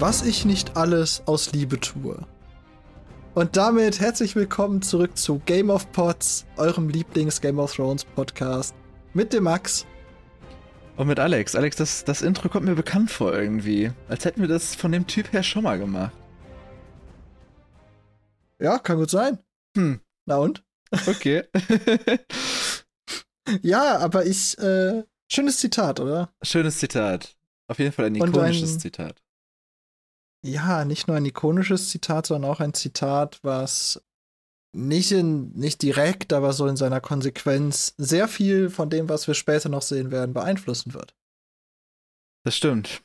Was ich nicht alles aus Liebe tue. Und damit herzlich willkommen zurück zu Game of Pots, eurem Lieblings-Game of Thrones Podcast. Mit dem Max. Und mit Alex. Alex, das, das Intro kommt mir bekannt vor irgendwie. Als hätten wir das von dem Typ her schon mal gemacht. Ja, kann gut sein. Hm. Na und? Okay. ja, aber ich, äh, schönes Zitat, oder? Schönes Zitat. Auf jeden Fall ein ikonisches ein, Zitat. Ja, nicht nur ein ikonisches Zitat, sondern auch ein Zitat, was nicht in, nicht direkt, aber so in seiner Konsequenz sehr viel von dem, was wir später noch sehen werden, beeinflussen wird. Das stimmt.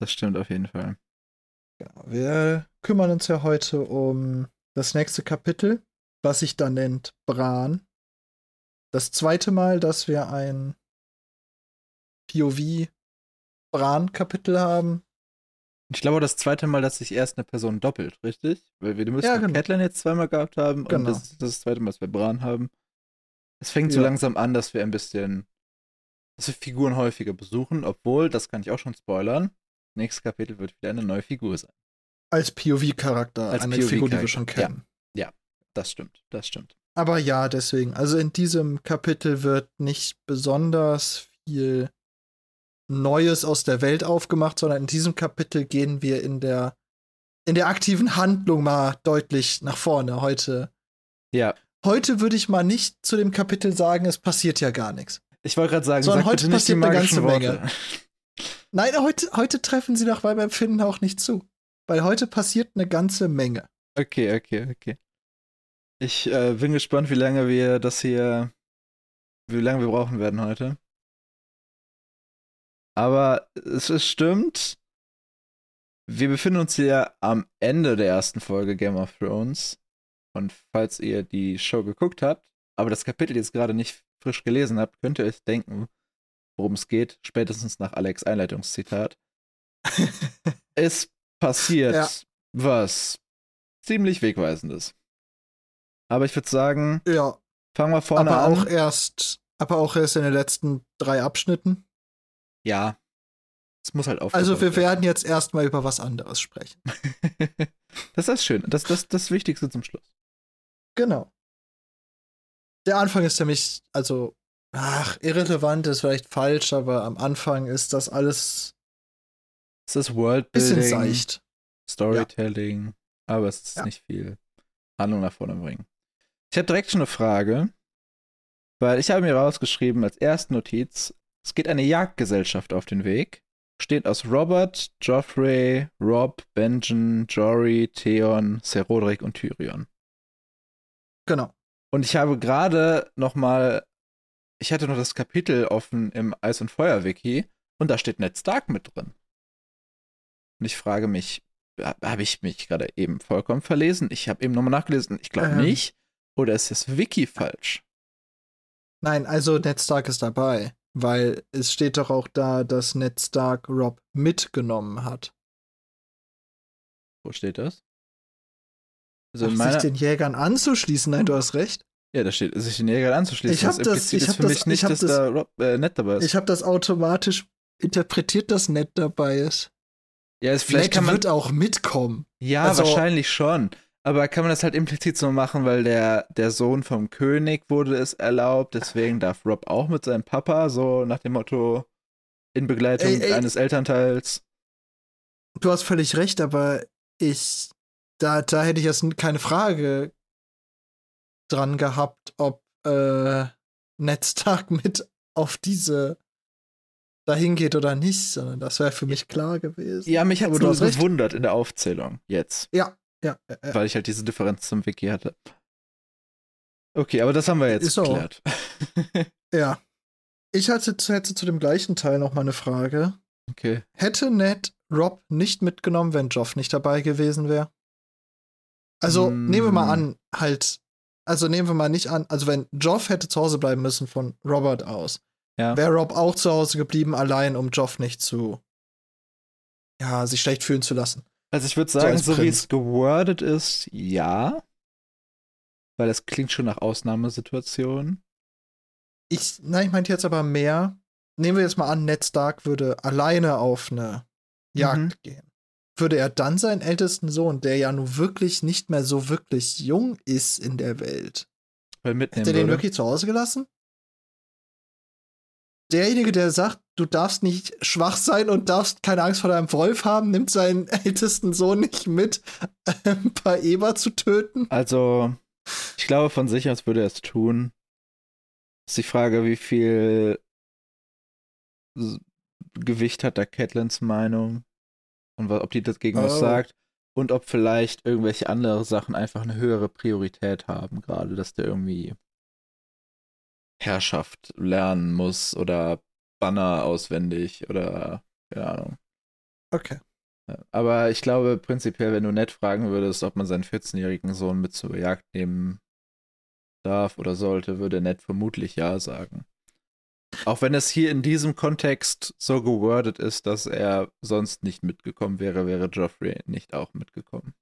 Das stimmt auf jeden Fall. Genau. Wir kümmern uns ja heute um das nächste Kapitel, was sich dann nennt Bran. Das zweite Mal, dass wir ein POV Bran-Kapitel haben. Ich glaube, das zweite Mal, dass sich erst eine Person doppelt, richtig? Weil wir müssen ja, genau. Catelyn jetzt zweimal gehabt haben genau. und das ist das zweite Mal, dass wir Bran haben. Es fängt ja. so langsam an, dass wir ein bisschen, dass wir Figuren häufiger besuchen, obwohl, das kann ich auch schon spoilern, nächstes Kapitel wird wieder eine neue Figur sein. Als POV-Charakter, als eine POV Figur, die wir schon kennen. Ja. ja, das stimmt, das stimmt. Aber ja, deswegen. Also in diesem Kapitel wird nicht besonders viel Neues aus der Welt aufgemacht, sondern in diesem Kapitel gehen wir in der in der aktiven Handlung mal deutlich nach vorne heute. Ja. Heute würde ich mal nicht zu dem Kapitel sagen, es passiert ja gar nichts. Ich wollte gerade sagen, sondern heute passiert eine ganze Worte. Menge. Nein, heute, heute treffen sie nach meinem Empfinden auch nicht zu. Weil heute passiert eine ganze Menge. Okay, okay, okay. Ich äh, bin gespannt, wie lange wir das hier, wie lange wir brauchen werden heute. Aber es, es stimmt. Wir befinden uns hier am Ende der ersten Folge Game of Thrones. Und falls ihr die Show geguckt habt, aber das Kapitel jetzt gerade nicht frisch gelesen habt, könnt ihr euch denken, worum es geht, spätestens nach Alex Einleitungszitat. es passiert ja. was ziemlich wegweisendes. Aber ich würde sagen, ja. fangen wir vorne aber an. Auch erst, aber auch erst in den letzten drei Abschnitten. Ja. Es muss halt auf. Also wir werden jetzt erstmal über was anderes sprechen. das ist schön. Das ist das, das Wichtigste zum Schluss. Genau. Der Anfang ist nämlich, also, ach, irrelevant ist vielleicht falsch, aber am Anfang ist das alles. Es ist Worldbuilding. Bisschen seicht. Storytelling. Ja. Aber es ist ja. nicht viel Handlung nach vorne bringen. Ich habe direkt schon eine Frage, weil ich habe mir rausgeschrieben als erste Notiz, es geht eine Jagdgesellschaft auf den Weg. Steht aus Robert, Joffrey, Rob, Benjen, Jory, Theon, Ser Roderick und Tyrion. Genau. Und ich habe gerade noch mal, ich hatte noch das Kapitel offen im Eis und Feuer Wiki und da steht Ned Stark mit drin. Und ich frage mich, habe ich mich gerade eben vollkommen verlesen? Ich habe eben nochmal nachgelesen. Ich glaube ähm. nicht. Oder ist das Wiki falsch? Nein, also Ned Stark ist dabei. Weil es steht doch auch da, dass Ned Stark Rob mitgenommen hat. Wo steht das? Also Ach, sich den Jägern anzuschließen, nein, du hast recht. Ja, da steht, sich den Jägern anzuschließen. Ich habe das, ich hab für das, mich nicht, dass das, da Rob, äh, Ned dabei ist. Ich habe das automatisch interpretiert, dass Ned dabei ist. Ja, es vielleicht Ned kann man, wird auch mitkommen. Ja, also, wahrscheinlich schon. Aber kann man das halt implizit so machen, weil der, der Sohn vom König wurde es erlaubt, deswegen darf Rob auch mit seinem Papa, so nach dem Motto, in Begleitung ey, ey, eines Elternteils. Du hast völlig recht, aber ich, da, da hätte ich jetzt keine Frage dran gehabt, ob äh, Ned Stark mit auf diese dahin geht oder nicht, sondern das wäre für mich klar gewesen. Ja, mich hat es nur gewundert in der Aufzählung jetzt. Ja, ja, ja, Weil ich halt diese Differenz zum Wiki hatte. Okay, aber das haben wir jetzt Ist geklärt. ja. Ich hatte, hätte zu dem gleichen Teil noch mal eine Frage. Okay. Hätte Ned Rob nicht mitgenommen, wenn Joff nicht dabei gewesen wäre? Also mm. nehmen wir mal an, halt, also nehmen wir mal nicht an, also wenn Joff hätte zu Hause bleiben müssen von Robert aus, ja. wäre Rob auch zu Hause geblieben, allein um Joff nicht zu, ja, sich schlecht fühlen zu lassen. Also ich würde sagen, so, so wie es gewordet ist, ja. Weil es klingt schon nach Ausnahmesituationen. Ich, nein, ich meinte jetzt aber mehr. Nehmen wir jetzt mal an, Ned Stark würde alleine auf eine Jagd mhm. gehen. würde er dann seinen ältesten Sohn, der ja nun wirklich nicht mehr so wirklich jung ist in der Welt, mitnehmen hätte er den würde. wirklich zu Hause gelassen? Derjenige, der sagt, du darfst nicht schwach sein und darfst keine Angst vor deinem Wolf haben, nimmt seinen ältesten Sohn nicht mit, ein paar Eber zu töten. Also, ich glaube von sich aus würde er es tun. Ist die Frage, wie viel Gewicht hat da Catelyn's Meinung und ob die dagegen was Oh. sagt und ob vielleicht irgendwelche andere Sachen einfach eine höhere Priorität haben, gerade dass der irgendwie Herrschaft lernen muss oder Banner auswendig oder keine Ahnung. Okay. Aber ich glaube prinzipiell, wenn du nett fragen würdest, ob man seinen 14-jährigen Sohn mit zur Jagd nehmen darf oder sollte, würde Ned vermutlich ja sagen. Auch wenn es hier in diesem Kontext so gewordet ist, dass er sonst nicht mitgekommen wäre, wäre Joffrey nicht auch mitgekommen.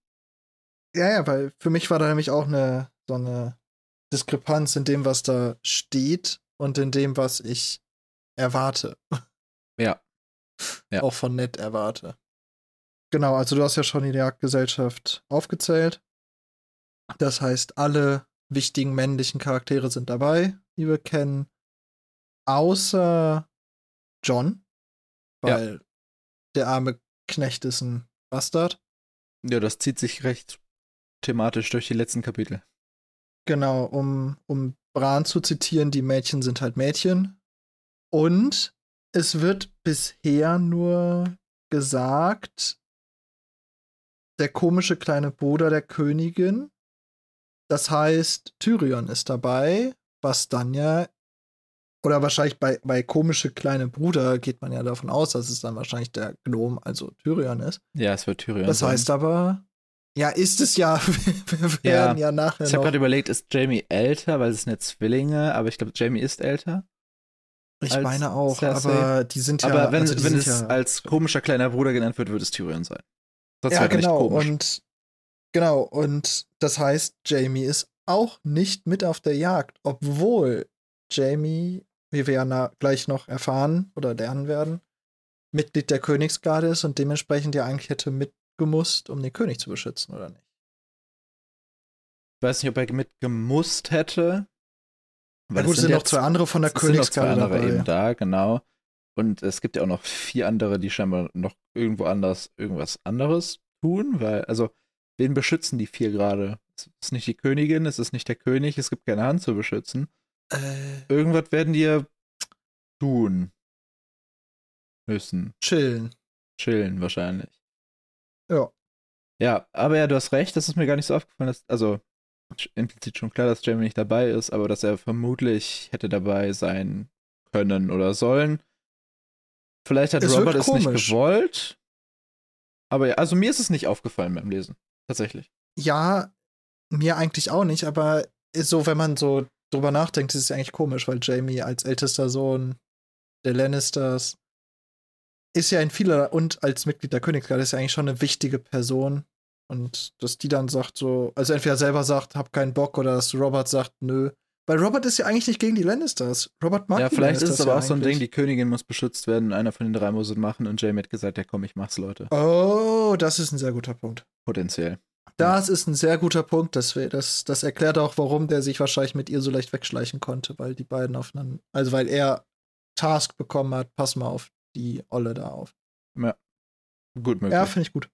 Ja, ja, weil für mich war da nämlich auch eine so eine Diskrepanz in dem, was da steht und in dem, was ich erwarte. Ja. Ja. Auch von Ned erwarte. Genau, also du hast ja schon die Jagdgesellschaft aufgezählt. Das heißt, alle wichtigen männlichen Charaktere sind dabei, die wir kennen. Außer John, Ja. weil der arme Knecht ist ein Bastard. Ja, das zieht sich recht thematisch durch die letzten Kapitel. Genau, um, um Bran zu zitieren, die Mädchen sind halt Mädchen. Und es wird bisher nur gesagt, der komische kleine Bruder der Königin. Das heißt, Tyrion ist dabei, was dann ja, oder wahrscheinlich bei, bei komische kleine Bruder geht man ja davon aus, dass es dann wahrscheinlich der Gnom, also Tyrion ist. Ja, es wird Tyrion. Das sein. heißt aber, ja, ist es ja. Wir Ja. werden ja, nachher ich habe gerade überlegt, ist Jamie älter, weil es sind ja Zwillinge, aber ich glaube, Jamie ist älter. Ich als meine auch, Cersei. aber die sind ja. aber wenn, also wenn es ja, als komischer kleiner Bruder genannt wird, wird es Tyrion sein. Das ja, wäre genau. nicht komisch. Und genau, und das heißt, Jamie ist auch nicht mit auf der Jagd, obwohl Jamie, wie wir ja gleich noch erfahren oder lernen werden, Mitglied der Königsgarde ist und dementsprechend ja eigentlich hätte mitgemusst, um den König zu beschützen, oder nicht? Ich weiß nicht, ob er mitgemusst hätte. Ja, Weil gut, es es sind noch zwei andere von der es sind noch zwei Königsgarde andere dabei. eben da, genau. Und es gibt ja auch noch vier andere, die scheinbar noch irgendwo anders irgendwas anderes tun, weil, also, wen beschützen die vier gerade? Es ist nicht die Königin, es ist nicht der König, es gibt keine Hand zu beschützen. Äh, Irgendwas werden die ja tun müssen. chillen. Chillen wahrscheinlich. Ja. Ja, aber ja, du hast recht, das ist mir gar nicht so aufgefallen, dass, also implizit schon klar, dass Jamie nicht dabei ist, aber dass er vermutlich hätte dabei sein können oder sollen. Vielleicht hat Es Robert es nicht gewollt. Aber ja, also mir ist es nicht aufgefallen beim Lesen. Tatsächlich. Ja, mir eigentlich auch nicht, aber so, wenn man so drüber nachdenkt, ist es eigentlich komisch, weil Jamie als ältester Sohn der Lannisters ist ja in vieler und als Mitglied der Königsgarde ist ja eigentlich schon eine wichtige Person. Und dass die dann sagt so, also entweder selber sagt, hab keinen Bock, oder dass Robert sagt, nö. Weil Robert ist ja eigentlich nicht gegen die Lannisters. Robert mag ja, vielleicht ist Lannisters es aber ja auch so ein Ding, die Königin muss beschützt werden, einer von den drei muss es machen und Jamie hat gesagt, ja komm, ich mach's, Leute. Oh, das ist ein sehr guter Punkt. Potenziell. Das ist ein sehr guter Punkt. Das, das, das erklärt auch, warum der sich wahrscheinlich mit ihr so leicht wegschleichen konnte, weil die beiden aufeinander. Also, weil er Task bekommen hat, pass mal auf die Olle da auf. Gut möglich. Ja, finde ich gut.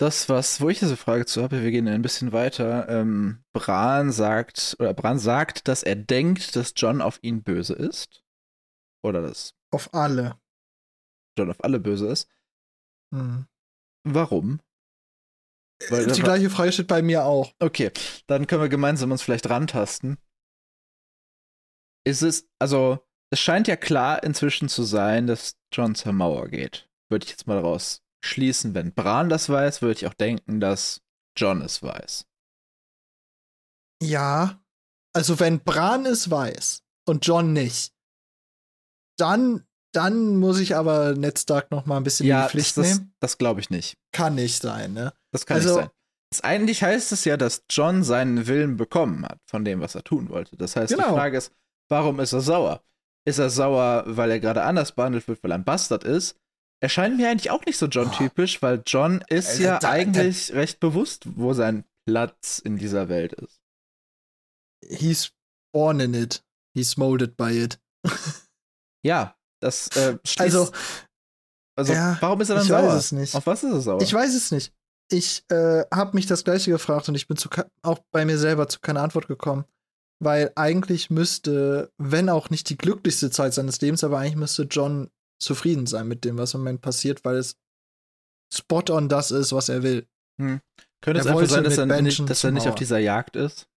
Das, was, wo ich diese Frage zu habe, wir gehen ein bisschen weiter. Ähm, Bran sagt, oder Bran sagt, dass er denkt, dass John auf ihn böse ist. Oder dass Auf alle. John auf alle böse ist. Hm. Warum? Weil- die gleiche Frage steht bei mir auch. Okay, dann können wir gemeinsam uns vielleicht rantasten. Ist es, also, es scheint ja klar inzwischen zu sein, dass John zur Mauer geht. Würde ich jetzt mal daraus schließen. Wenn Bran das weiß, würde ich auch denken, dass John es weiß. Ja. Also, wenn Bran es weiß und John nicht, dann, dann muss ich aber Ned Stark noch mal ein bisschen in ja, die Pflicht das, das, nehmen. das glaube ich nicht. Kann nicht sein, ne? Das kann Also- nicht sein. Das eigentlich heißt es ja, dass John seinen Willen bekommen hat von dem, was er tun wollte. Das heißt, die Genau. Frage ist, warum ist er sauer? Ist er sauer, weil er gerade anders behandelt wird, weil er ein Bastard ist? Erscheint mir eigentlich auch nicht so John-typisch, weil John ist Also ja da- eigentlich recht bewusst, wo sein Platz in dieser Welt ist. He's born in it. He's molded by it. Ja, das äh, Also, also ja, warum ist er dann ich sauer? weiß es nicht. Auf was ist er sauer? Ich weiß es nicht. Ich äh, habe mich das gleiche gefragt und ich bin zu auch bei mir selber zu keiner Antwort gekommen. Weil eigentlich müsste, wenn auch nicht die glücklichste Zeit seines Lebens, aber eigentlich müsste John zufrieden sein mit dem, was im Moment passiert, weil es spot on das ist, was er will. Könnte es er einfach wollte sein, dass er nicht, dass er nicht auf dieser Jagd ist?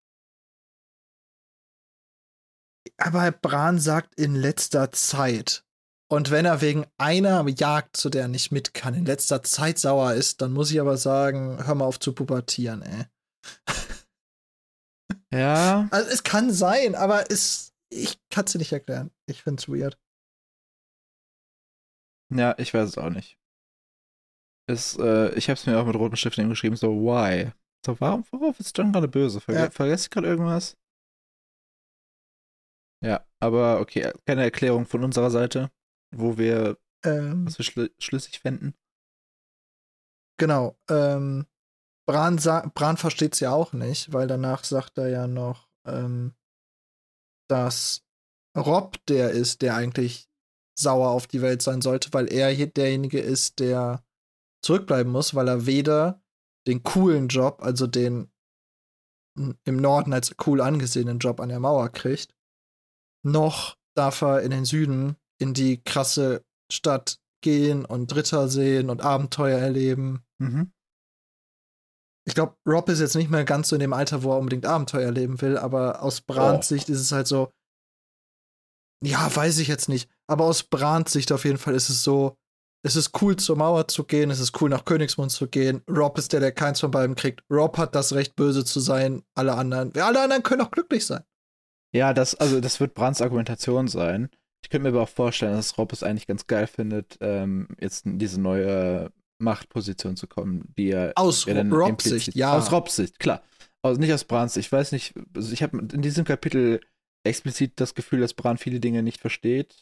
Aber Bran sagt in letzter Zeit. Und wenn er wegen einer Jagd, zu der er nicht mit kann, in letzter Zeit sauer ist, dann muss ich aber sagen, hör mal auf zu pubertieren, ey. Ja. Also es kann sein, aber es, ich kann es dir nicht erklären. Ich find's weird. Ja, ich weiß es auch nicht. Es, äh, ich habe es mir auch mit rotem Stift eben geschrieben, so, why? So, warum, worauf ist John gerade böse? Verge Ja. Vergesse ich gerade irgendwas? Ja, aber okay, keine Erklärung von unserer Seite, wo wir, Ähm, was wir schlü schlüssig fänden. genau. Ähm, Bran, Bran versteht's ja auch nicht, weil danach sagt er ja noch, ähm, dass Rob der ist, der eigentlich sauer auf die Welt sein sollte, weil er hier derjenige ist, der zurückbleiben muss, weil er weder den coolen Job, also den im Norden als cool angesehenen Job an der Mauer kriegt, noch darf er in den Süden in die krasse Stadt gehen und Ritter sehen und Abenteuer erleben. Mhm. Ich glaube, Rob ist jetzt nicht mehr ganz so in dem Alter, wo er unbedingt Abenteuer erleben will, aber aus Brans Oh. Sicht ist es halt so, ja, weiß ich jetzt nicht, aber aus Brans Sicht auf jeden Fall ist es so, es ist cool zur Mauer zu gehen, es ist cool nach Königsmund zu gehen. Rob ist der, der keins von beiden kriegt. Rob hat das Recht, böse zu sein. Alle anderen, alle anderen können auch glücklich sein. Ja, das, also das wird Brands Argumentation sein. Ich könnte mir aber auch vorstellen, dass Rob es eigentlich ganz geil findet, ähm, jetzt in diese neue Machtposition zu kommen, die er Aus ja Robs Sicht, ja. Aus Robs Sicht, klar. Also nicht aus Brans Sicht. Ich weiß nicht, also ich habe in diesem Kapitel explizit das Gefühl, dass Bran viele Dinge nicht versteht.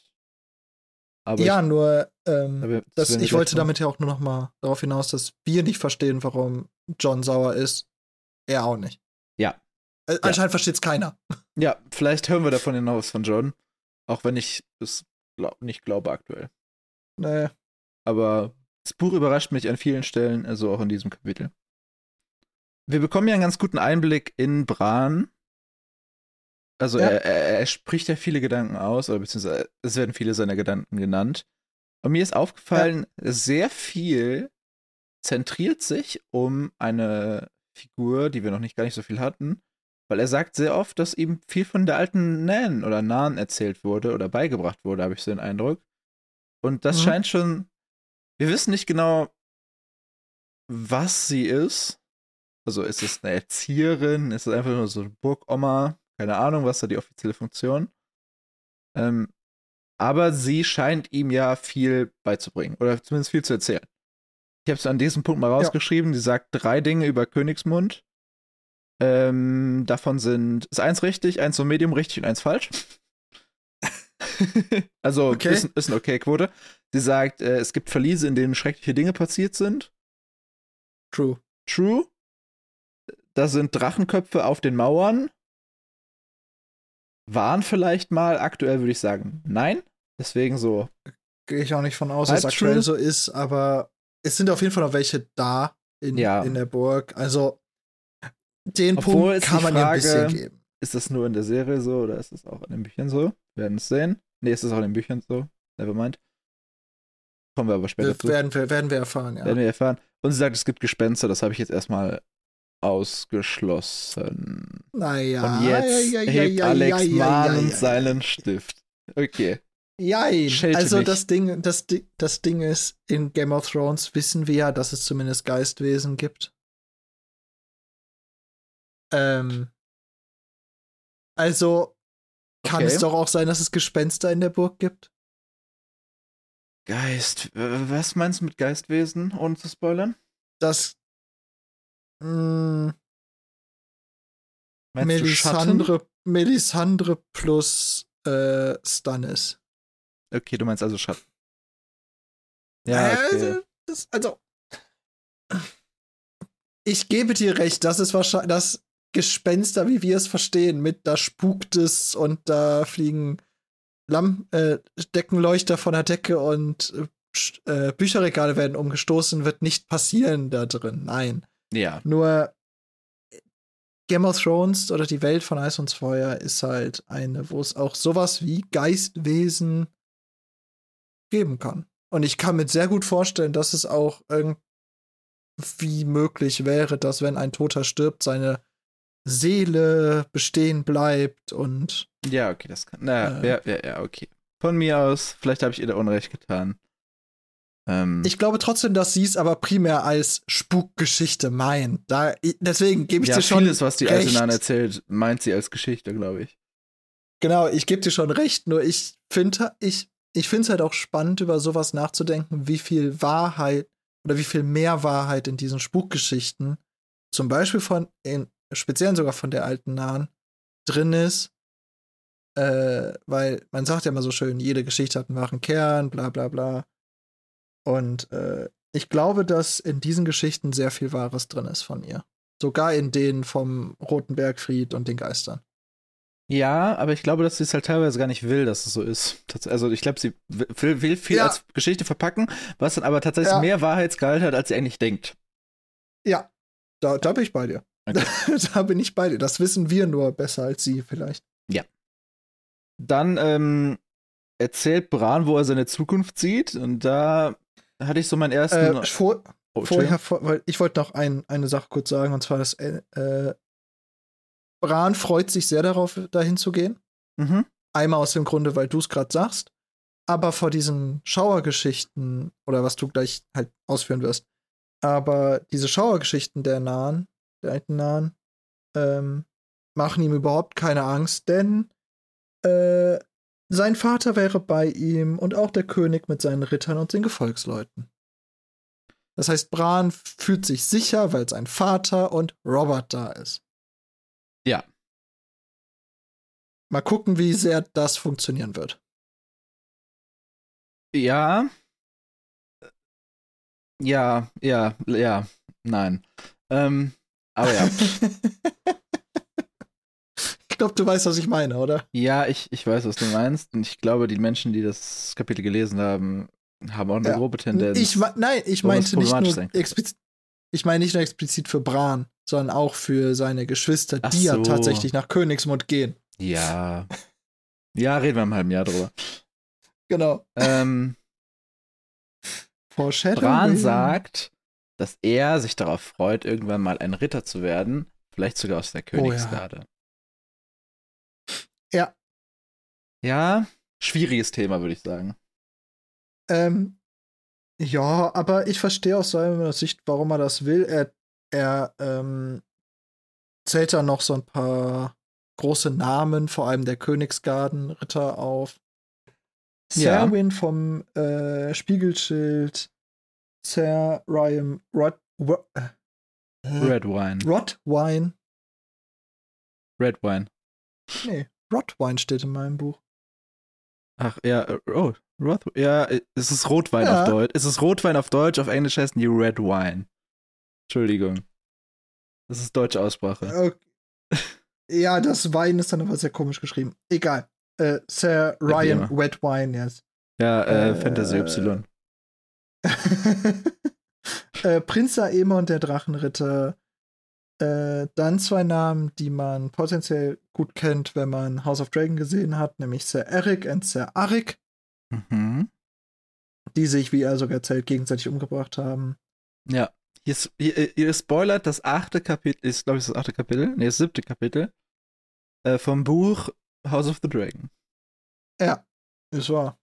Aber ja, ich, nur, ähm, aber das ich wollte noch- damit ja auch nur noch mal darauf hinaus, dass wir nicht verstehen, warum John sauer ist. Er auch nicht. Ja. Äh, Anscheinend versteht's keiner. Ja, vielleicht hören wir davon hinaus von John. Auch wenn ich es glaub, nicht glaube aktuell. Nee. Aber das Buch überrascht mich an vielen Stellen, also auch in diesem Kapitel. Wir bekommen ja einen ganz guten Einblick in Bran. Also Ja. er, er, er spricht ja viele Gedanken aus, oder beziehungsweise es werden viele seiner Gedanken genannt. Und mir ist aufgefallen, sehr viel zentriert sich um eine Figur, die wir noch nicht gar nicht so viel hatten, weil er sagt sehr oft, dass ihm viel von der alten Nan oder Nan erzählt wurde oder beigebracht wurde, habe ich so den Eindruck. Und das Mhm. scheint schon. Wir wissen nicht genau, was sie ist. Also ist es eine Erzieherin? Ist es einfach nur so eine Burgoma? Keine Ahnung, was da die offizielle Funktion. Ähm, aber sie scheint ihm ja viel beizubringen oder zumindest viel zu erzählen. Ich habe es an diesem Punkt mal Ja. rausgeschrieben. Sie sagt drei Dinge über Königsmund. Ähm, davon sind ist eins richtig, eins so medium richtig und eins falsch. also Okay. ist, ist eine okay Quote. Sie sagt, äh, es gibt Verliese, in denen schreckliche Dinge passiert sind. True. True. Da sind Drachenköpfe auf den Mauern. Waren vielleicht mal, aktuell würde ich sagen, nein. Deswegen so, Gehe ich auch nicht von aus, dass es aktuell so ist, aber es sind auf jeden Fall noch welche da in, Ja. in der Burg. Also den Obwohl Punkt kann man ja ein bisschen Frage- geben. ist das nur in der Serie so oder ist es auch in den Büchern so? Wir werden es sehen. Nee, ist es auch in den Büchern so? Nevermind. Kommen wir aber später Wir, zu. werden, wir, werden wir erfahren, ja. Werden wir erfahren. Und sie sagt, es gibt Gespenster, das habe ich jetzt erstmal ausgeschlossen. naja. Und jetzt ja, ja, hebt ja, Alex ja, ja, mahnend ja, ja. seinen Stift. Okay. Jein. Schelte Also mich. das Ding, das, das Ding ist, in Game of Thrones wissen wir ja, dass es zumindest Geistwesen gibt. Ähm. Also kann Okay. es doch auch sein, dass es Gespenster in der Burg gibt. Geist. Was meinst du mit Geistwesen, ohne zu spoilern? Das mh, Schatten? Melisandre, Melisandre plus äh, Stannis. Okay, du meinst also Schatten. Ja, Äh, okay. also, also, ich gebe dir recht, das ist wahrscheinlich das Gespenster, wie wir es verstehen, mit da spukt es und da fliegen Lamp äh, Deckenleuchter von der Decke und äh, äh, Bücherregale werden umgestoßen, wird nicht passieren da drin. Nein. Ja. Nur Game of Thrones oder die Welt von Eis und Feuer ist halt eine, wo es auch sowas wie Geistwesen geben kann. Und ich kann mir sehr gut vorstellen, dass es auch irgendwie möglich wäre, dass wenn ein Toter stirbt, seine Seele bestehen bleibt und Ja, okay, das kann. Na, Äh. ja, ja, ja, okay. Von mir aus, vielleicht habe ich ihr da Unrecht getan. Ähm, ich glaube trotzdem, dass sie es aber primär als Spukgeschichte meint. Da, deswegen gebe ich ja, dir schon vieles, was die alte recht. Nan erzählt, meint sie als Geschichte, glaube ich. Genau, ich gebe dir schon recht, nur ich finde ich, ich finde es halt auch spannend, über sowas nachzudenken, wie viel Wahrheit oder wie viel mehr Wahrheit in diesen Spukgeschichten, zum Beispiel von, in, speziell sogar von der alten Nahen, drin ist. Äh, weil man sagt ja immer so schön, jede Geschichte hat einen wahren Kern, bla bla bla. Und äh, ich glaube, dass in diesen Geschichten sehr viel Wahres drin ist von ihr. Sogar in denen vom Roten Bergfried und den Geistern. Ja, aber ich glaube, dass sie es halt teilweise gar nicht will, dass es so ist. Also ich glaube, sie will, will viel Ja. als Geschichte verpacken, was dann aber tatsächlich Ja. mehr Wahrheitsgehalt hat, als sie eigentlich denkt. Ja, da, da bin ich bei dir. Okay. da bin ich bei dir. Das wissen wir nur besser als sie vielleicht. Dann ähm, erzählt Bran, wo er seine Zukunft sieht, und da hatte ich so meinen ersten. Äh, vor, oh, vorher, vor, weil ich wollte noch ein, eine Sache kurz sagen, und zwar, dass äh, äh, Bran freut sich sehr darauf, dahin zu gehen. Mhm. Einmal aus dem Grunde, weil du es gerade sagst, aber vor diesen Schauergeschichten, oder was du gleich halt ausführen wirst, aber diese Schauergeschichten der Nahen, der alten Nahen, ähm, machen ihm überhaupt keine Angst, denn äh, sein Vater wäre bei ihm und auch der König mit seinen Rittern und den Gefolgsleuten. Das heißt, Bran fühlt sich sicher, weil sein Vater und Robert da ist. Ja. Mal gucken, wie sehr das funktionieren wird. Ja. Ja, ja, ja, nein. Ähm, aber ja. ich glaube, du weißt, was ich meine, oder? ja, ich, ich weiß, was du meinst. Und ich glaube, die Menschen, die das Kapitel gelesen haben, haben auch eine Ja. grobe Tendenz. Ich, nein, ich meinte nicht nur sein explizit. Ich meine nicht nur explizit für Bran, sondern auch für seine Geschwister, Ach die ja so. tatsächlich nach Königsmund gehen. ja. Ja, reden wir im halben Jahr drüber. Genau. ähm. Bran sagt, dass er sich darauf freut, irgendwann mal ein Ritter zu werden. Vielleicht sogar aus der Oh ja. Ja. Ja, schwieriges Thema, würde ich sagen. Ähm, ja, aber ich verstehe aus seiner Sicht, warum er das will. Er, er ähm, zählt da noch so ein paar große Namen, vor allem der Königsgarden-Ritter auf. Ja. Serwin vom äh, Spiegelschild, Sir Ryan Rod, Rod, äh, Red Wine. Rodwine. Red Wine. Nee, Rodwine steht in meinem Buch. Ach, ja, äh, oh, Roth, ja, äh, es ist Rotwein Ja. auf Deutsch. Es ist Rotwein auf Deutsch, auf Englisch heißen die Red Wine. Entschuldigung. Das ist deutsche Aussprache. Okay. Ja, das Wein ist dann aber sehr komisch geschrieben. Egal. Äh, Sir Ryan immer. Redwine, yes. Ja, äh, Äh, Fantasy Y. äh, Prinz Aemon, der Drachenritter. Äh, dann zwei Namen, die man potenziell gut kennt, wenn man House of Dragon gesehen hat, nämlich Sir Eric und Sir Arik, Mhm. die sich, wie er sogar erzählt, gegenseitig umgebracht haben. Ja. Hier, ist- hier, ihr spoilert das achte Kapitel, ist, glaube ich, das achte Kapitel, nee, das siebte Kapitel äh, vom Buch House of the Dragon. Ja, ist wahr.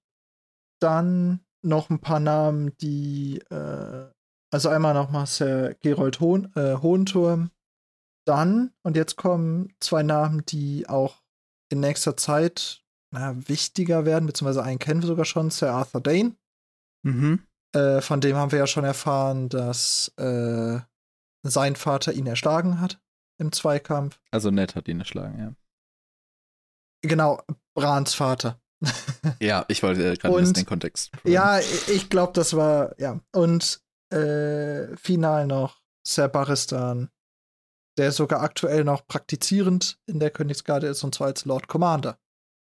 Dann noch ein paar Namen, die, äh, also einmal nochmal Sir Gerold Hohen, äh, Hohenturm. Dann, und jetzt kommen zwei Namen, die auch in nächster Zeit na, wichtiger werden, beziehungsweise einen kennen wir sogar schon, Sir Arthur Dane. Mhm. Äh, von dem haben wir ja schon erfahren, dass äh, sein Vater ihn erschlagen hat im Zweikampf. Also Ned hat ihn erschlagen, ja. Genau, Brans Vater. ja, ich wollte gerade ein bisschen den Kontext. Ja, ich glaube, das war, ja. Und äh, final noch Serbaristan, der sogar aktuell noch praktizierend in der Königsgarde ist, und zwar als Lord Commander.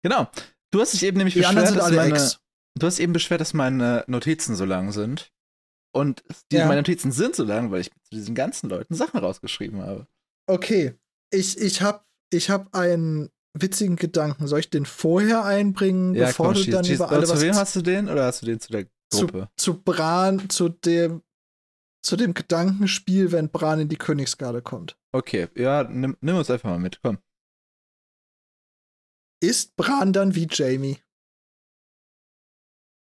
Genau. Du hast dich eben nämlich Die beschwert, dass meine, Ex. du hast eben beschwert, dass meine Notizen so lang sind. Und die, Ja. meine Notizen sind so lang, weil ich zu diesen ganzen Leuten Sachen rausgeschrieben habe. Okay, ich, ich habe ich hab einen witzigen Gedanken. Soll ich den vorher einbringen, Ja, bevor komm, du schieß, dann schieß. über alle zu was wem hast du den oder hast du den zu der zu, Gruppe? zu Bran, zu dem, zu dem Gedankenspiel, wenn Bran in die Königsgarde kommt? Okay, ja, nimm, nimm uns einfach mal mit, komm. Ist Bran dann wie Jamie?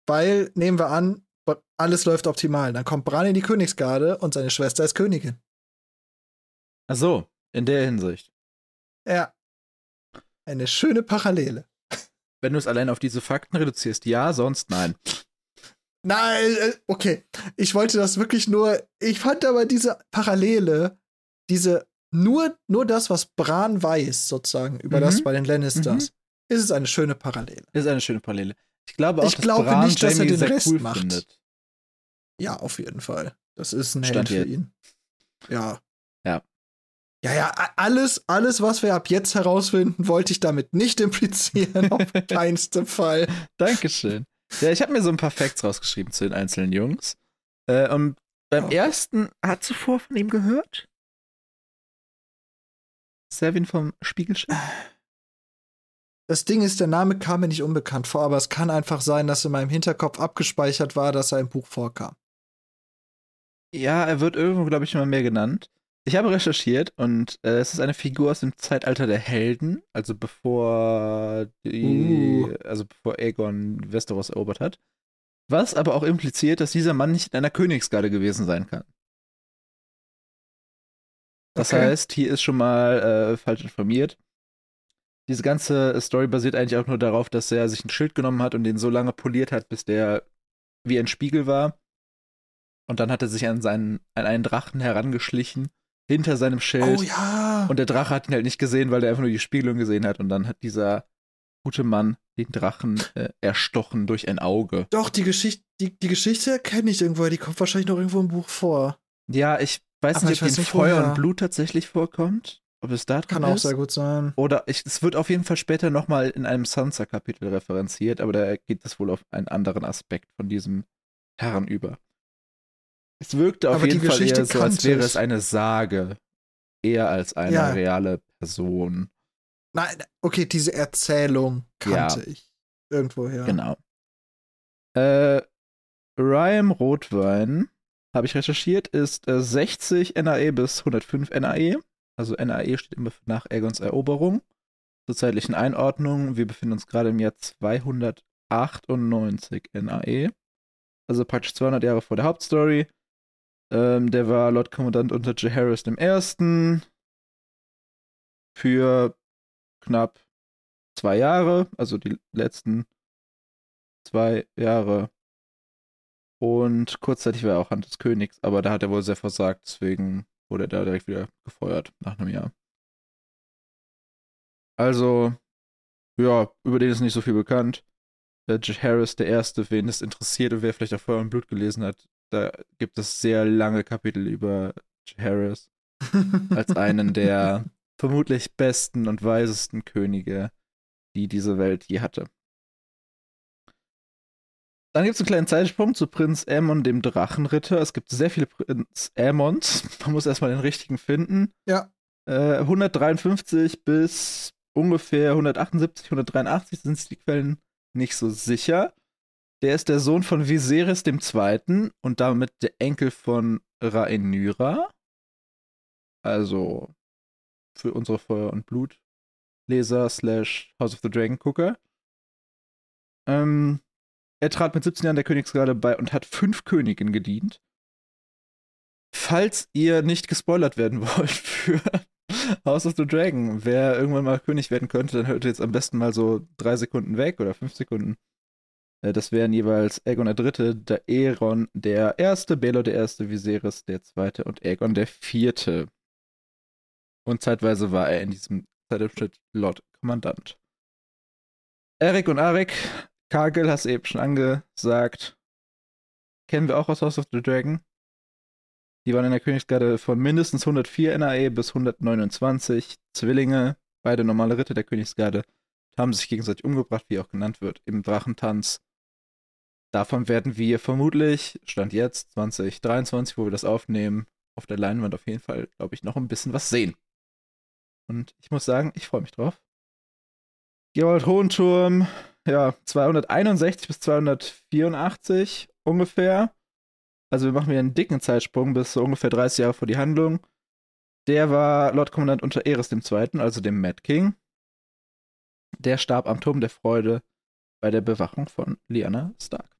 Weil, nehmen wir an, alles läuft optimal. Dann kommt Bran in die Königsgarde und seine Schwester ist Königin. Ach so, in der Hinsicht. Ja. Eine schöne Parallele. Wenn du es allein auf diese Fakten reduzierst, ja, sonst nein. Nein, äh, okay. Ich wollte das wirklich nur. Ich fand aber diese Parallele, diese nur, nur das, was Bran weiß, sozusagen, über Mhm. das bei den Lannisters, ist es eine schöne Parallele. Ist eine schöne Parallele. Ich glaube auch, Ich dass glaube Bran nicht, dass er Jamie den sehr Rest cool macht. findet. Ja, auf jeden Fall. Das ist ein Stand Held für ihn. Ja. Ja. Ja, ja, alles, alles, was wir ab jetzt herausfinden, wollte ich damit nicht implizieren, auf keinsten Fall. Dankeschön. Ja, ich habe mir so ein paar Facts rausgeschrieben zu den einzelnen Jungs. Äh, und beim Okay. ersten, hast du vor von ihm gehört? Servin vom Spiegelschiff? Das Ding ist, der Name kam mir nicht unbekannt vor, aber es kann einfach sein, dass in meinem Hinterkopf abgespeichert war, dass er im Buch vorkam. Ja, er wird irgendwo, glaube ich, immer mehr genannt. Ich habe recherchiert und äh, es ist eine Figur aus dem Zeitalter der Helden, also bevor die, Uh. also bevor Aegon Westeros erobert hat. Was aber auch impliziert, dass dieser Mann nicht in einer Königsgarde gewesen sein kann. Das Okay. heißt, hier ist schon mal äh, falsch informiert. Diese ganze Story basiert eigentlich auch nur darauf, dass er sich ein Schild genommen hat und den so lange poliert hat, bis der wie ein Spiegel war. Und dann hat er sich an, seinen, an einen Drachen herangeschlichen, hinter seinem Schild. Oh ja. Und der Drache hat ihn halt nicht gesehen, weil er einfach nur die Spiegelung gesehen hat. Und dann hat dieser gute Mann den Drachen äh, erstochen durch ein Auge. Doch, die Geschichte, die, die Geschichte kenne ich irgendwo, die kommt wahrscheinlich noch irgendwo im Buch vor. Ja, ich weiß Aber nicht, ich ob in Feuer woher. und Blut tatsächlich vorkommt. Ob es da drin Kann ist. auch sehr gut sein. Oder ich, es wird auf jeden Fall später nochmal in einem Sansa-Kapitel referenziert, aber da geht es wohl auf einen anderen Aspekt von diesem Herrn über. Es wirkte auf Aber jeden Fall eher so, als wäre es eine Sage, eher als eine Ja. reale Person. Nein, okay, diese Erzählung kannte ich. Irgendwoher. Genau. Äh, Rhyme Rotwein, habe ich recherchiert, ist äh, 60 NAE bis 105 NAE. Also NAE steht immer nach Aegons Eroberung. Zur zeitlichen Einordnung, wir befinden uns gerade im Jahr 298 NAE. Also praktisch 200 Jahre vor der Hauptstory. Ähm, der war Lord Kommandant unter Jaehaerys I. Für knapp zwei Jahre, also die letzten zwei Jahre. Und kurzzeitig war er auch Hand des Königs, aber da hat er wohl sehr versagt, deswegen wurde er da direkt wieder gefeuert nach einem Jahr. Also, ja, über den ist nicht so viel bekannt. Der Harris, der Erste, wen es interessiert und wer vielleicht auch Feuer und Blut gelesen hat, da gibt es sehr lange Kapitel über Harris als einen der vermutlich besten und weisesten Könige, die diese Welt je hatte. Dann gibt es einen kleinen Zeitsprung zu Prinz Aemon, dem Drachenritter. Es gibt sehr viele Prinz Aemons. Man muss erstmal den richtigen finden. Ja. Äh, 153 bis ungefähr 178, 183 sind die Quellen nicht so sicher. Der ist der Sohn von Viserys II. und damit der Enkel von Rhaenyra. Also für unsere Feuer- und Blutleser slash House of the Dragon Gucker. Ähm, er trat mit 17 Jahren der Königsgarde bei und hat fünf Königen gedient. Falls ihr nicht gespoilert werden wollt für House of the Dragon, wer irgendwann mal König werden könnte, dann hört ihr jetzt am besten mal so drei Sekunden weg oder fünf Sekunden. Äh, Das wären jeweils Aegon der Dritte, der Aeron der Erste, Baelor der Erste, Viserys der Zweite und Aegon der Vierte. Und zeitweise war er in diesem Zeitabschnitt Lord Kommandant. Eric und Arik, Kargel hast eben schon angesagt. Kennen wir auch aus House of the Dragon. Die waren in der Königsgarde von mindestens 104 NAE bis 129. Zwillinge, beide normale Ritter der Königsgarde, haben sich gegenseitig umgebracht, wie auch genannt wird, im Drachentanz. Davon werden wir vermutlich, Stand jetzt, 2023, wo wir das aufnehmen, auf der Leinwand auf jeden Fall, glaube ich, noch ein bisschen was sehen. Und ich muss sagen, ich freue mich drauf. Gerold Hohenturm, ja, 261 bis 284 ungefähr. Also wir machen hier einen dicken Zeitsprung bis so ungefähr 30 Jahre vor die Handlung. Der war Lord Kommandant unter Eris II., also dem Mad King. Der starb am Turm der Freude bei der Bewachung von Lyanna Stark.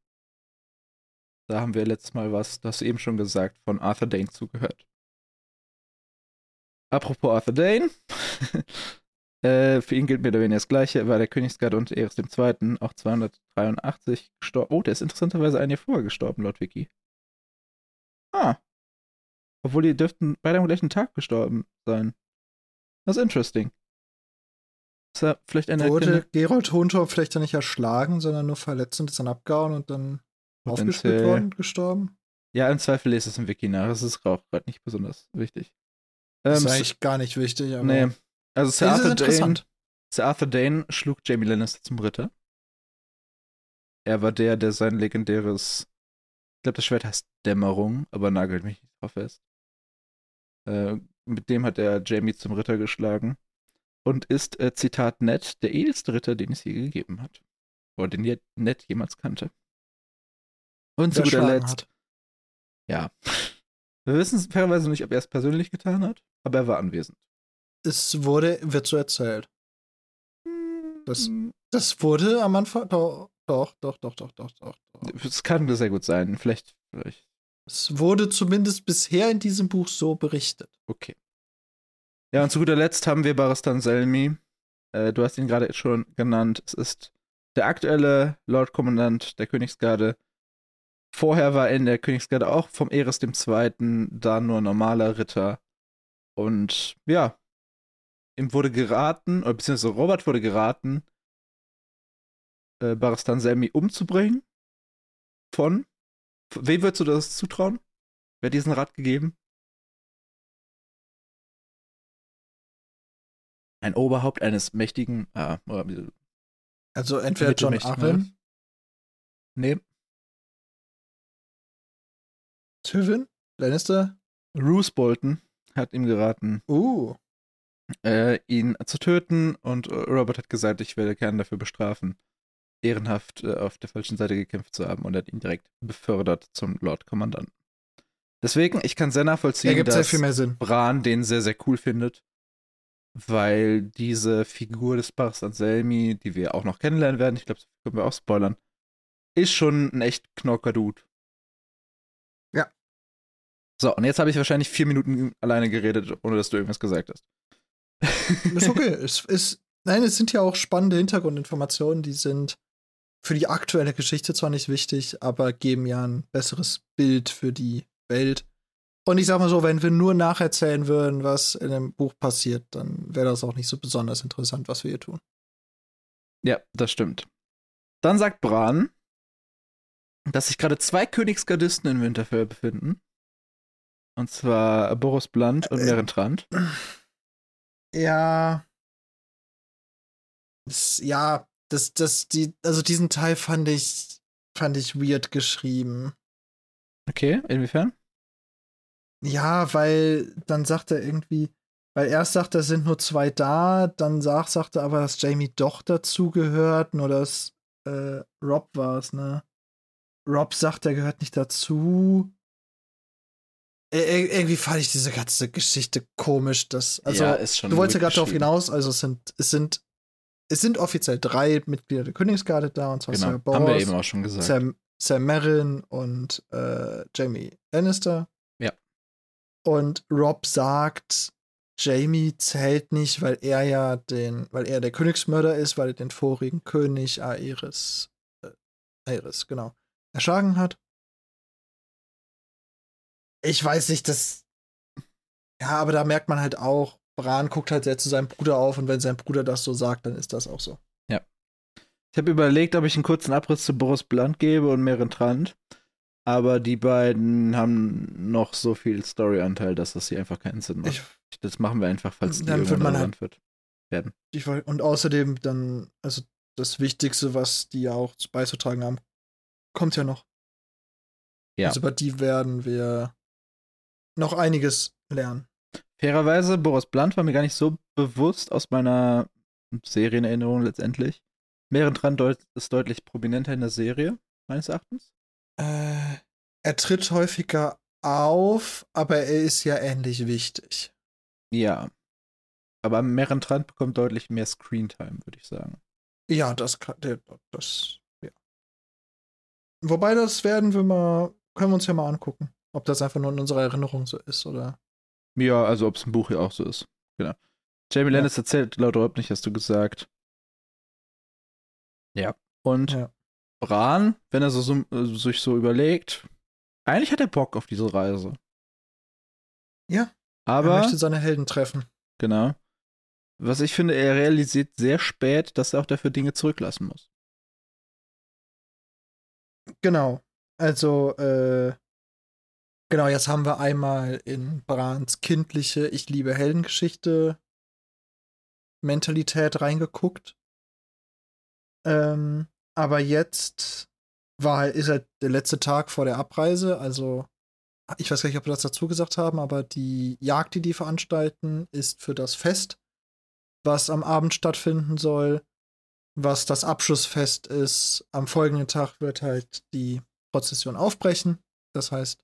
Da haben wir letztes Mal was, das eben schon gesagt, von Arthur Dane zugehört. Apropos Arthur Dane. äh, für ihn gilt mir oder weniger das Gleiche. Er war der Königsgarde unter Eris II. auch 283 gestorben. Oh, der ist interessanterweise ein Jahr vorher gestorben, laut Wiki. Ah. Obwohl die dürften beide am gleichen Tag gestorben sein. Das ist interesting. Ist er vielleicht eine Wurde Gerold Hohentor vielleicht dann nicht erschlagen, sondern nur verletzt und ist dann abgehauen und dann aufgespürt worden, gestorben? Ja, im Zweifel lest es im Wiki nach. Das ist auch gerade nicht besonders wichtig. Das ähm, ist eigentlich gar nicht wichtig, aber. Nee. Also Sir Arthur, Dane, Sir Arthur Dane schlug Jamie Lannister zum Ritter. Er war der, der sein legendäres ich glaube, das Schwert heißt Dämmerung, aber nagelt mich nicht drauf fest. Äh, mit dem hat er Jamie zum Ritter geschlagen und ist, äh, Zitat Ned, der edelste Ritter, den es je gegeben hat. Oder den Ned jemals kannte. Und zu guter Letzt. Hat. Ja. Wir wissen fairerweise nicht, ob er es persönlich getan hat, aber er war anwesend. Es wurde, wird so erzählt. Das, das wurde am Anfang, doch, doch, doch, doch, doch, doch, doch. Es kann sehr gut sein. Vielleicht, vielleicht. Es wurde zumindest bisher in diesem Buch so berichtet. Okay. Ja, und zu guter Letzt haben wir Baristan Selmi. Äh, du hast ihn gerade schon genannt. Es ist der aktuelle Lord Kommandant der Königsgarde. Vorher war er in der Königsgarde auch vom Eris II. da nur normaler Ritter. Und ja, ihm wurde geraten, oder beziehungsweise Robert wurde geraten, äh, Baristan Selmi umzubringen. Von? Wem würdest du das zutrauen? Wer diesen Rat gegeben? Ein Oberhaupt eines mächtigen. Ah, also entweder John Arryn. Nee. Tywin? Lannister? Roose Bolton hat ihm geraten. Uh. Äh, ihn zu töten und Robert hat gesagt, ich werde Kern dafür bestrafen ehrenhaft äh, auf der falschen Seite gekämpft zu haben und hat ihn direkt befördert zum Lord Kommandanten. Deswegen, ich kann sehr nachvollziehen, dass Bran den sehr, sehr cool findet, weil diese Figur des Bars Anselmi, die wir auch noch kennenlernen werden, ich glaube, das können wir auch spoilern, ist schon ein echt knocker Dude. Ja. So, und jetzt habe ich wahrscheinlich vier Minuten alleine geredet, ohne dass du irgendwas gesagt hast. Ist okay. es ist, nein, es sind ja auch spannende Hintergrundinformationen, die sind für die aktuelle Geschichte zwar nicht wichtig, aber geben ja ein besseres Bild für die Welt. Und ich sag mal so, wenn wir nur nacherzählen würden, was in dem Buch passiert, dann wäre das auch nicht so besonders interessant, was wir hier tun. Ja, das stimmt. Dann sagt Bran, dass sich gerade zwei Königsgardisten in Winterfell befinden. Und zwar Boris Blunt und äh, Merentrand. Ja. Das, ja, das, das, die, also diesen Teil fand ich, fand ich weird geschrieben. Okay, inwiefern? Ja, weil dann sagt er irgendwie, weil erst sagt er, es sind nur zwei da, dann sagt, sagt er aber, dass Jamie doch dazugehört, nur dass äh, Rob war es, ne? Rob sagt, er gehört nicht dazu. Irgendwie fand ich diese ganze Geschichte komisch. Dass, also, ja, ist schon du wolltest ja gerade darauf hinaus, also es sind, es sind es sind offiziell drei Mitglieder der Königsgarde da, und zwar genau. Sarah Boros, Haben wir eben auch schon gesagt. Sam, Sam Merrin und äh, Jamie Lannister. Ja. Und Rob sagt, Jamie zählt nicht, weil er ja den, weil er der Königsmörder ist, weil er den vorigen König Aerys, äh, Aerys, genau, erschlagen hat. Ich weiß nicht, das. Ja, aber da merkt man halt auch, Bran guckt halt sehr zu seinem Bruder auf und wenn sein Bruder das so sagt, dann ist das auch so. Ja. Ich habe überlegt, ob ich einen kurzen Abriss zu Boris Blunt gebe und Meren Trant. Aber die beiden haben noch so viel Storyanteil, dass das hier einfach keinen Sinn macht. Ich, das machen wir einfach, falls die Dann wird irgendwann man relevant wird. Werden. ich, und außerdem dann, also das Wichtigste, was die ja auch beizutragen haben, kommt ja noch. Ja. Also über die werden wir noch einiges lernen. Fairerweise, Boris Blunt war mir gar nicht so bewusst aus meiner Serienerinnerung letztendlich. Meren Trant deut ist deutlich prominenter in der Serie, meines Erachtens. Äh, er tritt häufiger auf, aber er ist ja ähnlich wichtig. Ja. Aber Meren Trant bekommt deutlich mehr Screentime, würde ich sagen. Ja, das kann, der, das, ja. Wobei das werden wir mal, können wir uns ja mal angucken, ob das einfach nur in unserer Erinnerung so ist oder. Ja, also ob es im Buch ja auch so ist. Genau. Jamie Ja. Lannister zählt laut Rob nicht, hast du gesagt. Ja. Und Ja. Bran, wenn er so, so, sich so überlegt, eigentlich hat er Bock auf diese Reise. Ja, er Aber, möchte seine Helden treffen. genau. Was ich finde, er realisiert sehr spät, dass er auch dafür Dinge zurücklassen muss. Genau. Also, äh, genau, jetzt haben wir einmal in Brans kindliche Ich liebe Heldengeschichte Mentalität reingeguckt. Ähm, aber jetzt war ist halt der letzte Tag vor der Abreise, also ich weiß gar nicht, ob wir das dazu gesagt haben, aber die Jagd, die die veranstalten, ist für das Fest, was am Abend stattfinden soll, was das Abschlussfest ist. Am folgenden Tag wird halt die Prozession aufbrechen. Das heißt,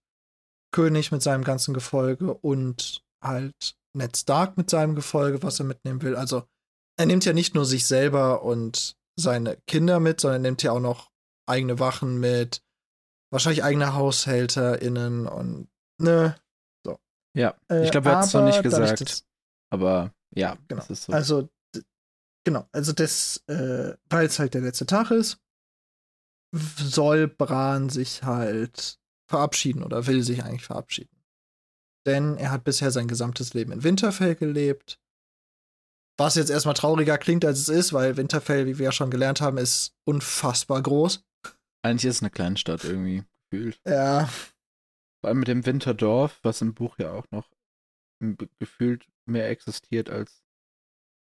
König mit seinem ganzen Gefolge und halt Ned Stark mit seinem Gefolge, was er mitnehmen will. Also, er nimmt ja nicht nur sich selber und seine Kinder mit, sondern er nimmt ja auch noch eigene Wachen mit, wahrscheinlich eigene HaushälterInnen und ne. Ja. Äh, ich glaube, er hat es noch nicht aber dadurch, gesagt. dass- Aber ja, Genau. das ist so. Also, genau, also das, äh, weil es halt der letzte Tag ist, soll Bran sich halt verabschieden oder will sich eigentlich verabschieden. Denn er hat bisher sein gesamtes Leben in Winterfell gelebt. Was jetzt erstmal trauriger klingt, als es ist, weil Winterfell, wie wir ja schon gelernt haben, ist unfassbar groß. Eigentlich ist es eine Kleinstadt irgendwie gefühlt. Ja, Vor allem mit dem Winterdorf, was im Buch ja auch noch gefühlt mehr existiert als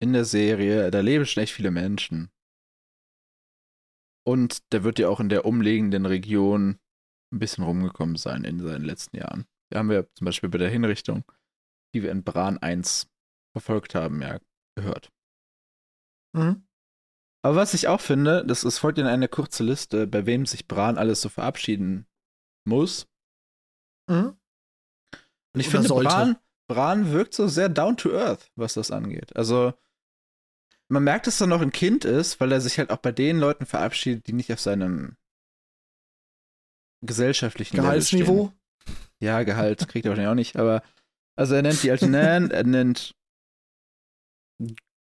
in der Serie. Da leben schon echt viele Menschen. Und der wird ja auch in der umliegenden Region ein bisschen rumgekommen sein in seinen letzten Jahren. Da haben wir zum Beispiel bei der Hinrichtung, die wir in Bran 1 verfolgt haben, ja gehört. mhm. Aber was ich auch finde, das ist folgt in eine kurze Liste, bei wem sich Bran alles so verabschieden muss. Mhm. Und ich Oder finde, sollte. Bran, Bran wirkt so sehr down to earth, was das angeht. Also, man merkt, dass er noch ein Kind ist, weil er sich halt auch bei den Leuten verabschiedet, die nicht auf seinem gesellschaftlichen Gehaltsniveau. Ja, Gehalt kriegt er wahrscheinlich auch nicht, aber also er nennt die alte Nan, er nennt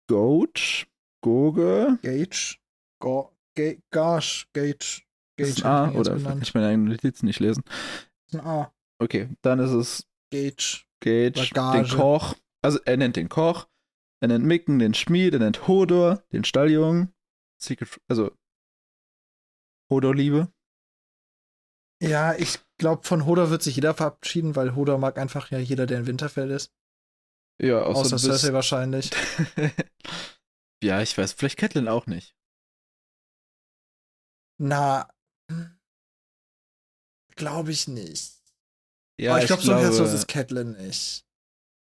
Goat, Goge, Gage. Go, Ga, Gage. Gage. das ist Gage ein A, oder genannt. ich meine eigenen Notizen nicht lesen. Das ist ein A. Okay, dann ist es Gage. Gage, Gage. den Koch. Also er nennt den Koch, er nennt Micken, den Schmied, er nennt Hodor, den Stalljungen. Secret, also Hodor-Liebe. Ja, ich glaube, von Hodor wird sich jeder verabschieden, weil Hodor mag einfach ja jeder, der in Winterfell ist. Ja, Außer außer, Cersei wahrscheinlich. ja, ich weiß, vielleicht Catelyn auch nicht. Na, glaube ich nicht. Ja, Aber ich, ich glaube, so herzlos ist Catelyn nicht.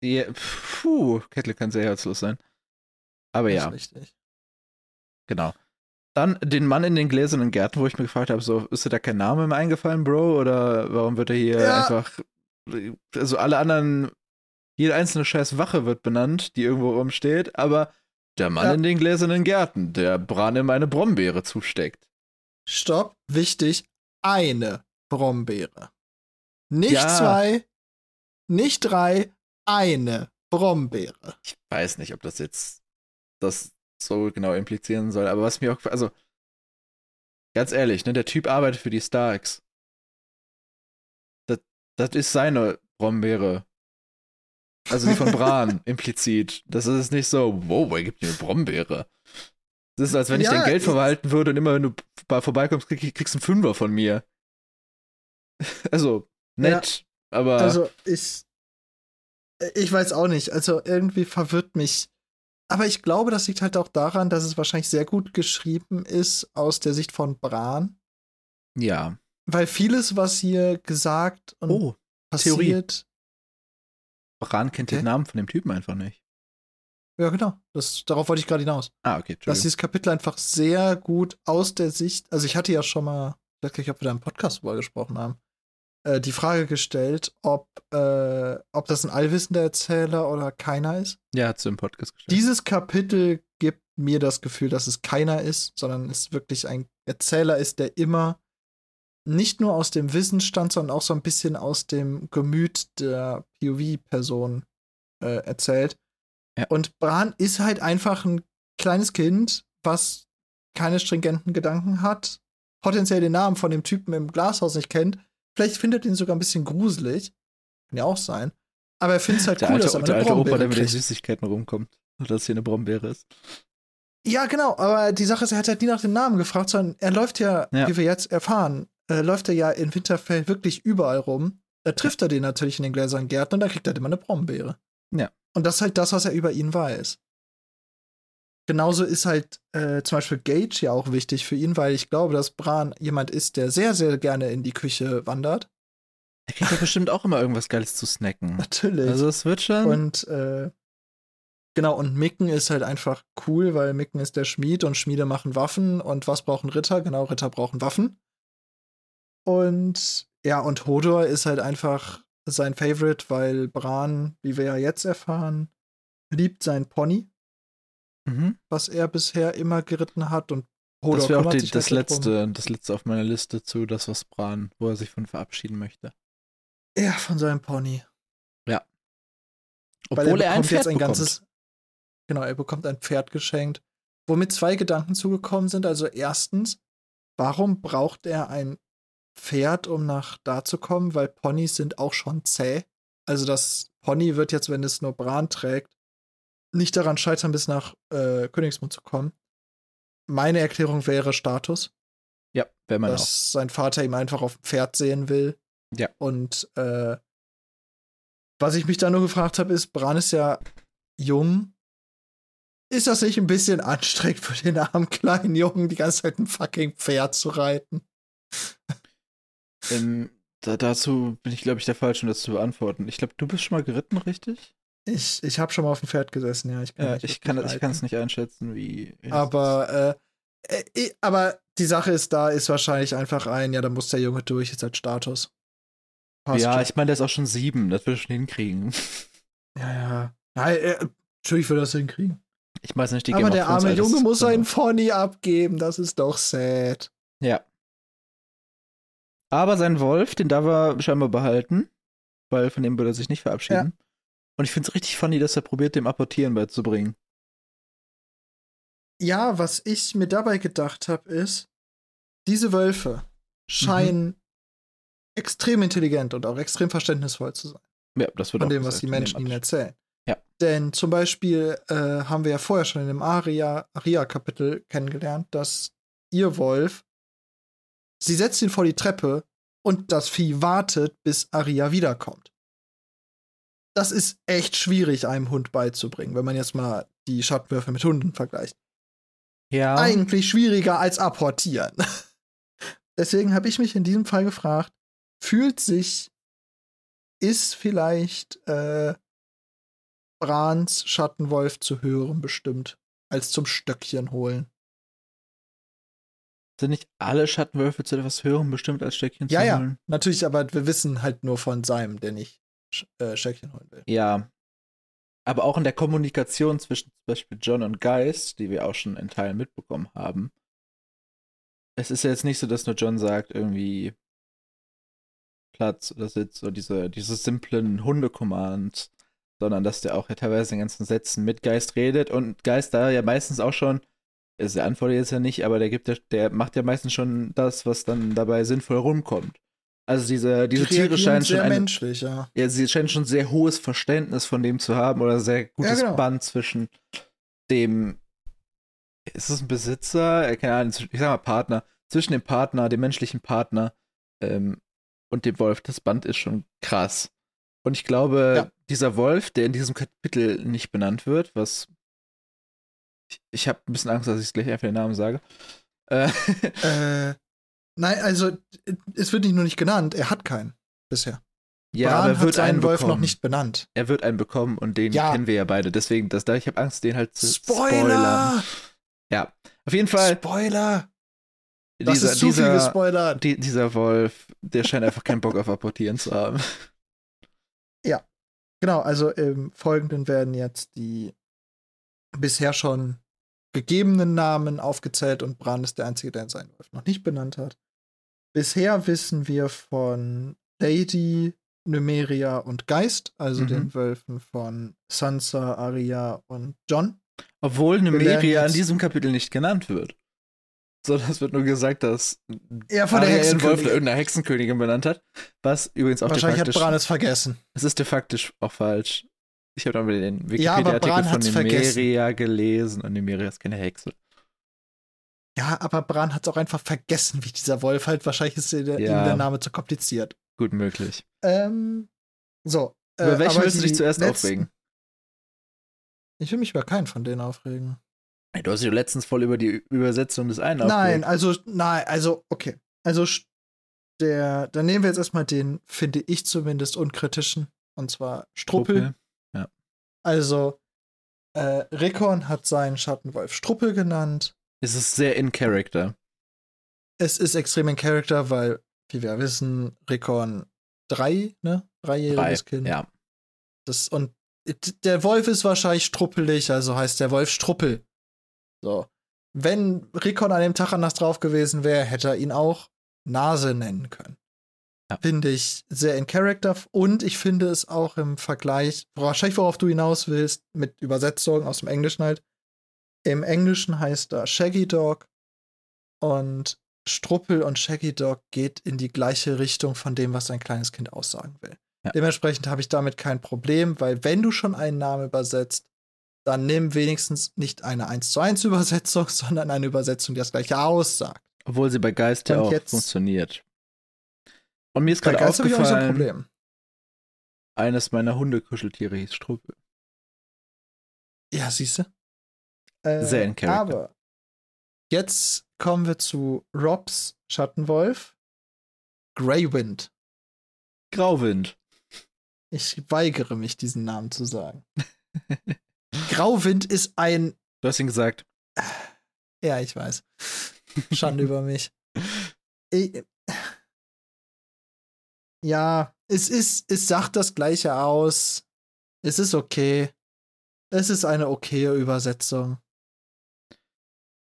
ja, puh, Catelyn kann sehr herzlos sein. Aber Das ja, ist richtig. genau. Dann den Mann in den gläsernen Gärten, wo ich mir gefragt habe, so, ist dir da kein Name mehr eingefallen, Bro? Oder warum wird er hier Ja. einfach, also alle anderen, jede einzelne scheiß Wache wird benannt, die irgendwo rumsteht, aber der Mann Ja. in den gläsernen Gärten, der Bran ihm eine Brombeere zusteckt. Stopp, wichtig, eine Brombeere. Nicht Ja. zwei, nicht drei, eine Brombeere. Ich weiß nicht, ob das jetzt das so genau implizieren soll, aber was mir auch, also, ganz ehrlich, ne, der Typ arbeitet für die Starks. Das, das ist seine Brombeere. Also die von Bran implizit. Das ist nicht so, wow, er gibt mir eine Brombeere. Das ist, als wenn ich Ja, dein Geld ich- verwalten würde und immer, wenn du bei vorbeikommst, krieg, kriegst du einen Fünfer von mir. Also, nett, aber Also ich, ich weiß auch nicht. Also irgendwie verwirrt mich. Aber ich glaube, das liegt halt auch daran, dass es wahrscheinlich sehr gut geschrieben ist aus der Sicht von Bran. ja. Weil vieles, was hier gesagt und Oh, Theorie. passiert. Bran kennt den Okay. Namen von dem Typen einfach nicht. Ja, genau. Das, darauf wollte ich gerade hinaus. Ah, okay, Dass dieses Kapitel einfach sehr gut aus der Sicht, also ich hatte ja schon mal, ich weiß gar nicht, ob wir da im Podcast drüber gesprochen haben, äh, die Frage gestellt, ob, äh, ob das ein allwissender Erzähler oder keiner ist. Ja, hat sie im Podcast gestellt. Dieses Kapitel gibt mir das Gefühl, dass es keiner ist, sondern es wirklich ein Erzähler ist, der immer nicht nur aus dem Wissen stammt, sondern auch so ein bisschen aus dem Gemüt der POV-Person äh, erzählt. Ja. Und Bran ist halt einfach ein kleines Kind, was keine stringenten Gedanken hat, potenziell den Namen von dem Typen im Glashaus nicht kennt. Vielleicht findet ihn sogar ein bisschen gruselig. Kann ja auch sein. Aber er findet es halt der cool, alte, dass er mal der eine alte Opa, Brombeere der mit den. Süßigkeiten rumkommt. Dass hier eine Brombeere ist. Ja, genau, aber die Sache ist, er hat halt nie nach dem Namen gefragt, sondern er läuft ja, Ja. wie wir jetzt erfahren, äh, läuft er ja in Winterfell wirklich überall rum. Da trifft er den natürlich in den gläsernen Gärten und dann kriegt er halt immer eine Brombeere. Ja. Und das ist halt das, was er über ihn weiß. Genauso ist halt äh, zum Beispiel Gage ja auch wichtig für ihn, weil ich glaube, dass Bran jemand ist, der sehr, sehr gerne in die Küche wandert. Der kriegt ja bestimmt auch immer irgendwas Geiles zu snacken. Natürlich. Also es wird schon. Und äh, genau, und Micken ist halt einfach cool, weil Micken ist der Schmied und Schmiede machen Waffen. Und was brauchen Ritter? Genau, Ritter brauchen Waffen. Und ja, und Hodor ist halt einfach sein Favorite, weil Bran, wie wir ja jetzt erfahren, liebt sein Pony, mhm. was er bisher immer geritten hat. Und Hodor Das wäre auch die, sich das halt darum. letzte, das letzte auf meiner Liste zu, das was Bran, wo er sich von verabschieden möchte. Ja, von seinem Pony. Weil Obwohl er, ein bekommt Pferd jetzt ein bekommt. ganzes. Genau, er bekommt ein Pferd geschenkt, womit zwei Gedanken zugekommen sind. Also erstens, warum braucht er ein Pferd, um nach da zu kommen? Weil Ponys sind auch schon zäh. Also das Pony wird jetzt, wenn es nur Bran trägt, nicht daran scheitern, bis nach äh, Königsmund zu kommen. Meine Erklärung wäre Status, Ja, wäre man auch. dass sein Vater ihm einfach auf dem Pferd sehen will. Ja. Und äh, was ich mich da nur gefragt habe, ist, Bran ist ja jung. Ist das nicht ein bisschen anstrengend für den armen kleinen Jungen, die ganze Zeit ein fucking Pferd zu reiten? Ähm, da, dazu bin ich, glaube ich, der Falsche, um das zu beantworten. Ich glaube, du bist schon mal geritten, richtig? Ich, ich habe schon mal auf dem Pferd gesessen, ja. Ich kann, Ja, nicht ich kann es ich nicht einschätzen, wie. ist. Aber, äh, äh, aber die Sache ist, da ist wahrscheinlich einfach ein, ja, da muss der Junge durch, jetzt als Status. Passt Ja, schon. ich meine, der ist auch schon sieben, das wird er schon hinkriegen. ja, ja. Nein, äh, natürlich will er das hinkriegen. Ich weiß nicht, die Aber Game of der arme Junge muss seinen Pony abgeben, das ist doch sad. Ja. Aber sein Wolf, den darf er scheinbar behalten, weil von dem würde er sich nicht verabschieden. Und ich finde es richtig funny, dass er probiert, dem Apportieren beizubringen. Ja, was ich mir dabei gedacht habe, ist, diese Wölfe scheinen extrem intelligent und auch extrem verständnisvoll zu sein, Ja, das wird von auch dem, was die Menschen ihnen erzählen. Ja. Denn zum Beispiel äh, haben wir ja vorher schon in dem Aria- Aria-Kapitel kennengelernt, dass ihr Wolf, sie setzt ihn vor die Treppe und das Vieh wartet, bis Aria wiederkommt. Das ist echt schwierig, einem Hund beizubringen, wenn man jetzt mal die Schattenwürfe mit Hunden vergleicht. Ja. Eigentlich schwieriger als apportieren. Deswegen habe ich mich in diesem Fall gefragt, fühlt sich, ist vielleicht äh, Brans Schattenwolf zu hören bestimmt, als zum Stöckchen holen. Sind nicht alle Schattenwölfe zu etwas hören, bestimmt als Stöckchen Ja, zu ja. holen? Natürlich, aber wir wissen halt nur von seinem, der nicht äh, Stöckchen holen will. Ja. Aber auch in der Kommunikation zwischen zum Beispiel John und Geist, die wir auch schon in Teilen mitbekommen haben. Es ist ja jetzt nicht so, dass nur John sagt, irgendwie Platz oder Sitz oder diese, diese simplen Hunde-Commands, sondern dass der auch ja teilweise in ganzen Sätzen mit Geist redet und Geist da ja meistens auch schon, also er antwortet jetzt ja nicht, aber der gibt ja, der macht ja meistens schon das, was dann dabei sinnvoll rumkommt. Also diese, diese Die Tiere scheinen schon sehr eine, menschlich, ja. ja, sie scheinen schon sehr hohes Verständnis von dem zu haben oder sehr gutes genau. Band zwischen dem ist es ein Besitzer, keine Ahnung, ich sag mal Partner, zwischen dem Partner, dem menschlichen Partner ähm, und dem Wolf, das Band ist schon krass. Und ich glaube, ja. dieser Wolf, der in diesem Kapitel nicht benannt wird, was ich, ich habe ein bisschen Angst, dass ich gleich einfach den Namen sage. Äh, äh, nein, also es wird nicht nur nicht genannt, er hat keinen bisher. Ja, Bran aber er wird einen Wolf bekommen. noch nicht benannt. Er wird einen bekommen und den ja. kennen wir ja beide. Deswegen, das, da ich habe Angst, den halt zu Spoiler! Spoilern. Ja, auf jeden Fall. Spoiler! Das dieser, ist zu dieser, viel gespoilert. Die, dieser Wolf, der scheint einfach keinen Bock auf Apportieren zu haben. Ja, genau. Also im Folgenden werden jetzt die bisher schon gegebenen Namen aufgezählt und Bran ist der Einzige, der seinen Wolf noch nicht benannt hat. Bisher wissen wir von Lady, Numeria und Geist, also mhm. den Wölfen von Sansa, Arya und John. Obwohl Numeria in diesem Kapitel nicht genannt wird. Sondern es wird nur gesagt, dass er von der Wolf irgendeine Hexenkönigin benannt hat. Was übrigens auch Wahrscheinlich hat Bran es vergessen. Es ist de facto auch falsch. Ich habe dann den Wikipedia-Artikel ja, von Numeria gelesen und Numeria ist keine Hexe. Ja, aber Bran hat es auch einfach vergessen, wie dieser Wolf halt. Wahrscheinlich ist der, ja. ihm der Name zu kompliziert. Gut möglich. Ähm, so. Über äh, welchen willst du dich zuerst letzten... aufregen? Ich will mich über keinen von denen aufregen. Hey, du hast dich letztens voll über die Übersetzung des einen Nein, also, nein, also, okay. Also, der, dann nehmen wir jetzt erstmal den, finde ich zumindest, unkritischen. Und zwar Struppel. Struppel. Ja. Also, äh, Rickon hat seinen Schattenwolf Struppel genannt. Es ist sehr in Character. Es ist extrem in Character, weil, wie wir wissen, Rickon drei, ne? Dreijähriges Drei, Kind. Ja. Das, und der Wolf ist wahrscheinlich struppelig, also heißt der Wolf Struppel. So. Wenn Rickon an dem Tag anders drauf gewesen wäre, hätte er ihn auch Nase nennen können. Ja. Finde ich sehr in Character und ich finde es auch im Vergleich, wahrscheinlich worauf du hinaus willst, mit Übersetzung aus dem Englischen halt. Im Englischen heißt er Shaggy Dog und Struppel und Shaggy Dog geht in die gleiche Richtung von dem, was ein kleines Kind aussagen will. Ja. Dementsprechend habe ich damit kein Problem, weil wenn du schon einen Namen übersetzt, dann nimm wenigstens nicht eine 1 zu 1 Übersetzung, sondern eine Übersetzung, die das gleiche aussagt. Obwohl sie bei Geist ja auch jetzt, funktioniert. Und mir ist gerade aufgefallen, so ein eines meiner Hundekuscheltiere hieß Struppel. Ja, siehst du? Äh. Aber jetzt kommen wir zu Robs Schattenwolf. Greywind. Grauwind. Ich weigere mich, diesen Namen zu sagen. Grauwind ist ein. Du hast ihn gesagt. Ja, ich weiß. Schande über mich. Ich, ja, es ist, es sagt das Gleiche aus. Es ist okay. Es ist eine okaye Übersetzung.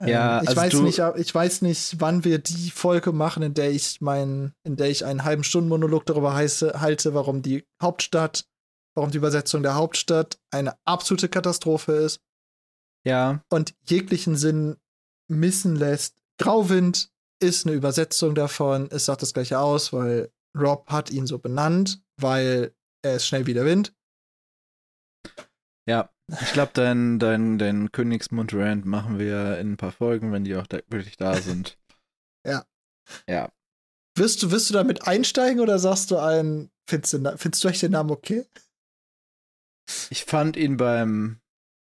Ja, ähm, ich also weiß nicht, ich weiß nicht, wann wir die Folge machen, in der ich mein, in der ich einen halben Stunden Monolog darüber heiße, halte, warum die Hauptstadt, warum die Übersetzung der Hauptstadt eine absolute Katastrophe ist. Ja. Und jeglichen Sinn missen lässt. Grauwind ist eine Übersetzung davon. Es sagt das gleiche aus, weil Rob hat ihn so benannt, weil er ist schnell wie der Wind. Ja, ich glaube, dein, dein, dein Königsmund-Rand machen wir in ein paar Folgen, wenn die auch da, wirklich da sind. ja. Ja. Wirst du, wirst du damit einsteigen oder sagst du einen, findest du, findest du echt den Namen okay? Ich fand ihn beim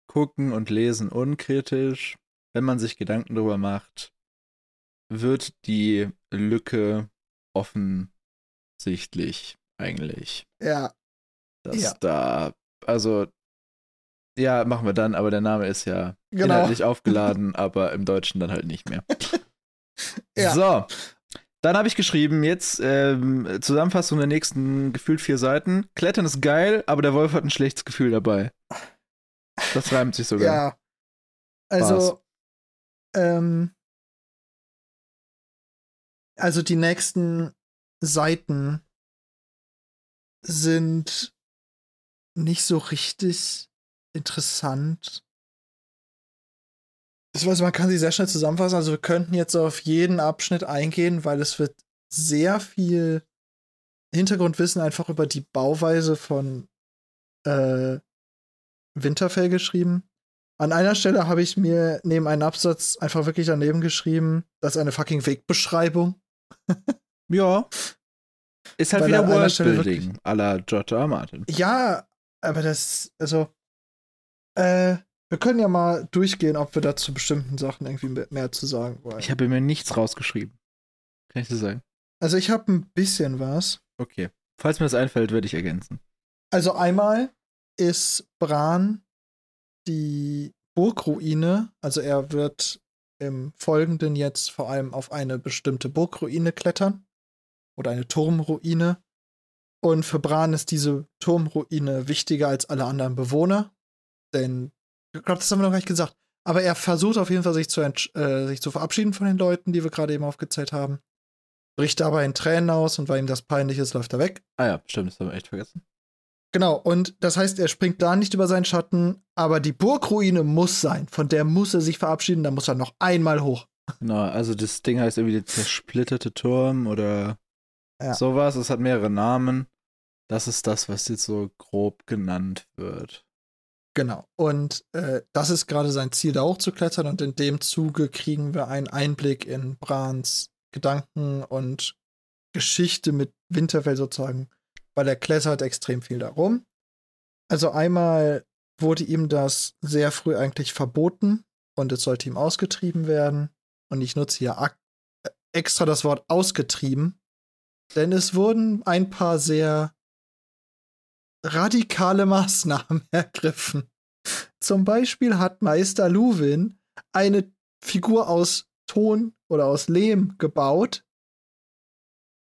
Gucken und Lesen unkritisch. Wenn man sich Gedanken darüber macht, wird die Lücke offensichtlich eigentlich. Ja. Dass ja. da, also ja, machen wir dann, aber der Name ist ja genau. inhaltlich aufgeladen, aber im Deutschen dann halt nicht mehr. ja. So. Dann habe ich geschrieben, jetzt ähm, Zusammenfassung der nächsten gefühlt vier Seiten. Klettern ist geil, aber der Wolf hat ein schlechtes Gefühl dabei. Das reimt sich sogar. Ja. Also, ähm, also die nächsten Seiten sind nicht so richtig interessant. Also man kann sie sehr schnell zusammenfassen. Also wir könnten jetzt auf jeden Abschnitt eingehen, weil es wird sehr viel Hintergrundwissen einfach über die Bauweise von äh, Winterfell geschrieben. An einer Stelle habe ich mir neben einem Absatz einfach wirklich daneben geschrieben, das ist eine fucking Wegbeschreibung. ja. Ist halt Weil wieder Worldbuilding la George R. R. Martin. Ja, aber das, also, äh, wir können ja mal durchgehen, ob wir da zu bestimmten Sachen irgendwie mehr zu sagen wollen. Ich habe mir nichts rausgeschrieben. Kann ich dir sagen? Also ich habe ein bisschen was. Okay. Falls mir das einfällt, werde ich ergänzen. Also einmal ist Bran die Burgruine, also er wird im Folgenden jetzt vor allem auf eine bestimmte Burgruine klettern oder eine Turmruine. Und für Bran ist diese Turmruine wichtiger als alle anderen Bewohner, denn ich glaube, das haben wir noch gar nicht gesagt. Aber er versucht auf jeden Fall, sich zu, äh, sich zu verabschieden von den Leuten, die wir gerade eben aufgezählt haben. Bricht dabei in Tränen aus und weil ihm das peinlich ist, läuft er weg. Ah ja, stimmt, das haben wir echt vergessen. Genau, und das heißt, er springt da nicht über seinen Schatten, aber die Burgruine muss sein. Von der muss er sich verabschieden, da muss er noch einmal hoch. Genau, also das Ding heißt irgendwie der zersplitterte Turm oder ja. sowas. Es hat mehrere Namen. Das ist das, was jetzt so grob genannt wird. Genau. Und äh, das ist gerade sein Ziel, da hochzuklettern. Und in dem Zuge kriegen wir einen Einblick in Brans Gedanken und Geschichte mit Winterfell sozusagen weil er klettert extrem viel darum. Also einmal wurde ihm das sehr früh eigentlich verboten und es sollte ihm ausgetrieben werden. Und ich nutze hier äh, extra das Wort ausgetrieben, denn es wurden ein paar sehr radikale Maßnahmen ergriffen. Zum Beispiel hat Meister Luwin eine Figur aus Ton oder aus Lehm gebaut,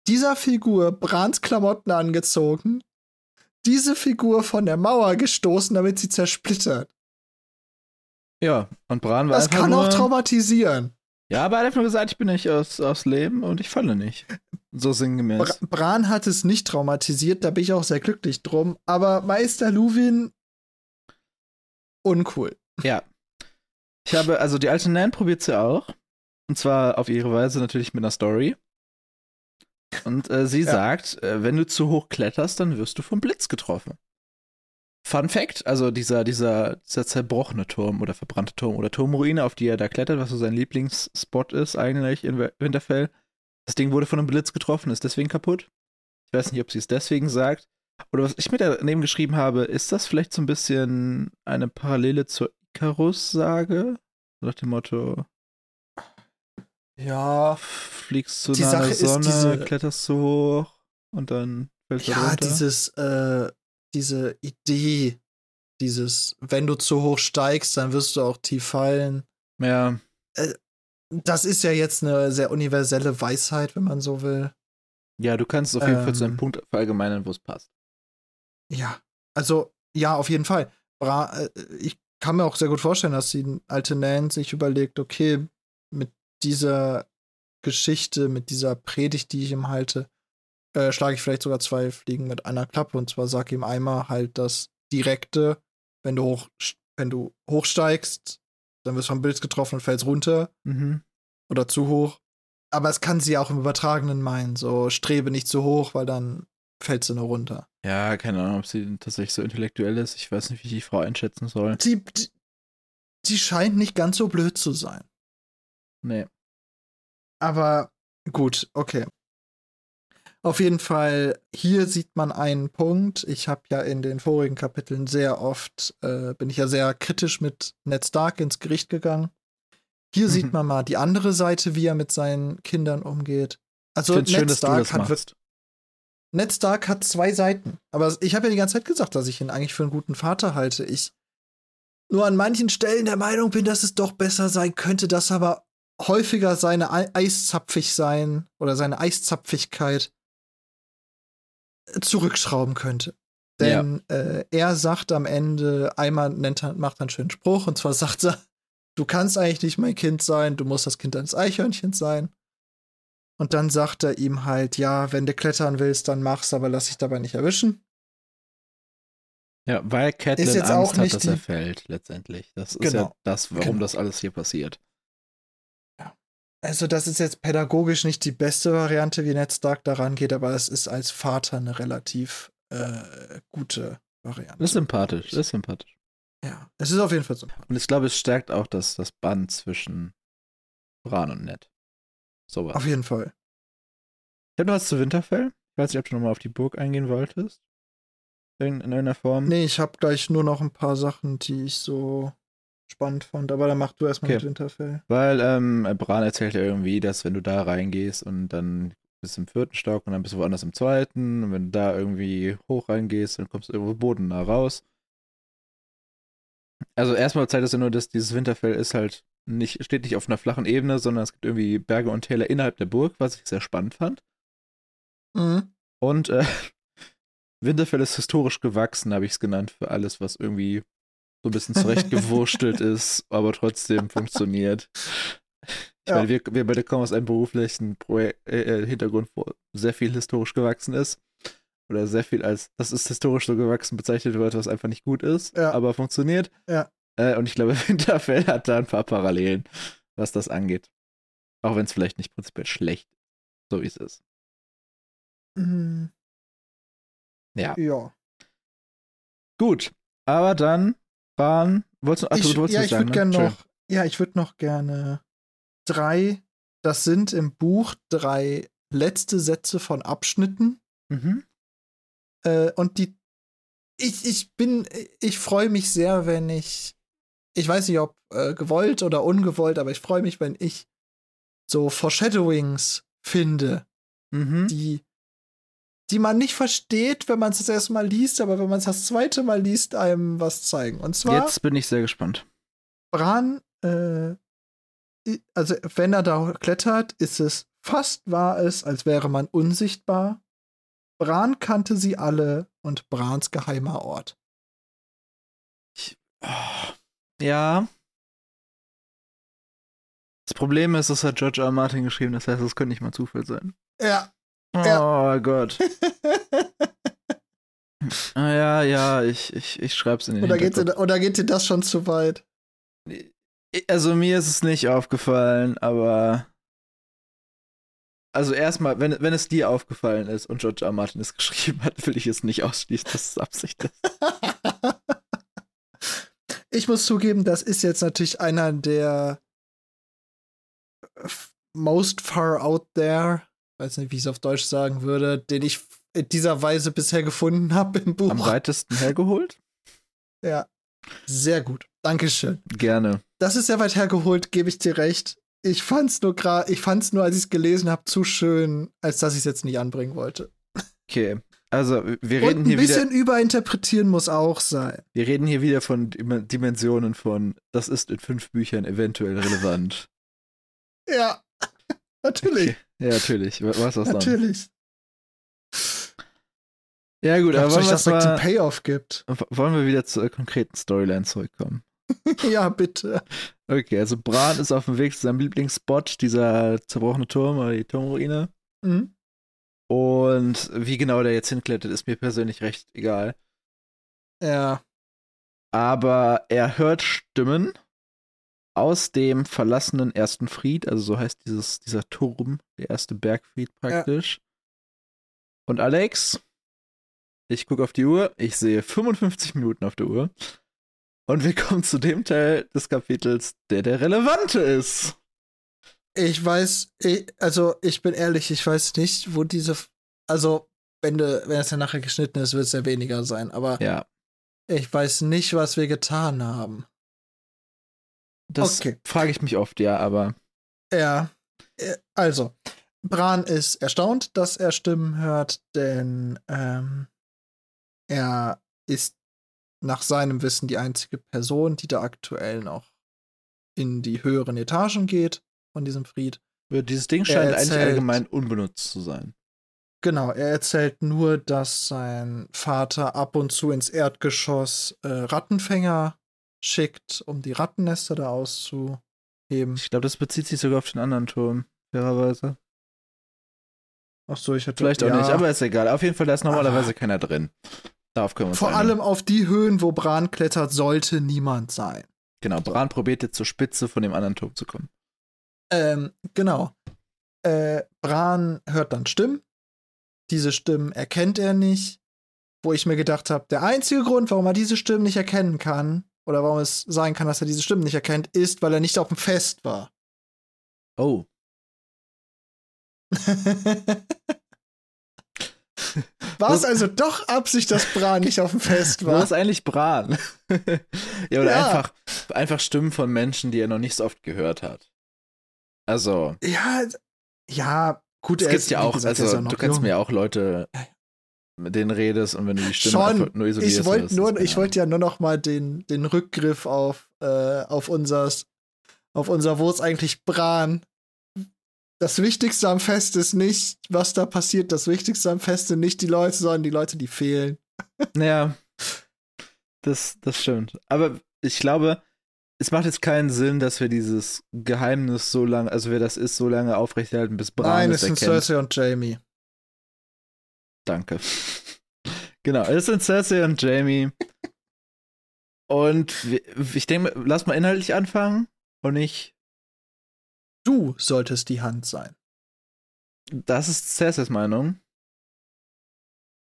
dieser Figur Brans Klamotten angezogen, diese Figur von der Mauer gestoßen, damit sie zersplittert. Ja, und Bran war Das kann auch traumatisieren. Ja, aber er hat einfach nur gesagt, ich bin nicht aus, aus Leben und ich falle nicht. So sinngemäß. Br Bran hat es nicht traumatisiert, da bin ich auch sehr glücklich drum. Aber Meister Luwin, uncool. Ja. Ich habe, also die alte Nan probiert sie auch. Und zwar auf ihre Weise natürlich mit einer Story. Und äh, sie ja. sagt, äh, wenn du zu hoch kletterst, dann wirst du vom Blitz getroffen. Fun Fact, also dieser, dieser, dieser zerbrochene Turm oder verbrannte Turm oder Turmruine, auf die er da klettert, was so sein Lieblingsspot ist eigentlich in Winterfell. Das Ding wurde von einem Blitz getroffen, ist deswegen kaputt. Ich weiß nicht, ob sie es deswegen sagt. Oder was ich mir daneben geschrieben habe, ist das vielleicht so ein bisschen eine Parallele zur Icarus-Sage? Nach dem Motto, ja. Fliegst zu einer Sonne, diese, kletterst so hoch und dann fällst du ja, runter. Ja, dieses, äh, diese Idee, dieses, wenn du zu hoch steigst, dann wirst du auch tief fallen. Ja. Äh, das ist ja jetzt eine sehr universelle Weisheit, wenn man so will. Ja, du kannst auf jeden ähm, Fall zu einem ähm. Punkt verallgemeinern, wo es passt. Ja, also, ja, auf jeden Fall. Bra äh, ich kann mir auch sehr gut vorstellen, dass die alte Nan sich überlegt, okay, mit dieser Geschichte, mit dieser Predigt, die ich ihm halte, äh, schlage ich vielleicht sogar zwei Fliegen mit einer Klappe. Und zwar sag ihm einmal halt das Direkte, wenn du hoch, wenn du hochsteigst, dann wirst du vom Bild getroffen und fällst runter. Mhm. Oder zu hoch. Aber es kann sie auch im Übertragenen meinen. So, strebe nicht zu hoch, weil dann fällst du nur runter. Ja, keine Ahnung, ob sie tatsächlich so intellektuell ist. Ich weiß nicht, wie ich die Frau einschätzen soll. Sie, die scheint nicht ganz so blöd zu sein. Nee. Aber gut, okay. Auf jeden Fall, hier sieht man einen Punkt. Ich habe ja in den vorigen Kapiteln sehr oft, äh, bin ich ja sehr kritisch mit Ned Stark ins Gericht gegangen. Hier mhm. sieht man mal die andere Seite, wie er mit seinen Kindern umgeht. Also Ned schön, Stark hat machst. Ned Stark hat zwei Seiten. Aber ich habe ja die ganze Zeit gesagt, dass ich ihn eigentlich für einen guten Vater halte. Ich nur an manchen Stellen der Meinung bin, dass es doch besser sein könnte, dass aber häufiger seine Eiszapfig sein oder seine Eiszapfigkeit zurückschrauben könnte. Denn ja. äh, er sagt am Ende, einmal nennt macht er einen schönen Spruch, und zwar sagt er, du kannst eigentlich nicht mein Kind sein, du musst das Kind eines Eichhörnchens sein. Und dann sagt er ihm halt, ja, wenn du klettern willst, dann mach's, aber lass dich dabei nicht erwischen. Ja, weil Catelyn Angst hat, dass er fällt, letztendlich. Das ist genau. ja das, warum genau. das alles hier passiert. Also, das ist jetzt pädagogisch nicht die beste Variante, wie Ned Stark daran geht, aber es ist als Vater eine relativ äh, gute Variante. Ist sympathisch, ist sympathisch. Ja, es ist auf jeden Fall so. Und ich glaube, es stärkt auch das, das Band zwischen Bran und Ned. Sowas. Auf jeden Fall. Ich habe noch was zu Winterfell. Ich weiß nicht, ob du nochmal auf die Burg eingehen wolltest. In, in irgendeiner Form. Nee, ich habe gleich nur noch ein paar Sachen, die ich so spannend fand, aber dann mach du erstmal Okay. mit Winterfell. Weil ähm, Bran erzählt ja irgendwie, dass wenn du da reingehst und dann bist du im vierten Stock und dann bist du woanders im zweiten und wenn du da irgendwie hoch reingehst, dann kommst du irgendwo bodennah raus. Also erstmal zeigt das ja nur, dass dieses Winterfell ist halt nicht, steht nicht auf einer flachen Ebene, sondern es gibt irgendwie Berge und Täler innerhalb der Burg, was ich sehr spannend fand. Mhm. Und äh, Winterfell ist historisch gewachsen, habe ich es genannt, für alles, was irgendwie so ein bisschen zurechtgewurstelt ist, aber trotzdem funktioniert. Ich Ja. meine, wir, wir beide kommen aus einem beruflichen Projek äh, äh, Hintergrund, wo sehr viel historisch gewachsen ist. Oder sehr viel als, das ist historisch so gewachsen bezeichnet wird, was einfach nicht gut ist, Ja. aber funktioniert. Ja. Äh, und ich glaube, Winterfell hat da ein paar Parallelen, was das angeht. Auch wenn es vielleicht nicht prinzipiell schlecht ist, so wie es ist. Mhm. Ja. Ja. Gut, aber dann waren. Wolltest du, ach, ich, du wolltest ja, ich würde ne? gerne noch, ja, ich würde noch gerne drei, das sind im Buch drei letzte Sätze von Abschnitten. Mhm. Äh, und die, ich, ich bin, ich freue mich sehr, wenn ich, ich weiß nicht, ob äh, gewollt oder ungewollt, aber ich freue mich, wenn ich so Foreshadowings finde, Mhm. die, die man nicht versteht, wenn man es das erste Mal liest, aber wenn man es das zweite Mal liest, einem was zeigen. Und zwar Jetzt bin ich sehr gespannt. Bran, äh, also wenn er da klettert, ist es fast war es, als wäre man unsichtbar. Bran kannte sie alle und Brans geheimer Ort. Oh, ja. Das Problem ist, das hat George R. R. Martin geschrieben, das heißt, es könnte nicht mal Zufall sein. Ja. Oh Ja. Gott. Ah, ja, ja, ich, ich, ich schreib's in den oder, geht dir, oder geht dir das schon zu weit? Also mir ist es nicht aufgefallen, aber also erstmal, wenn, wenn es dir aufgefallen ist und George R. Martin es geschrieben hat, will ich es nicht ausschließen, dass es Absicht ist. ich muss zugeben, das ist jetzt natürlich einer der most far out there, weiß nicht, wie ich es auf Deutsch sagen würde, den ich in dieser Weise bisher gefunden habe im Buch. Am weitesten hergeholt? Ja. Sehr gut. Dankeschön. Gerne. Das ist sehr weit hergeholt, gebe ich dir recht. Ich fand's nur gerade, ich fand's nur, als ich es gelesen habe, zu schön, als dass ich es jetzt nicht anbringen wollte. Okay. Also, wir reden ein hier wieder. bisschen überinterpretieren muss auch sein. Wir reden hier wieder von Dim- Dimensionen von, das ist in fünf Büchern eventuell relevant. Ja. Natürlich. Okay. Ja, natürlich. Was was? Natürlich. Ja, gut, Ich aber wollen, dass mal, einen Payoff gibt. wollen wir wieder zur konkreten Storyline zurückkommen? ja, bitte. Okay, also Bran ist auf dem Weg zu seinem Lieblingsspot, dieser zerbrochene Turm oder die Turmruine. Mhm. Und wie genau der jetzt hinklettert, ist mir persönlich recht egal. Ja. Aber er hört Stimmen aus dem verlassenen ersten Fried, also so heißt dieses, dieser Turm, der erste Bergfried praktisch. Und Alex, ich gucke auf die Uhr, ich sehe 55 Minuten auf der Uhr. Und wir kommen zu dem Teil des Kapitels, der der relevante ist. Ich weiß, ich, also ich bin ehrlich, ich weiß nicht, wo diese, also wenn du, wenn es ja nachher geschnitten ist, wird es ja weniger sein, aber Ja, ich weiß nicht, was wir getan haben. Das Okay. frage ich mich oft, ja, aber Ja, äh, also, Bran ist erstaunt, dass er Stimmen hört, denn ähm, er ist nach seinem Wissen die einzige Person, die da aktuell noch in die höheren Etagen geht von diesem Fried. dieses Ding scheint eigentlich erzählt- allgemein unbenutzt zu sein. Genau, er erzählt nur, dass sein Vater ab und zu ins Erdgeschoss äh, Rattenfänger schickt, um die Rattennester da auszuheben. Ich glaube, das bezieht sich sogar auf den anderen Turm, fairerweise. Ach so, ich hätte Vielleicht auch ja, nicht, aber ist egal. Auf jeden Fall, da ist normalerweise Aber- keiner drin. Darauf können wir uns vor einigen. allem auf die Höhen, wo Bran klettert, sollte niemand sein. Genau, Bran probiert jetzt zur Spitze von dem anderen Turm zu kommen. Ähm, genau. Äh, Bran hört dann Stimmen. Diese Stimmen erkennt er nicht. Wo ich mir gedacht habe, der einzige Grund, warum er diese Stimmen nicht erkennen kann oder warum es sein kann, dass er diese Stimmen nicht erkennt, ist, weil er nicht auf dem Fest war. Oh. war es also doch Absicht, dass Bran nicht auf dem Fest war? War es eigentlich Bran? ja, oder Ja. Einfach, einfach Stimmen von Menschen, die er noch nicht so oft gehört hat. Also, Ja, ja, gut, es er gibt ja auch, gesagt, also du kannst jung. mir auch Leute. Mit denen redest und wenn du die Stimme Schon. nur isolierst. Ich wollte nur, ist ich wollte ja nur noch mal den, den Rückgriff auf, äh, auf unser, auf unser Wo ist eigentlich Bran. Das Wichtigste am Fest ist nicht, was da passiert. Das Wichtigste am Fest sind nicht die Leute, sondern die Leute, die fehlen. Ja, das, das stimmt. Aber ich glaube, es macht jetzt keinen Sinn, dass wir dieses Geheimnis so lange, also wer das ist, so lange aufrechterhalten, bis Bran Nein, es es sind. Cersei und Jamie. Danke. genau, es sind Cersei und Jamie. Und ich denke, lass mal inhaltlich anfangen und nicht. Du solltest die Hand sein. Das ist Cerseis Meinung.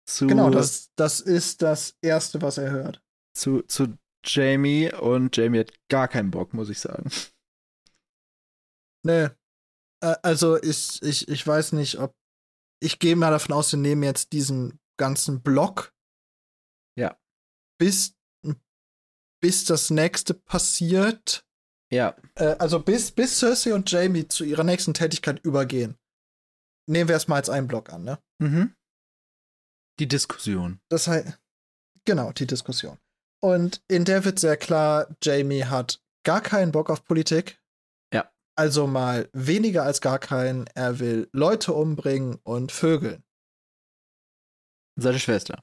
Zu, Genau, das, das ist das Erste, was er hört. zu, zu Jamie und Jamie hat gar keinen Bock, muss ich sagen. Nee. Äh, also ich, ich, ich weiß nicht, ob. Ich gehe mal davon aus, wir nehmen jetzt diesen ganzen Block. Ja. Bis, bis das nächste passiert. Ja, Äh, also bis, bis Cersei und Jamie zu ihrer nächsten Tätigkeit übergehen. Nehmen wir es mal als einen Block an, ne? mhm. Die Diskussion. Das heißt, genau, die Diskussion. Und in der wird sehr klar, Jamie hat gar keinen Bock auf Politik. Also mal weniger als gar keinen. Er will Leute umbringen und vögeln. Seine Schwester.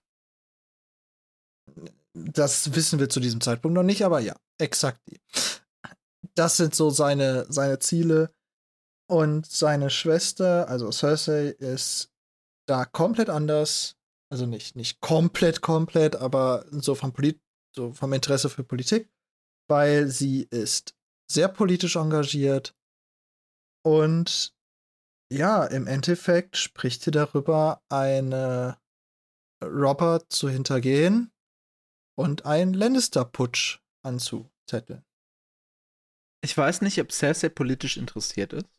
Das wissen wir zu diesem Zeitpunkt noch nicht, aber ja, exakt die. Das sind so seine, seine Ziele. Und seine Schwester, also Cersei, ist da komplett anders. Also nicht, nicht komplett, komplett, aber so vom, Polit so vom Interesse für Politik, weil sie ist sehr politisch engagiert und ja, im Endeffekt spricht sie darüber, eine Robert zu hintergehen und einen Lannister-Putsch anzuzetteln. Ich weiß nicht, ob Cersei politisch interessiert ist.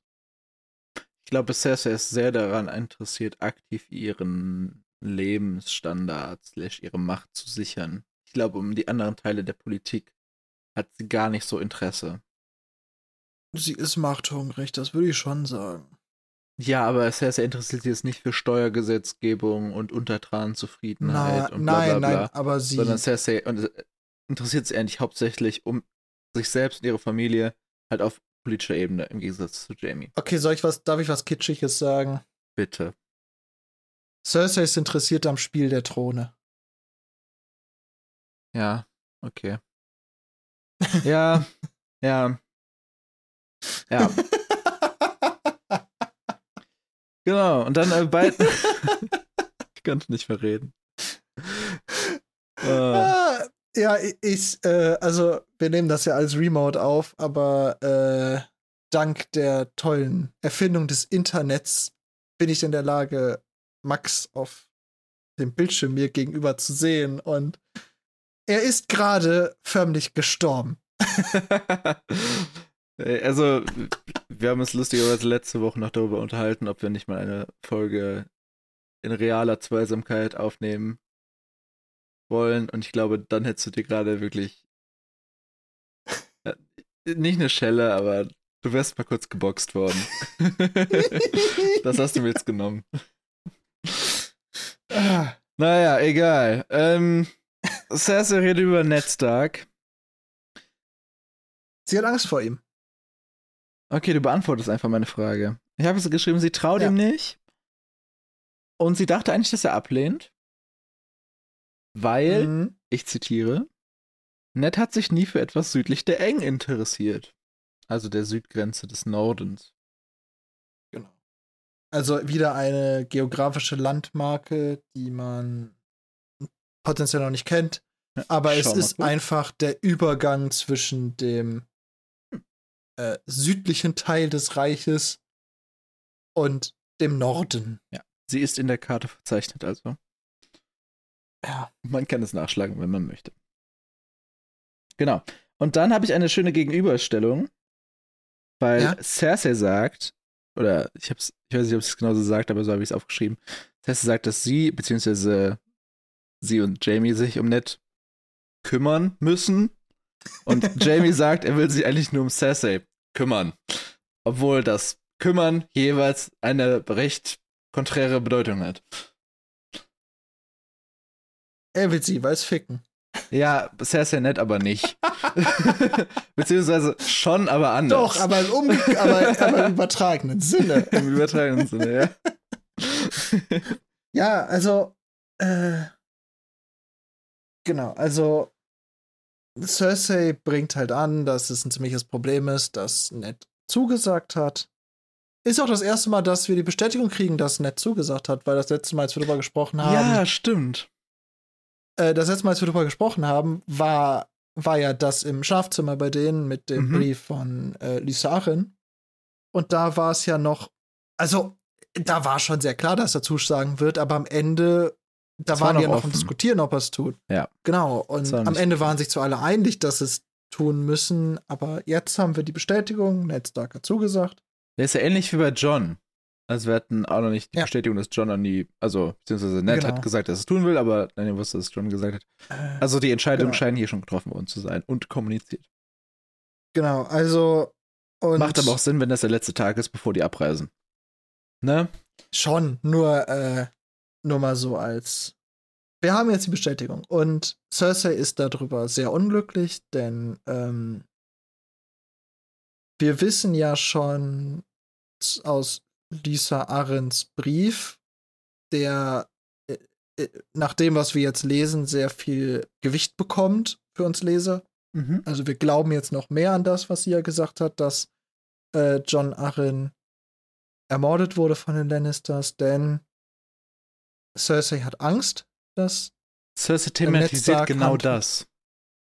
Ich glaube, Cersei ist sehr daran interessiert, aktiv ihren Lebensstandard ihre Macht zu sichern. Ich glaube, um die anderen Teile der Politik hat sie gar nicht so Interesse. Sie ist machthungrig, das würde ich schon sagen. Ja, aber Cersei interessiert sich jetzt nicht für Steuergesetzgebung und Untertanenzufriedenheit Na, und bla bla nein, bla. nein, aber sie. sondern Cersei und, äh, interessiert sich eigentlich hauptsächlich um sich selbst und ihre Familie halt auf politischer Ebene im Gegensatz zu Jamie. Okay, soll ich was, darf ich was Kitschiges sagen? Bitte. Cersei ist interessiert am Spiel der Throne. Ja, okay. Ja, ja. Ja, genau. Und dann äh, beide. ich konnte nicht mehr reden. Äh, ja, ich, äh, also wir nehmen das ja als Remote auf, aber äh, dank der tollen Erfindung des Internets bin ich in der Lage, Max auf dem Bildschirm mir gegenüber zu sehen und er ist gerade förmlich gestorben. Äh, also, wir haben uns lustigerweise letzte Woche noch darüber unterhalten, ob wir nicht mal eine Folge in realer Zweisamkeit aufnehmen wollen. Und ich glaube, dann hättest du dir gerade wirklich äh, nicht eine Schelle, aber du wärst mal kurz geboxt worden. das hast du mir jetzt genommen. Ah, Naja, egal. Ähm, Cersei redet über Ned Stark. sie hat Angst vor ihm. Okay, du beantwortest einfach meine Frage. Ich habe so geschrieben, sie traut Ja. ihm nicht. Und sie dachte eigentlich, dass er ablehnt. Weil, Mhm. ich zitiere, Ned hat sich nie für etwas südlich der Eng interessiert. Also der Südgrenze des Nordens. Genau. Also wieder eine geografische Landmarke, die man potenziell noch nicht kennt. Aber es mal ist kurz. einfach der Übergang zwischen dem äh, südlichen Teil des Reiches und dem Norden. Sie ist in der Karte verzeichnet, also. Ja. Man kann es nachschlagen, wenn man möchte. Genau. Und dann habe ich eine schöne Gegenüberstellung, weil Ja. Cersei sagt, oder ich hab's, ich weiß nicht, ob sie es genauso sagt, aber so habe ich es aufgeschrieben. Cersei sagt, dass sie, beziehungsweise sie und Jamie sich um Ned kümmern müssen. Und Jamie sagt, er will sich eigentlich nur um Cersei kümmern. Obwohl das Kümmern jeweils eine recht konträre Bedeutung hat. Er will sie, weil es ficken. Ja, Cersei nett, aber nicht. Beziehungsweise schon, aber anders. Doch, aber im, Umge aber, aber im übertragenen Sinne. Im übertragenen Sinne, ja. Ja, also, äh, genau, also Cersei bringt halt an, dass es ein ziemliches Problem ist, dass Ned zugesagt hat. Ist auch das erste Mal, dass wir die Bestätigung kriegen, dass Ned zugesagt hat, weil das letzte Mal, als wir darüber gesprochen haben, ja, stimmt. äh, das letzte Mal, als wir darüber gesprochen haben, war, war ja das im Schlafzimmer bei denen mit dem Mhm. Brief von äh, Lysarin. Und da war es ja noch, also da war schon sehr klar, dass er zusagen wird, aber am Ende, da waren noch wir noch offen. am Diskutieren, ob er es tut. Ja. Genau. Und am Ende waren sich zwar alle einig, dass es tun müssen, aber jetzt haben wir die Bestätigung, Ned Stark hat zugesagt. Der ist ja ähnlich wie bei John. Also wir hatten auch noch nicht die Ja. Bestätigung, dass John an die, also beziehungsweise Ned Genau. hat gesagt, dass er es tun will, aber Daniel wusste, dass John gesagt hat. Äh, Also die Entscheidungen Genau. scheinen hier schon getroffen worden zu sein und kommuniziert. genau, also und Macht aber auch Sinn, wenn das der letzte Tag ist, bevor die abreisen. Ne? Schon, nur, äh, nur mal so als. Wir haben jetzt die Bestätigung. Und Cersei ist darüber sehr unglücklich, denn ähm, wir wissen ja schon aus Lisa Arrens Brief, der äh, äh, nach dem, was wir jetzt lesen, sehr viel Gewicht bekommt für uns Leser. Mhm. Also wir glauben jetzt noch mehr an das, was sie ja gesagt hat, dass äh, John Arryn ermordet wurde von den Lannisters, denn Cersei hat Angst, dass Cersei thematisiert genau handelt. das.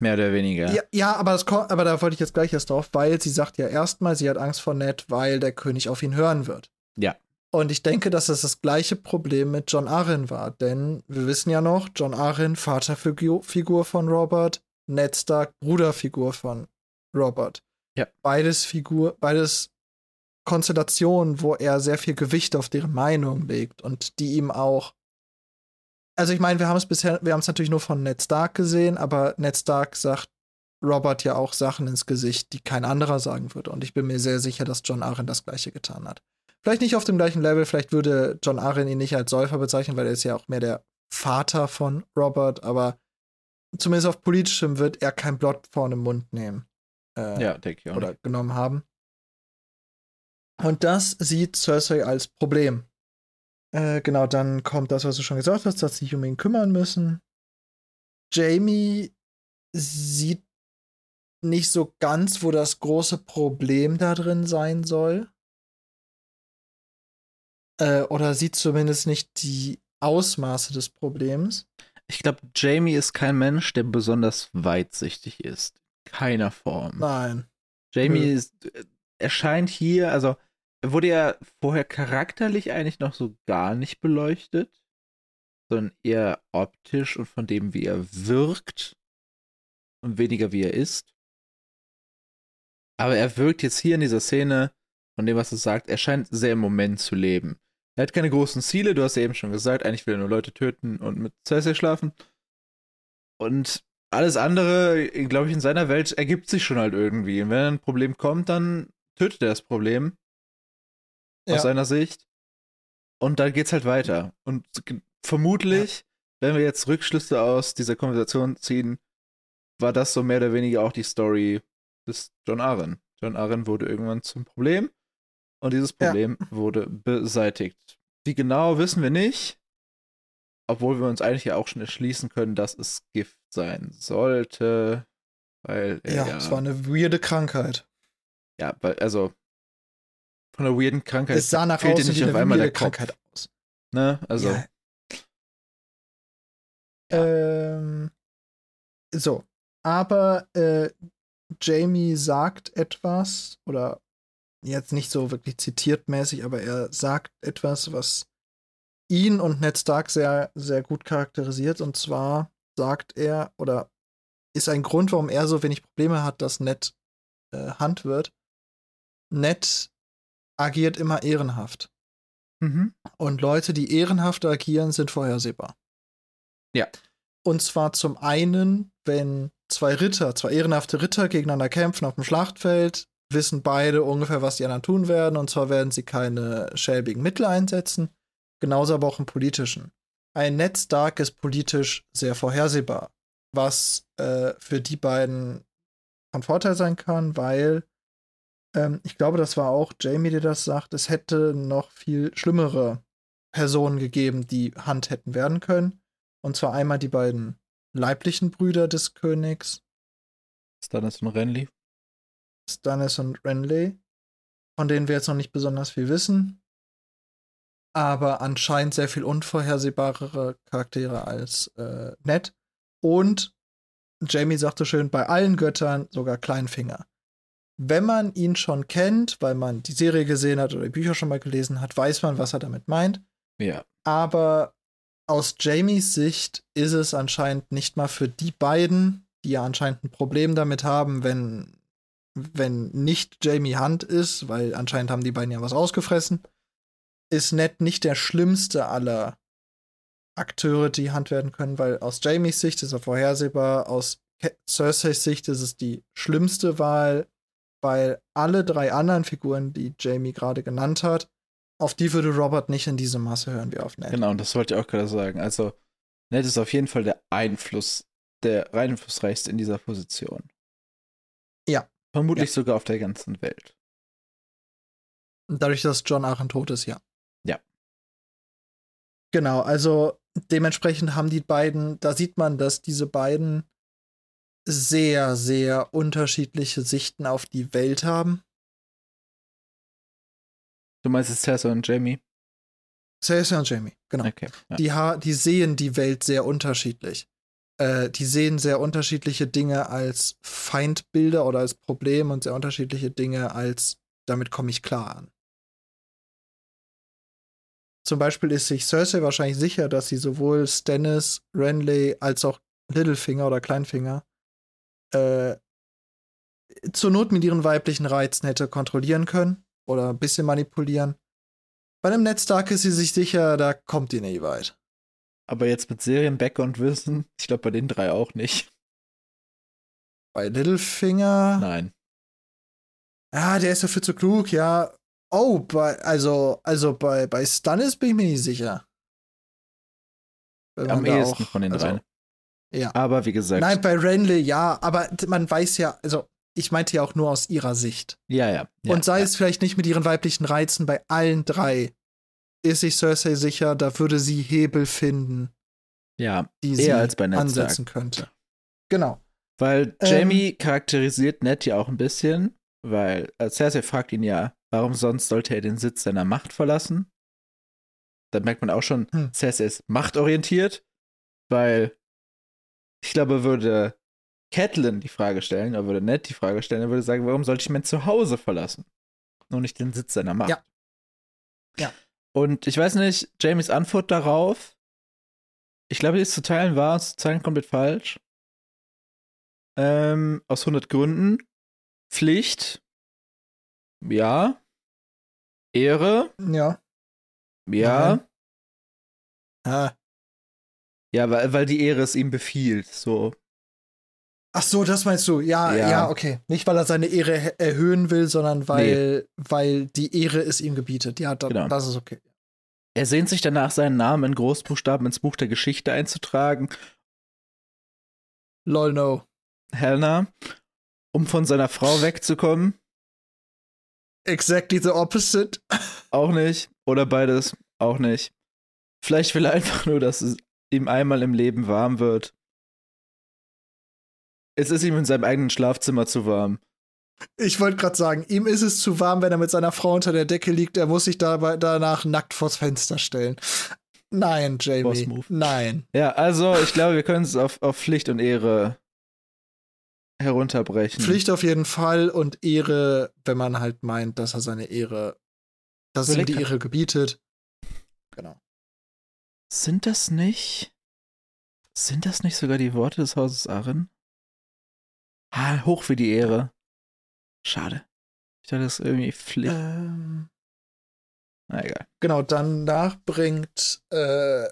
Mehr oder weniger. ja, ja aber, das, aber da wollte ich jetzt gleich erst drauf, weil sie sagt ja erstmal, sie hat Angst vor Ned, weil der König auf ihn hören wird. Ja. Und ich denke, dass es das gleiche Problem mit John Arryn war, denn wir wissen ja noch, John Arryn, Vaterfigur Figur von Robert, Ned Stark, Bruderfigur von Robert. Ja. Beides Figur, beides Konstellationen, wo er sehr viel Gewicht auf deren Meinung legt und die ihm auch. Also ich meine, wir haben es bisher, wir haben es natürlich nur von Ned Stark gesehen, aber Ned Stark sagt Robert ja auch Sachen ins Gesicht, die kein anderer sagen würde. Und ich bin mir sehr sicher, dass John Arryn das gleiche getan hat. Vielleicht nicht auf dem gleichen Level, vielleicht würde John Arryn ihn nicht als Säufer bezeichnen, weil er ist ja auch mehr der Vater von Robert, aber zumindest auf politischem wird er kein Blatt vor den Mund nehmen. Äh, Ja, denke ich auch. oder genommen haben. Und das sieht Cersei als Problem. Äh, genau, dann kommt das, was du schon gesagt hast, dass sie sich um ihn kümmern müssen. Jamie sieht nicht so ganz, wo das große Problem da drin sein soll. Äh, oder sieht zumindest nicht die Ausmaße des Problems. Ich glaube, Jamie ist kein Mensch, der besonders weitsichtig ist. Keiner Form. Nein. Jamie Nö. ist, äh, erscheint hier, also wurde ja vorher charakterlich eigentlich noch so gar nicht beleuchtet, sondern eher optisch und von dem, wie er wirkt und weniger wie er ist. Aber er wirkt jetzt hier in dieser Szene, von dem, was er sagt, er scheint sehr im Moment zu leben. Er hat keine großen Ziele, du hast ja eben schon gesagt, eigentlich will er nur Leute töten und mit Cersei schlafen. Und alles andere, glaube ich, in seiner Welt ergibt sich schon halt irgendwie. Und wenn ein Problem kommt, dann tötet er das Problem. Ja. Aus seiner Sicht. Und dann geht's halt weiter. Und vermutlich, wenn wir jetzt Rückschlüsse aus dieser Konversation ziehen, war das so mehr oder weniger auch die Story des John Arryn. John Arryn wurde irgendwann zum Problem. Und dieses Ja. Problem wurde beseitigt. Wie genau, wissen wir nicht. Obwohl wir uns eigentlich ja auch schon erschließen können, dass es Gift sein sollte. Weil Ja, ja, es war eine weirde Krankheit. ja, weil, also von einer weirden Krankheit Es sah nach fehlt dir außen nicht wie auf einmal der Kopf. Krankheit aus. Ne? Also, Ja. Ähm, so, aber äh, Jamie sagt etwas, oder jetzt nicht so wirklich zitiertmäßig, aber er sagt etwas, was ihn und Ned Stark sehr, sehr gut charakterisiert. Und zwar sagt er, oder ist ein Grund, warum er so wenig Probleme hat, dass Ned äh, Hand wird. Ned agiert immer ehrenhaft. Mhm. Und Leute, die ehrenhaft agieren, sind vorhersehbar. Ja. Und zwar zum einen, wenn zwei Ritter, zwei ehrenhafte Ritter gegeneinander kämpfen auf dem Schlachtfeld, wissen beide ungefähr, was die anderen tun werden. Und zwar werden sie keine schäbigen Mittel einsetzen. Genauso aber auch im politischen. Ein Ned Stark ist politisch sehr vorhersehbar, was äh, für die beiden von Vorteil sein kann, weil ähm, ich glaube, das war auch Jamie, der das sagt, es hätte noch viel schlimmere Personen gegeben, die Hand hätten werden können. Und zwar einmal die beiden leiblichen Brüder des Königs. Stannis und Renly. Stannis und Renly, von denen wir jetzt noch nicht besonders viel wissen. Aber anscheinend sehr viel unvorhersehbarere Charaktere als äh, Ned. Und Jamie sagte schön, bei allen Göttern sogar Kleinfinger wenn man ihn schon kennt, weil man die Serie gesehen hat oder die Bücher schon mal gelesen hat, weiß man, was er damit meint. Ja. Aber aus Jamies Sicht ist es anscheinend nicht mal für die beiden, die ja anscheinend ein Problem damit haben, wenn, wenn nicht Jamie Hunt ist, weil anscheinend haben die beiden ja was ausgefressen, ist Ned nicht der schlimmste aller Akteure, die Hand werden können, weil aus Jamies Sicht ist er vorhersehbar, aus Cerseis Sicht ist es die schlimmste Wahl, weil alle drei anderen Figuren, die Jamie gerade genannt hat, auf die würde Robert nicht in diesem Maße hören wie auf Ned. Genau, und das wollte ich auch gerade sagen. Also, Ned ist auf jeden Fall der Einfluss, der einflussreichste in dieser Position. Ja. Vermutlich ja. sogar auf der ganzen Welt. Dadurch, dass John Aaron tot ist, ja. Ja. Genau, also dementsprechend haben die beiden, da sieht man, dass diese beiden sehr, sehr unterschiedliche Sichten auf die Welt haben. Du meinst es Cersei und Jamie? Cersei und Jamie, genau. Okay. Ja. Die, die sehen die Welt sehr unterschiedlich. Äh, die sehen sehr unterschiedliche Dinge als Feindbilder oder als Problem und sehr unterschiedliche Dinge als damit komme ich klar an. Zum Beispiel ist sich Cersei wahrscheinlich sicher, dass sie sowohl Stannis, Renly als auch Littlefinger oder Kleinfinger äh, zur Not mit ihren weiblichen Reizen hätte kontrollieren können oder ein bisschen manipulieren. Bei einem Ned Stark ist sie sich sicher, da kommt die nie weit. Aber jetzt mit Serien, Background Wissen, ich glaube bei den drei auch nicht. Bei Littlefinger? Nein. Ja, der ist dafür zu klug, ja. Oh, bei, also, also bei, bei Stannis bin ich mir nicht sicher. Am ehesten auch, von den also, dreien. Ja. Aber wie gesagt. Nein, bei Renly ja, aber man weiß ja, also ich meinte ja auch nur aus ihrer Sicht. Ja, ja. ja und sei ja. es vielleicht nicht mit ihren weiblichen Reizen, bei allen drei ist sich Cersei sicher, da würde sie Hebel finden. Ja, die sie als bei Ned ansetzen könnte. Genau. Weil Jamie ähm, charakterisiert Ned ja auch ein bisschen, weil äh, Cersei fragt ihn ja, warum sonst sollte er den Sitz seiner Macht verlassen? Da merkt man auch schon, hm. Cersei ist machtorientiert, weil ich glaube, würde Catelyn die Frage stellen, oder würde Ned die Frage stellen, er würde sagen, warum sollte ich mein Zuhause verlassen? Nur nicht den Sitz seiner Macht. Ja. Ja. Und ich weiß nicht, Jamies Antwort darauf, ich glaube, die ist zu teilen wahr, zu teilen komplett falsch. Ähm, aus 100 Gründen. Pflicht. Ja. Ehre. Ja. Ja. Ah. Ja, weil, weil die Ehre es ihm befiehlt, so. Ach so, das meinst du? Ja, ja, ja, okay. Nicht, weil er seine Ehre erhöhen will, sondern weil, nee. weil die Ehre es ihm gebietet. Ja, da, genau. das ist okay. Er sehnt sich danach, seinen Namen in Großbuchstaben ins Buch der Geschichte einzutragen. Lol, no. Helena, um von seiner Frau wegzukommen. Exactly the opposite. Auch nicht. Oder beides. Auch nicht. Vielleicht will er einfach nur, dass ihm einmal im Leben warm wird. Es ist ihm in seinem eigenen Schlafzimmer zu warm. Ich wollte gerade sagen, ihm ist es zu warm, wenn er mit seiner Frau unter der Decke liegt. Er muss sich dabei, danach nackt vors Fenster stellen. Nein, Jamie. Nein. Ja, also ich glaube, wir können es auf, auf Pflicht und Ehre herunterbrechen. Pflicht auf jeden Fall und Ehre, wenn man halt meint, dass er seine Ehre, dass ihm die Ehre gebietet. Genau. Sind das nicht? Sind das nicht sogar die Worte des Hauses Arren? Ah, hoch für die Ehre. Schade. Ich dachte, das ist irgendwie Pflicht. Ähm, Na egal. genau, danach bringt äh,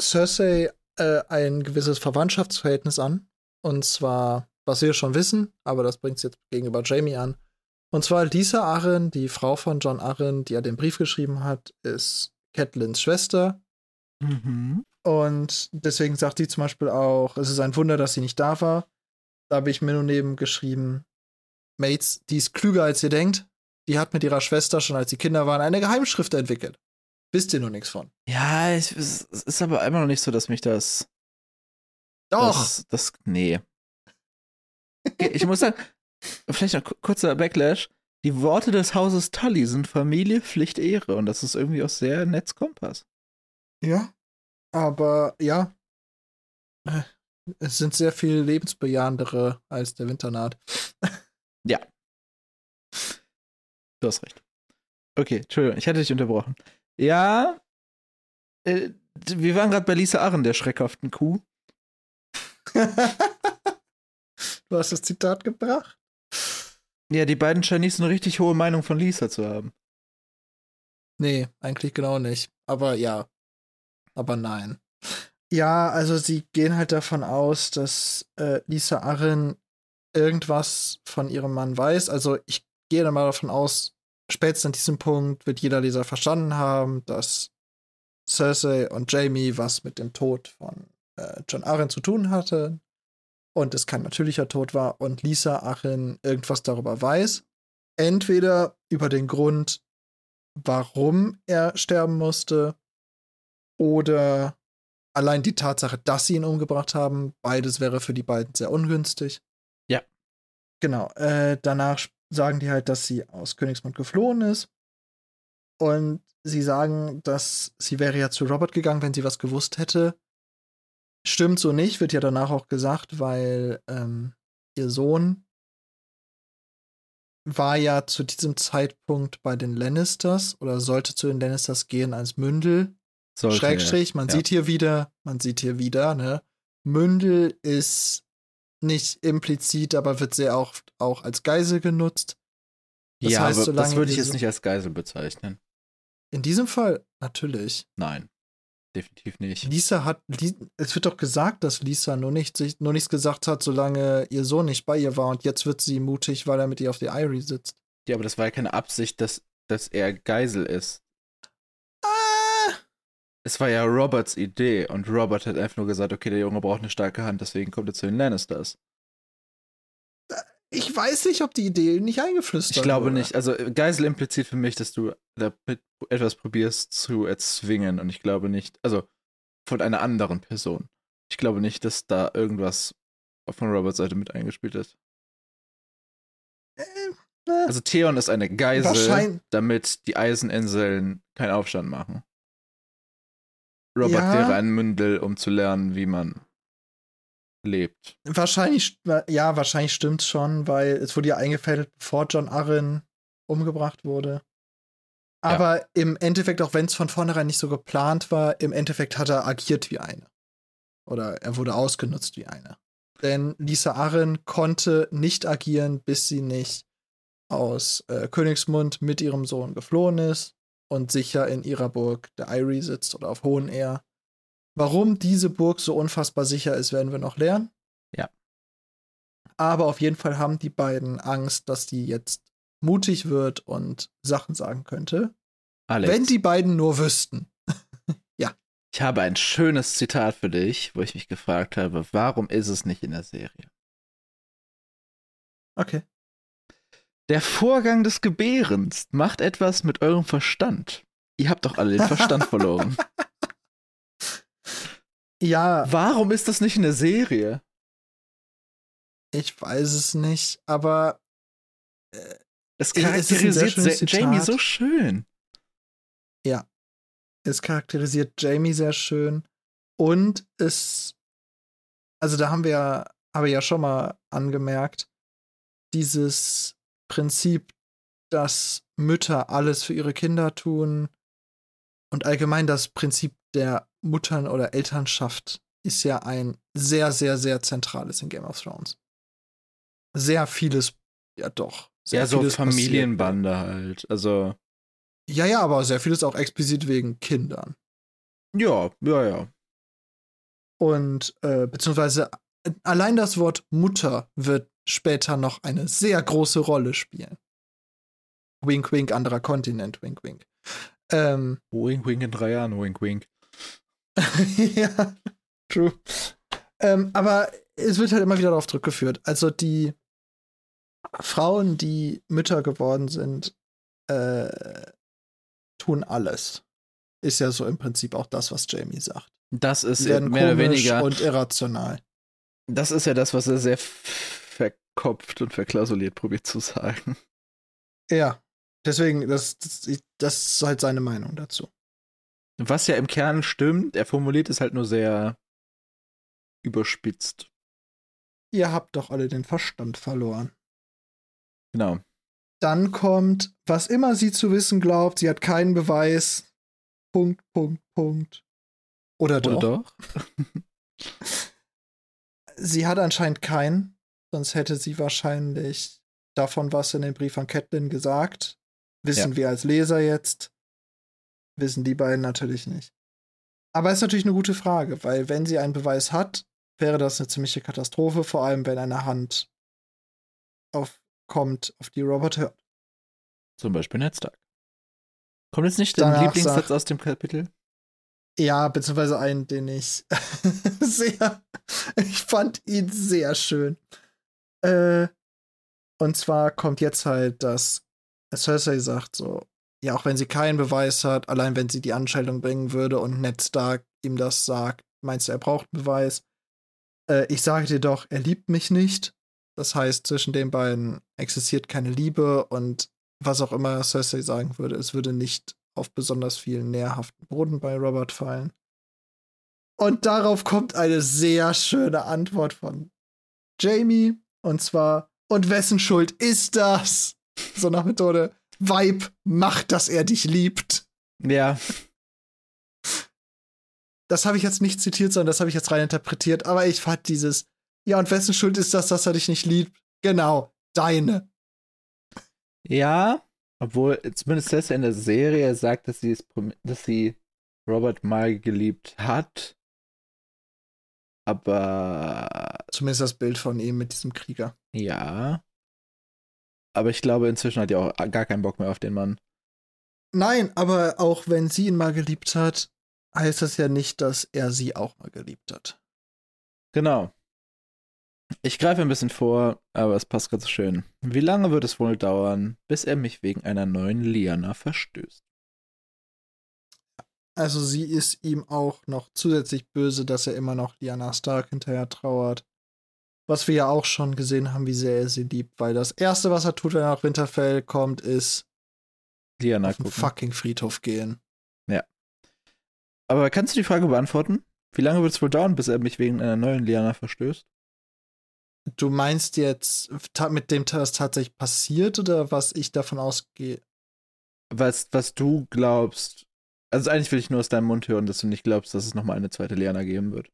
Cersei äh, ein gewisses Verwandtschaftsverhältnis an. Und zwar, was wir schon wissen, aber das bringt sie jetzt gegenüber Jamie an. Und zwar Lisa Arryn, die Frau von John Arryn, die ja den Brief geschrieben hat, ist Catelyn's Schwester. Mhm. Und deswegen sagt sie zum Beispiel auch, es ist ein Wunder, dass sie nicht da war. Da habe ich mir nur neben geschrieben, Mates, die ist klüger als ihr denkt. Die hat mit ihrer Schwester schon als sie Kinder waren eine Geheimschrift entwickelt. Wisst ihr nur nichts von. Ja, es ist aber immer noch nicht so, dass mich das. Doch! Das, das nee. Ich muss sagen, vielleicht noch ku- kurzer Backlash. Die Worte des Hauses Tully sind Familie, Pflicht, Ehre. Und das ist irgendwie auch sehr Netzkompass. Ja. Aber ja. Es sind sehr viel lebensbejahendere als der Winter naht. Du hast recht. Okay, Entschuldigung, ich hatte dich unterbrochen. Ja, äh, wir waren gerade bei Lisa Arren, der schreckhaften Kuh. du hast das Zitat gebracht. Ja, die beiden scheinen nicht so eine richtig hohe Meinung von Lisa zu haben. Nee, eigentlich genau nicht. Aber ja. Aber nein. Ja, also sie gehen halt davon aus, dass äh, Lisa Arryn irgendwas von ihrem Mann weiß. Also ich gehe dann mal davon aus, spätestens an diesem Punkt wird jeder Leser verstanden haben, dass Cersei und Jamie was mit dem Tod von äh, John Arryn zu tun hatte und es kein natürlicher Tod war und Lisa Arryn irgendwas darüber weiß. Entweder über den Grund, warum er sterben musste oder allein die Tatsache, dass sie ihn umgebracht haben. Beides wäre für die beiden sehr ungünstig. Ja. Genau. Äh, danach sagen die halt, dass sie aus Königsmund geflohen ist. Und sie sagen, dass sie wäre ja zu Robert gegangen, wenn sie was gewusst hätte. Stimmt so nicht, wird ja danach auch gesagt, weil ähm, ihr Sohn war ja zu diesem Zeitpunkt bei den Lannisters oder sollte zu den Lannisters gehen als Mündel. Sollte Schrägstrich, man ja. sieht hier wieder, man sieht hier wieder, ne? Mündel ist nicht implizit, aber wird sehr oft auch als Geisel genutzt. Das ja, heißt, aber das würde ich jetzt nicht als Geisel bezeichnen. In diesem Fall natürlich. Nein, definitiv nicht. Lisa hat, es wird doch gesagt, dass Lisa nur, nicht, nur nichts gesagt hat, solange ihr Sohn nicht bei ihr war und jetzt wird sie mutig, weil er mit ihr auf der Irie sitzt. Ja, aber das war ja keine Absicht, dass, dass er Geisel ist. Es war ja Roberts Idee und Robert hat einfach nur gesagt, okay, der Junge braucht eine starke Hand, deswegen kommt er zu den Lannisters. ich weiß nicht, ob die Idee nicht eingeflüstert Ich glaube wurde. nicht. Also Geisel impliziert für mich, dass du damit etwas probierst zu erzwingen und ich glaube nicht, also von einer anderen Person. Ich glaube nicht, dass da irgendwas von Roberts Seite mit eingespielt ist. Äh, Also Theon ist eine Geisel, damit die Eiseninseln keinen Aufstand machen. Robert Ja. wäre ein Mündel, um zu lernen, wie man lebt. Wahrscheinlich, ja, wahrscheinlich stimmt's schon, weil es wurde ja eingefädelt, bevor John Arryn umgebracht wurde. Aber im Endeffekt, auch wenn es von vornherein nicht so geplant war, im Endeffekt hat er agiert wie eine. Oder er wurde ausgenutzt wie eine. Denn Lisa Arryn konnte nicht agieren, bis sie nicht aus äh, Königsmund mit ihrem Sohn geflohen ist und sicher in ihrer Burg der Irie sitzt oder auf Hohen Air. Warum diese Burg so unfassbar sicher ist, werden wir noch lernen. Ja. Aber auf jeden Fall haben die beiden Angst, dass die jetzt mutig wird und Sachen sagen könnte. Alex, Wenn die beiden nur wüssten. ich habe ein schönes Zitat für dich, wo ich mich gefragt habe, warum ist es nicht in der Serie? Okay. Der Vorgang des Gebärens macht etwas mit eurem Verstand. Ihr habt doch alle den Verstand verloren. Ja, Warum ist das nicht in der Serie? ich weiß es nicht, aber Es Es sehr charakterisiert schönes Sa- Jamie so schön. es charakterisiert Jamie sehr schön. Und es, also da haben wir ja, habe ich ja schon mal angemerkt, dieses Prinzip, dass Mütter alles für ihre Kinder tun und allgemein das Prinzip der Muttern- oder Elternschaft ist ja ein sehr, sehr, sehr zentrales in Game of Thrones. sehr vieles, ja doch. Sehr ja, so Familienbande passiert. halt. Also. Ja, ja, aber sehr vieles auch explizit wegen Kindern. Ja, ja, ja. Und äh, beziehungsweise allein das Wort Mutter wird später noch eine sehr große Rolle spielen. Wink, wink, anderer Kontinent, wink, wink. Ähm, wink, wink in drei Jahren, wink, wink. ja, true. Ähm, aber es wird halt immer wieder darauf zurückgeführt. Also die Frauen, die Mütter geworden sind, äh, tun alles. Ist ja so im Prinzip auch das, was Jamie sagt. Das ist mehr oder weniger und irrational. Das ist ja das, was er sehr verkopft und verklausuliert probiert zu sagen. Ja, deswegen, das, das, das ist halt seine Meinung dazu. Was ja im Kern stimmt, er formuliert es halt nur sehr überspitzt. Ihr habt doch alle den Verstand verloren. Genau. Dann kommt, was immer sie zu wissen glaubt, sie hat keinen Beweis. Punkt, Punkt, Punkt. Oder doch? Oder doch? sie hat anscheinend keinen, sonst hätte sie wahrscheinlich davon was in dem Brief an Catelyn gesagt. Wissen ja. wir als Leser jetzt. Wissen die beiden natürlich nicht. Aber es ist natürlich eine gute Frage, weil wenn sie einen Beweis hat, wäre das eine ziemliche Katastrophe, vor allem wenn eine Hand aufkommt, auf die Robert hört. Zum Beispiel Netztag. Kommt jetzt nicht dein Lieblingssatz aus dem Kapitel? Ja, beziehungsweise einen, den ich sehr, ich fand ihn sehr schön. Äh, und zwar kommt jetzt halt, dass Cersei sagt so, ja, auch wenn sie keinen Beweis hat, allein wenn sie die Anscheidung bringen würde und Ned Stark ihm das sagt, meinst du, er braucht einen Beweis? Äh, ich sage dir doch, er liebt mich nicht. Das heißt, zwischen den beiden existiert keine Liebe und was auch immer Cersei sagen würde, es würde nicht auf besonders viel nährhaften Boden bei Robert fallen. Und darauf kommt eine sehr schöne Antwort von Jamie. Und zwar, und wessen Schuld ist das? So nach Methode, Vibe macht, dass er dich liebt. Ja. Das habe ich jetzt nicht zitiert, sondern das habe ich jetzt rein interpretiert. Aber ich fand dieses, ja, und wessen Schuld ist das, dass er dich nicht liebt? Genau, deine. Ja, obwohl, zumindest das in der Serie sagt, dass sie, es, dass sie Robert mal geliebt hat. Aber. Zumindest das Bild von ihm mit diesem Krieger. Ja. Aber ich glaube, inzwischen hat er auch gar keinen Bock mehr auf den Mann. Nein, aber auch wenn sie ihn mal geliebt hat, heißt das ja nicht, dass er sie auch mal geliebt hat. Genau. Ich greife ein bisschen vor, aber es passt ganz schön. Wie lange wird es wohl dauern, bis er mich wegen einer neuen Liana verstößt? Also sie ist ihm auch noch zusätzlich böse, dass er immer noch Liana Stark hinterher trauert. Was wir ja auch schon gesehen haben, wie sehr er sie liebt, weil das erste, was er tut, wenn er nach Winterfell kommt, ist Liana auf den fucking Friedhof gehen. Ja. Aber kannst du die Frage beantworten? Wie lange wird es wohl dauern, bis er mich wegen einer neuen Liana verstößt? Du meinst jetzt mit dem das tatsächlich passiert oder was ich davon ausgehe? Was, was du glaubst. Also eigentlich will ich nur aus deinem Mund hören, dass du nicht glaubst, dass es nochmal eine zweite Liana geben wird.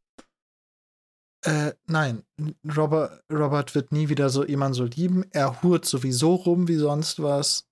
Äh, nein. Robert, Robert wird nie wieder so jemanden so lieben. Er hurt sowieso rum wie sonst was.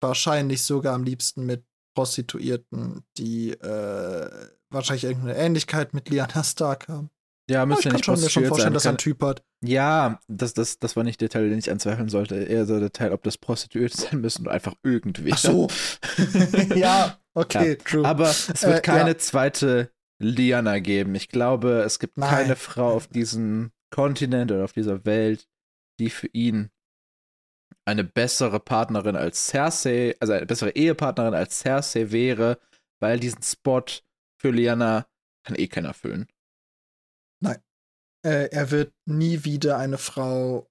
Wahrscheinlich sogar am liebsten mit Prostituierten, die äh, wahrscheinlich irgendeine Ähnlichkeit mit Liana Stark haben. Ja, müsste ja, ich kann schon, mir schon vorstellen, sein. dass er einen Typ hat. Ja, das, das, das war nicht der Teil, den ich anzweifeln sollte. Eher so der Teil, ob das Prostituierte sein müssen oder einfach irgendwie. Ach so. ja, okay, ja. true. Aber es wird äh, keine ja. zweite Liana geben. Ich glaube, es gibt Nein. keine Frau auf diesem Kontinent oder auf dieser Welt, die für ihn eine bessere Partnerin als Cersei, also eine bessere Ehepartnerin als Cersei wäre, weil diesen Spot für Liana kann eh keiner füllen. Nein. Äh, er wird nie wieder eine Frau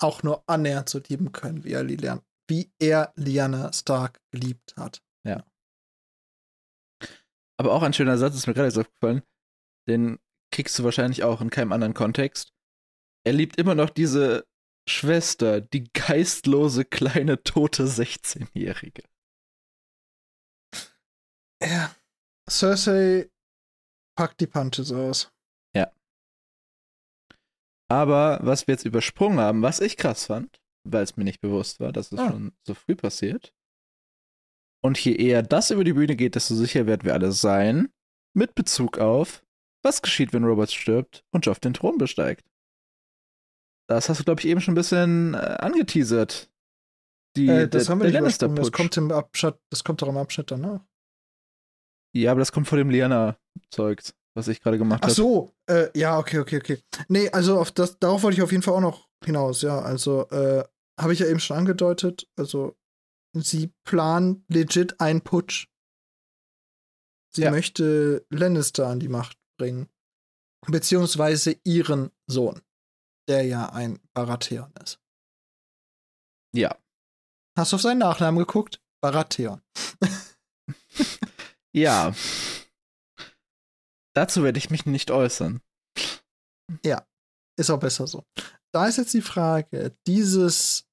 auch nur annähernd so lieben können, wie er, Lilian, wie er Lyanna Stark geliebt hat. Ja. Aber auch ein schöner Satz ist mir gerade jetzt aufgefallen. Den kriegst du wahrscheinlich auch in keinem anderen Kontext. Er liebt immer noch diese Schwester, die geistlose kleine tote 16-Jährige. Ja. Cersei packt die Punches aus. Aber was wir jetzt übersprungen haben, was ich krass fand, weil es mir nicht bewusst war, dass es Ah. schon so früh passiert. Und je eher das über die Bühne geht, desto sicher werden wir alle sein, mit Bezug auf, was geschieht, wenn Robert stirbt und Joff den Thron besteigt. Das hast du, glaube ich, eben schon ein bisschen äh, angeteasert. Die, Äh, das der, haben wir der nicht. Das kommt, im Abschnitt, das kommt doch im Abschnitt danach. Ja, aber das kommt vor dem Liana-Zeug, was ich gerade gemacht Ach habe. so, äh, ja, okay, okay, okay. Nee, also auf das, darauf wollte ich auf jeden Fall auch noch hinaus, ja. Also, äh, habe ich ja eben schon angedeutet. Also, sie planen legit einen Putsch. Sie Ja. möchte Lannister an die Macht bringen. Beziehungsweise ihren Sohn, der ja ein Baratheon ist. Ja. Hast du auf seinen Nachnamen geguckt? Baratheon. Ja. Dazu werde ich mich nicht äußern. Ist auch besser so. Da ist jetzt die Frage, dieses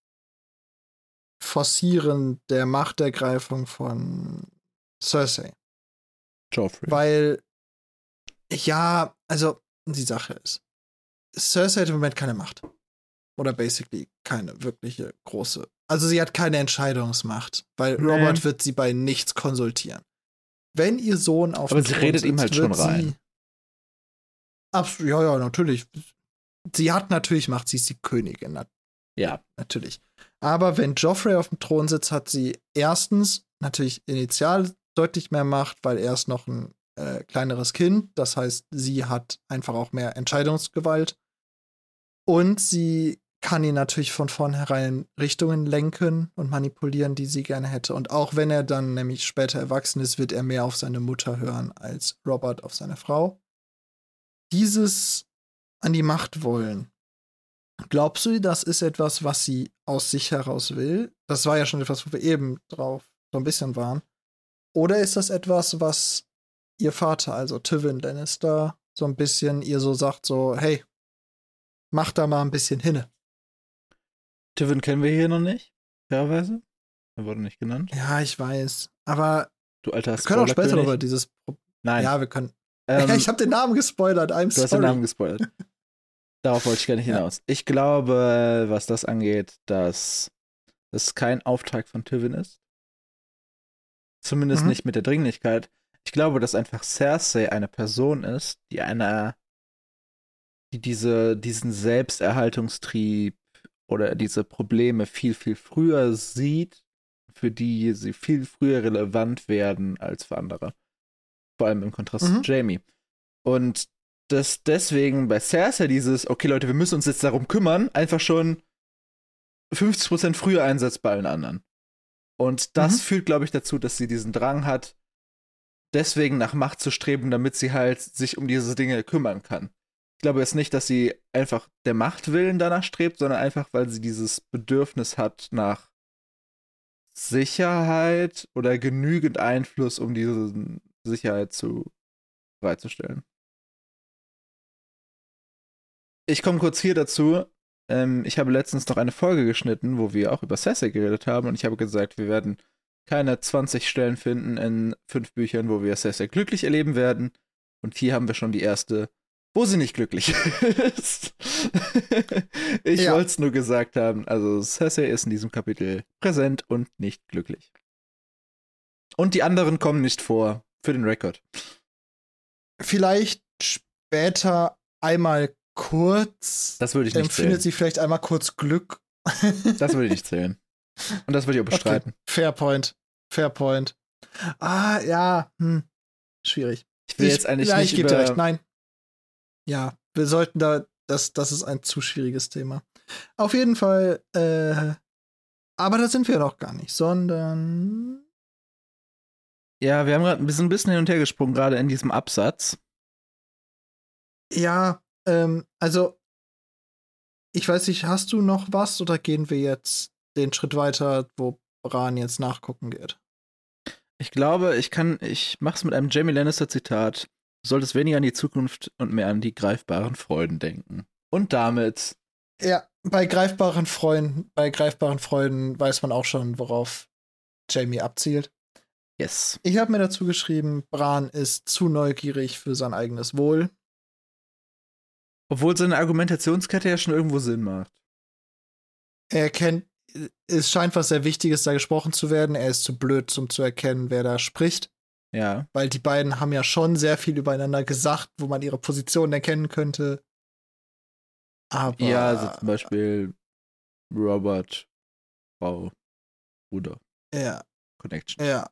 Forcieren der Machtergreifung von Cersei. Joffrey. Weil, ja, also die Sache ist, Cersei hat im Moment keine Macht. Oder basically keine wirkliche große. Also sie hat keine Entscheidungsmacht, weil Nee. Robert wird sie bei nichts konsultieren. Wenn ihr Sohn auf Aber sie Thron redet ihm sitzt, halt schon rein. Abs ja, ja, natürlich. Sie hat natürlich Macht, sie ist die Königin, nat ja. natürlich. Aber wenn Joffrey auf dem Thron sitzt, hat sie erstens natürlich initial deutlich mehr Macht, weil er ist noch ein äh, kleineres Kind. Das heißt, sie hat einfach auch mehr Entscheidungsgewalt. Und sie kann ihn natürlich von vornherein Richtungen lenken und manipulieren, die sie gerne hätte. Und auch wenn er dann nämlich später erwachsen ist, wird er mehr auf seine Mutter hören als Robert auf seine Frau. Dieses an die Macht wollen. Glaubst du, das ist etwas, was sie aus sich heraus will? Das war ja schon etwas, wo wir eben drauf so ein bisschen waren. Oder ist das etwas, was ihr Vater, also Tywin Lannister, so ein bisschen ihr so sagt, so, hey, mach da mal ein bisschen hinne. Tivin kennen wir hier noch nicht, fairerweise. Er wurde nicht genannt. Ja, ich weiß. Aber Du alter wir können auch später über dieses. Nein, Ja, wir können. ähm, ich habe den Namen gespoilert. I'm du hast den sorry. Namen gespoilert. Darauf wollte ich gar nicht Ja. hinaus. Ich glaube, was das angeht, dass es kein Auftrag von Tivin ist. Zumindest Mhm. nicht mit der Dringlichkeit. Ich glaube, dass einfach Cersei eine Person ist, die einer, die diese, diesen Selbsterhaltungstrieb oder diese Probleme viel, viel früher sieht, für die sie viel früher relevant werden als für andere. Vor allem im Kontrast Mhm. zu Jamie. Und dass deswegen bei Cersei dieses, okay Leute, wir müssen uns jetzt darum kümmern, einfach schon 50% früher einsetzt bei allen anderen. Und das Mhm. führt, glaube ich, dazu, dass sie diesen Drang hat, deswegen nach Macht zu streben, damit sie halt sich um diese Dinge kümmern kann. Ich glaube jetzt nicht, dass sie einfach der Machtwillen danach strebt, sondern einfach, weil sie dieses Bedürfnis hat nach Sicherheit oder genügend Einfluss, um diese Sicherheit zu bereitzustellen. Ich komme kurz hier dazu. Ähm, ich habe letztens noch eine Folge geschnitten, wo wir auch über Cersei geredet haben und ich habe gesagt, wir werden keine 20 Stellen finden in fünf Büchern, wo wir Cersei glücklich erleben werden. Und hier haben wir schon die erste, wo sie nicht glücklich ist. ich Ja. wollte es nur gesagt haben. Also Cersei ist in diesem Kapitel präsent und nicht glücklich. Und die anderen kommen nicht vor, für den Rekord. Vielleicht später einmal kurz. Das würde ich nicht empfindet zählen. sie vielleicht einmal kurz Glück. Das würde ich nicht zählen. Und das würde ich auch bestreiten. Okay. Fair point. Fair point. Ah, ja. Hm. Schwierig. Ich will jetzt eigentlich ja, nicht ich gebe dir recht. Nein. Ja, wir sollten da, das, das ist ein zu schwieriges Thema. Auf jeden Fall, äh, aber da sind wir noch gar nicht, sondern. Ja, wir haben gerade ein bisschen, ein bisschen hin und her gesprungen, gerade in diesem Absatz. Ja, ähm, also, ich weiß nicht, hast du noch was oder gehen wir jetzt den Schritt weiter, wo Bran jetzt nachgucken geht? Ich glaube, ich kann, ich mach's mit einem Jamie Lannister Zitat. Du solltest weniger an die Zukunft und mehr an die greifbaren Freuden denken. Und damit, Ja, bei greifbaren Freunden, bei greifbaren Freuden weiß man auch schon, worauf Jamie abzielt. yes. Ich habe mir dazu geschrieben, Bran ist zu neugierig für sein eigenes Wohl. Obwohl seine Argumentationskette ja schon irgendwo Sinn macht. Er erkennt, es scheint was sehr Wichtiges da gesprochen zu werden. Er ist zu blöd, um zu erkennen, wer da spricht. Ja. Weil die beiden haben ja schon sehr viel übereinander gesagt, wo man ihre Position erkennen könnte. Aber. Ja, also zum Beispiel Robert, Frau, Bruder. Ja. Connection. Ja.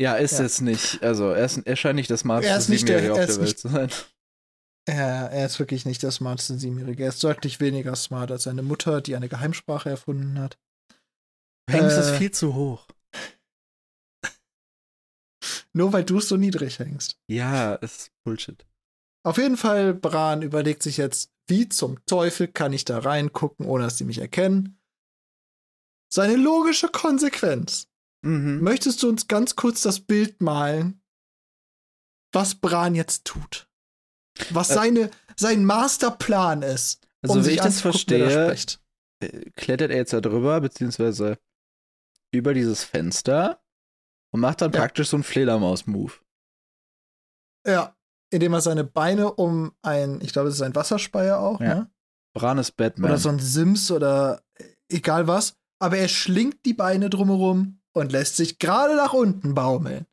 Ja, ist Ja. es nicht. Also, er, ist, er scheint nicht das smarteste Er ist nicht der- Siebenjährige auf er der Welt nicht- zu sein. Er, er ist wirklich nicht der smarteste Siebenjährige. Er ist deutlich weniger smart als seine Mutter, die eine Geheimsprache erfunden hat. Hängst Äh. es viel zu hoch. Nur weil du es so niedrig hängst. Ja, ist Bullshit. Auf jeden Fall, Bran überlegt sich jetzt, wie zum Teufel kann ich da reingucken, ohne dass die mich erkennen. Seine logische Konsequenz. Mhm. Möchtest du uns ganz kurz das Bild malen, was Bran jetzt tut? Was Äh. seine, sein Masterplan ist. Also, um wie sich ich das verstehe, spricht. äh, klettert er jetzt da drüber, beziehungsweise über dieses Fenster und macht dann Ja. praktisch so einen Fledermaus-Move. Ja, indem er seine Beine um ein, ich glaube, es ist ein Wasserspeier auch, Ja. ne? Bran ist Batman. Oder so ein Sims oder egal was. Aber er schlingt die Beine drumherum und lässt sich gerade nach unten baumeln.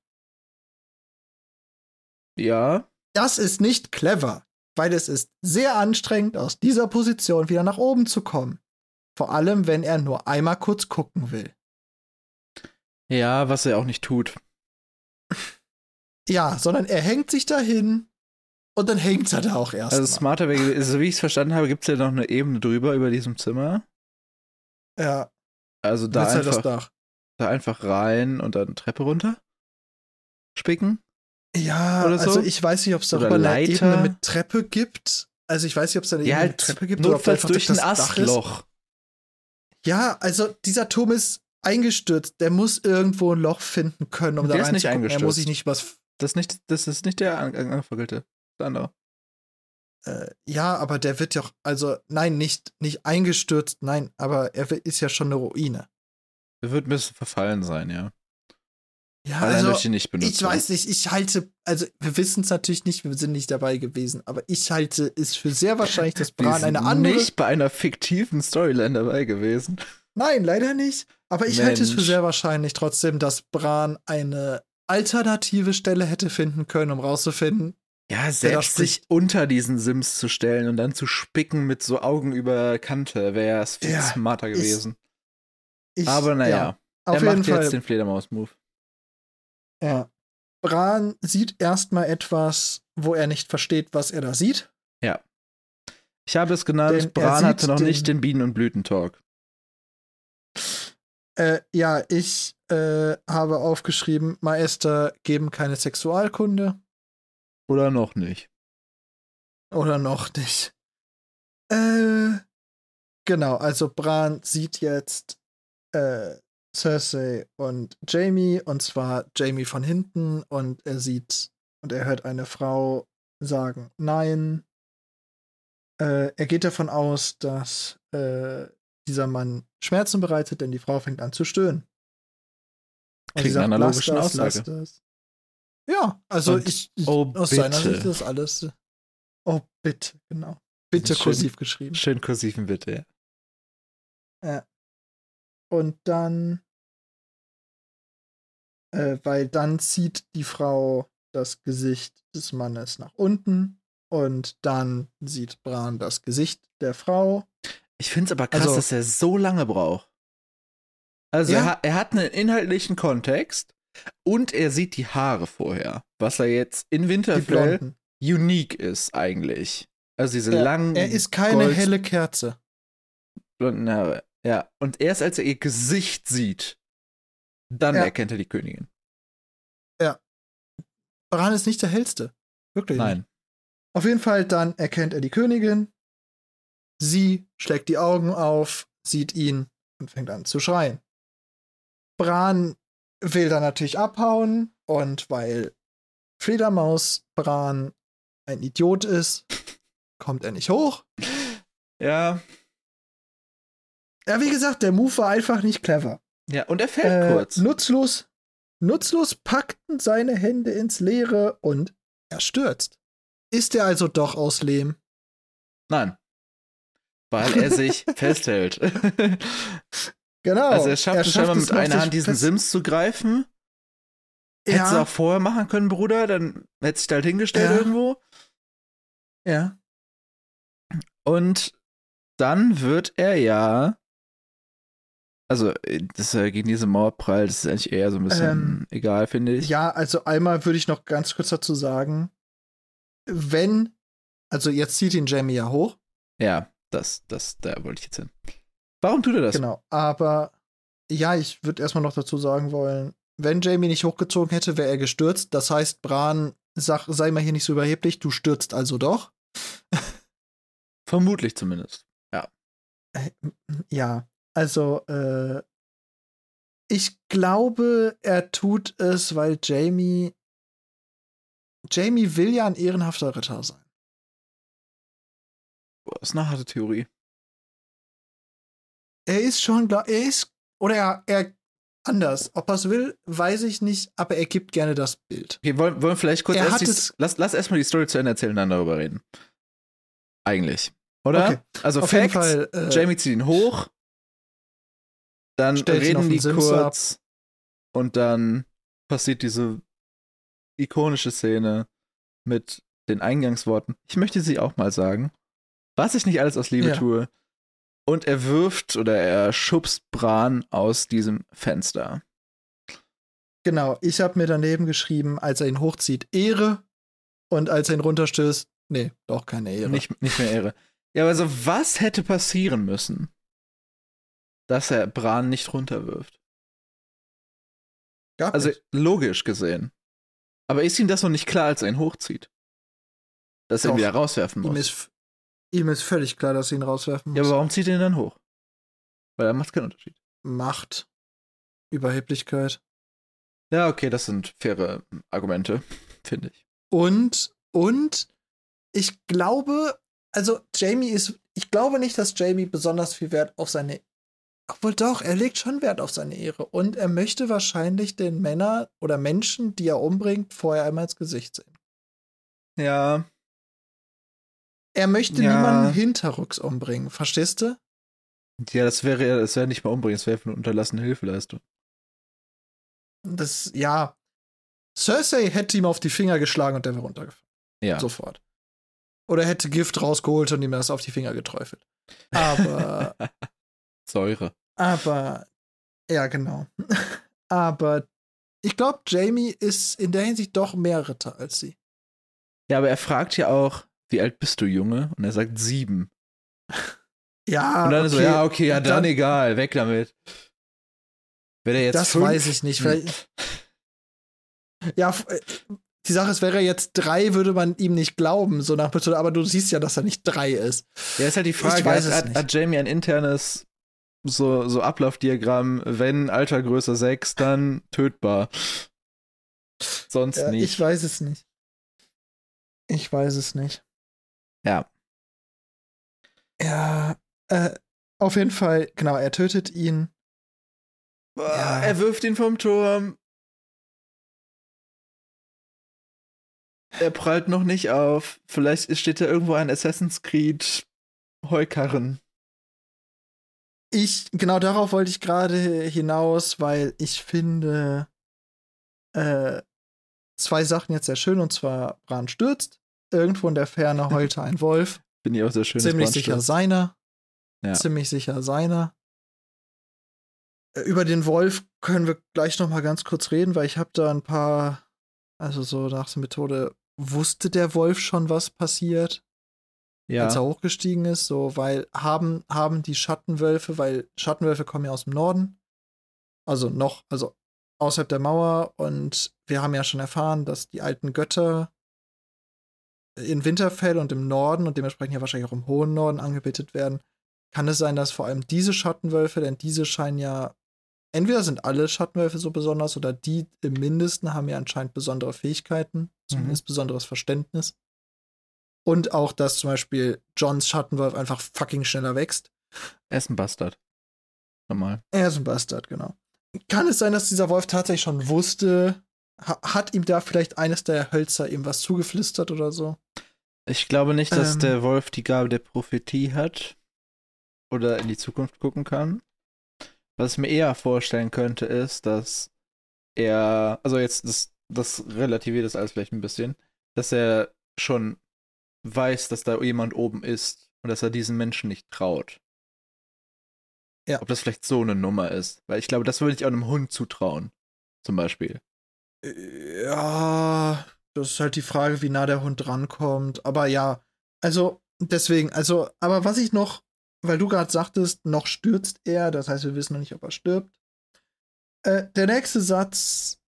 ja, Das ist nicht clever, weil es ist sehr anstrengend, aus dieser Position wieder nach oben zu kommen. Vor allem, wenn er nur einmal kurz gucken will. ja, was er auch nicht tut. Ja, sondern er hängt sich dahin und dann hängt er da auch erst. Also, smarter wäre, also wie ich es verstanden habe, gibt es ja noch eine Ebene drüber über diesem Zimmer. Ja, Also da halt einfach, Dach. da einfach rein und dann Treppe runter. Spicken. Ja, Oder so? also ich weiß nicht, ob es Oder darüber eine. Ebene mit Treppe gibt. Also ich weiß nicht, ob es da eine Ja, Ebene halt mit Treppe gibt oder notfalls einfach durch ein. Astloch. Ja, also dieser Turm ist eingestürzt. Der muss irgendwo ein Loch finden können, um Der da ist nicht reinzugucken. Er muss eingestürzt. sich nicht übers. Das ist nicht, das ist nicht der an- angefackelte. Der andere. Äh, ja, aber der wird ja auch. Also, nein, nicht, nicht eingestürzt, nein, aber er ist ja schon eine Ruine. Der wird ein bisschen verfallen sein, ja. Ja, er also. die nicht benutzt Ich weiß nicht, ich halte, also wir wissen es natürlich nicht, wir sind nicht dabei gewesen, aber ich halte es für sehr wahrscheinlich, dass Bran eine andere. nicht bei einer fiktiven Storyline dabei gewesen. Nein, leider nicht. Aber ich halte es für Mensch. sehr wahrscheinlich trotzdem, dass Bran eine alternative Stelle hätte finden können, um rauszufinden. Ja, selbst sich unter diesen Sims zu stellen und dann zu spicken mit so Augen über Kante, wäre es viel Ja, smarter ich- gewesen. Ich, Aber naja, ja, auf er jeden macht Fall. jetzt den Fledermaus-Move. Ja. Bran sieht erstmal etwas, wo er nicht versteht, was er da sieht. Ich habe es genannt, Denn Bran hatte noch den- nicht den Bienen- und Blütentalk. Äh, ja, ich äh, habe aufgeschrieben, Meister geben keine Sexualkunde Oder noch nicht. oder noch nicht. Äh, genau, also Bran sieht jetzt äh, Cersei und Jamie und zwar Jamie von hinten und er sieht und er hört eine Frau sagen Nein. Äh, er geht davon aus, dass äh, dieser Mann Schmerzen bereitet, denn die Frau fängt an zu stöhnen. Und Klingt nach einer "Lass logischen das, lass Aussage." das." Ja, also Und, ich, ich "Oh, aus seiner bitte." Sicht ist alles. Oh, bitte, genau. Bitte Schön. kursiv geschrieben. Schön kursiven bitte, ja. Und dann, äh, weil dann zieht die Frau das Gesicht des Mannes nach unten und dann sieht Bran das Gesicht der Frau. Ich finde es aber krass, Also- dass er so lange braucht. Also Ja. er, hat, er hat einen inhaltlichen Kontext und er sieht die Haare vorher, was er jetzt in Winterfell unique ist eigentlich. Also diese Er, langen er ist keine Gold- helle Kerze. blonden Haare. Ja, und erst als er ihr Gesicht sieht, dann Ja. erkennt er die Königin. Bran ist nicht der hellste. Wirklich. nicht. Nein. Auf jeden Fall, dann erkennt er die Königin. Sie schlägt die Augen auf, sieht ihn und fängt an zu schreien. Bran will dann natürlich abhauen und weil Fledermaus Bran ein Idiot ist, kommt er nicht hoch. Ja, Ja, wie gesagt, der Move war einfach nicht clever. Ja, und er fällt Äh, kurz. Nutzlos, nutzlos packten seine Hände ins Leere und er stürzt. Ist er also doch aus Lehm? Nein. Weil er sich festhält. Genau. Also er schafft er es scheinbar mit einer Hand diesen Sims zu greifen. Hättest du Ja, auch vorher machen können, Bruder, dann hättest du dich halt hingestellt Ja. irgendwo. ja. Und dann wird er ja. Also, äh, das äh, gegen diese Mauer prallt, das ist eigentlich eher so ein bisschen Ähm, egal, finde ich. Ja, also einmal würde ich noch ganz kurz dazu sagen, wenn, also jetzt zieht ihn Jamie ja hoch, Ja, das, das, da wollte ich jetzt hin. Warum tut er das? genau, aber ja, ich würde erstmal noch dazu sagen wollen, wenn Jamie nicht hochgezogen hätte, wäre er gestürzt. Das heißt, Bran, sag, sei mal hier nicht so überheblich, du stürzt also doch. Vermutlich zumindest. Äh, Ja, also äh, ich glaube, er tut es, weil Jamie Jamie will ja ein ehrenhafter Ritter sein. Boah, ist eine harte Theorie. Er ist schon, er ist, oder er, er anders. Ob er es will, weiß ich nicht, aber er gibt gerne das Bild. Okay, wollen, wollen wir vielleicht kurz Er erst die, es- lass, lass erstmal die Story zu Ende erzählen, dann darüber reden. Eigentlich. Oder? Okay. Also Auf Facts, jeden Fall. Äh, Jamie zieht ihn hoch, dann Stellt reden den die Sims kurz und dann passiert diese ikonische Szene mit den Eingangsworten. Ich möchte sie auch mal sagen, was ich nicht alles aus Liebe Ja. tue. Und er wirft oder er schubst Bran aus diesem Fenster. Genau, ich habe mir daneben geschrieben, als er ihn hochzieht, Ehre. Und als er ihn runterstößt, nee, doch keine Ehre. Nicht, nicht mehr Ehre. Ja, aber so, was hätte passieren müssen, dass er Bran nicht runterwirft? Gab Also nicht. logisch gesehen. Aber ist ihm das noch nicht klar, als er ihn hochzieht? Dass er ihn Doch. wieder rauswerfen ihm, muss. ist, ihm ist völlig klar, dass sie ihn rauswerfen muss. Ja, aber warum zieht er ihn dann hoch? Weil er macht keinen Unterschied. Macht, Überheblichkeit. Ja, okay, das sind faire Argumente, finde ich. Und, und ich glaube, also Jamie ist, ich glaube nicht, dass Jamie besonders viel Wert auf seine, obwohl doch, er legt schon Wert auf seine Ehre. Und er möchte wahrscheinlich den Männer oder Menschen, die er umbringt, vorher einmal ins Gesicht sehen. Ja, Er möchte Ja. niemanden hinterrücks umbringen, verstehst du? ja, das wäre ja, das wäre nicht mal umbringen, das wäre eine unterlassene Hilfeleistung. Das, ja. Cersei hätte ihm auf die Finger geschlagen und der wäre runtergefallen. Ja. Sofort. Oder hätte Gift rausgeholt und ihm das auf die Finger geträufelt. Aber, Säure. aber, ja, genau. aber ich glaube, Jamie ist in der Hinsicht doch mehr Ritter als sie. Ja, aber er fragt ja auch, wie alt bist du, Junge? Und er sagt sieben. Ja, Und dann so, ja, okay, ja, dann, dann- egal, weg damit. Wäre er jetzt das fünf? weiß ich nicht. Vielleicht, ja, äh, die Sache ist, wäre er jetzt drei, würde man ihm nicht glauben, so nach Motto, aber du siehst ja, dass er nicht drei ist. Ja, ist halt die Frage, Ich weiß hat, es hat, nicht. hat Jamie ein internes so, so Ablaufdiagramm, wenn Alter größer 6, dann tötbar. Sonst Ja, nicht. ich weiß es nicht. Ich weiß es nicht. Ja. Ja, äh, auf jeden Fall, genau, er tötet ihn. Ah, Er wirft ihn vom Turm. Er prallt noch nicht auf. Vielleicht steht da irgendwo ein Assassin's Creed Heukarren. Ich, genau darauf wollte ich gerade hinaus, weil ich finde äh, zwei Sachen jetzt sehr schön, und zwar Bran stürzt. Irgendwo in der Ferne heulte ein Wolf. Bin ich auch sehr schön. ziemlich sicher seiner. Ja. Ziemlich sicher seiner. Äh, Über den Wolf können wir gleich noch mal ganz kurz reden, weil ich habe da ein paar, also so nach der Methode, wusste der Wolf schon, was passiert, Ja. als er hochgestiegen ist, so, weil haben, haben die Schattenwölfe, weil Schattenwölfe kommen ja aus dem Norden, also noch, also außerhalb der Mauer und wir haben ja schon erfahren, dass die alten Götter in Winterfell und im Norden und dementsprechend ja wahrscheinlich auch im hohen Norden angebetet werden, kann es sein, dass vor allem diese Schattenwölfe, denn diese scheinen ja, entweder sind alle Schattenwölfe so besonders oder die im Mindesten haben ja anscheinend besondere Fähigkeiten, zumindest besonderes Verständnis. Und auch, dass zum Beispiel Johns Schattenwolf einfach fucking schneller wächst. Er ist ein Bastard. Normal. Er ist ein Bastard, genau. Kann es sein, dass dieser Wolf tatsächlich schon wusste, ha hat ihm da vielleicht eines der Hölzer ihm was zugeflüstert oder so? Ich glaube nicht, dass Ähm. der Wolf die Gabe der Prophetie hat oder in die Zukunft gucken kann. Was ich mir eher vorstellen könnte, ist, dass er, also jetzt, das, das relativiert das alles vielleicht ein bisschen, dass er schon weiß, dass da jemand oben ist und dass er diesen Menschen nicht traut. Ja. Ob das vielleicht so eine Nummer ist. Weil ich glaube, das würde ich auch einem Hund zutrauen. Zum Beispiel. Ja, das ist halt die Frage, wie nah der Hund rankommt. Aber ja, also deswegen, also, aber was ich noch, weil du gerade sagtest, noch stürzt er, das heißt, wir wissen noch nicht, ob er stirbt. Äh, der nächste Satz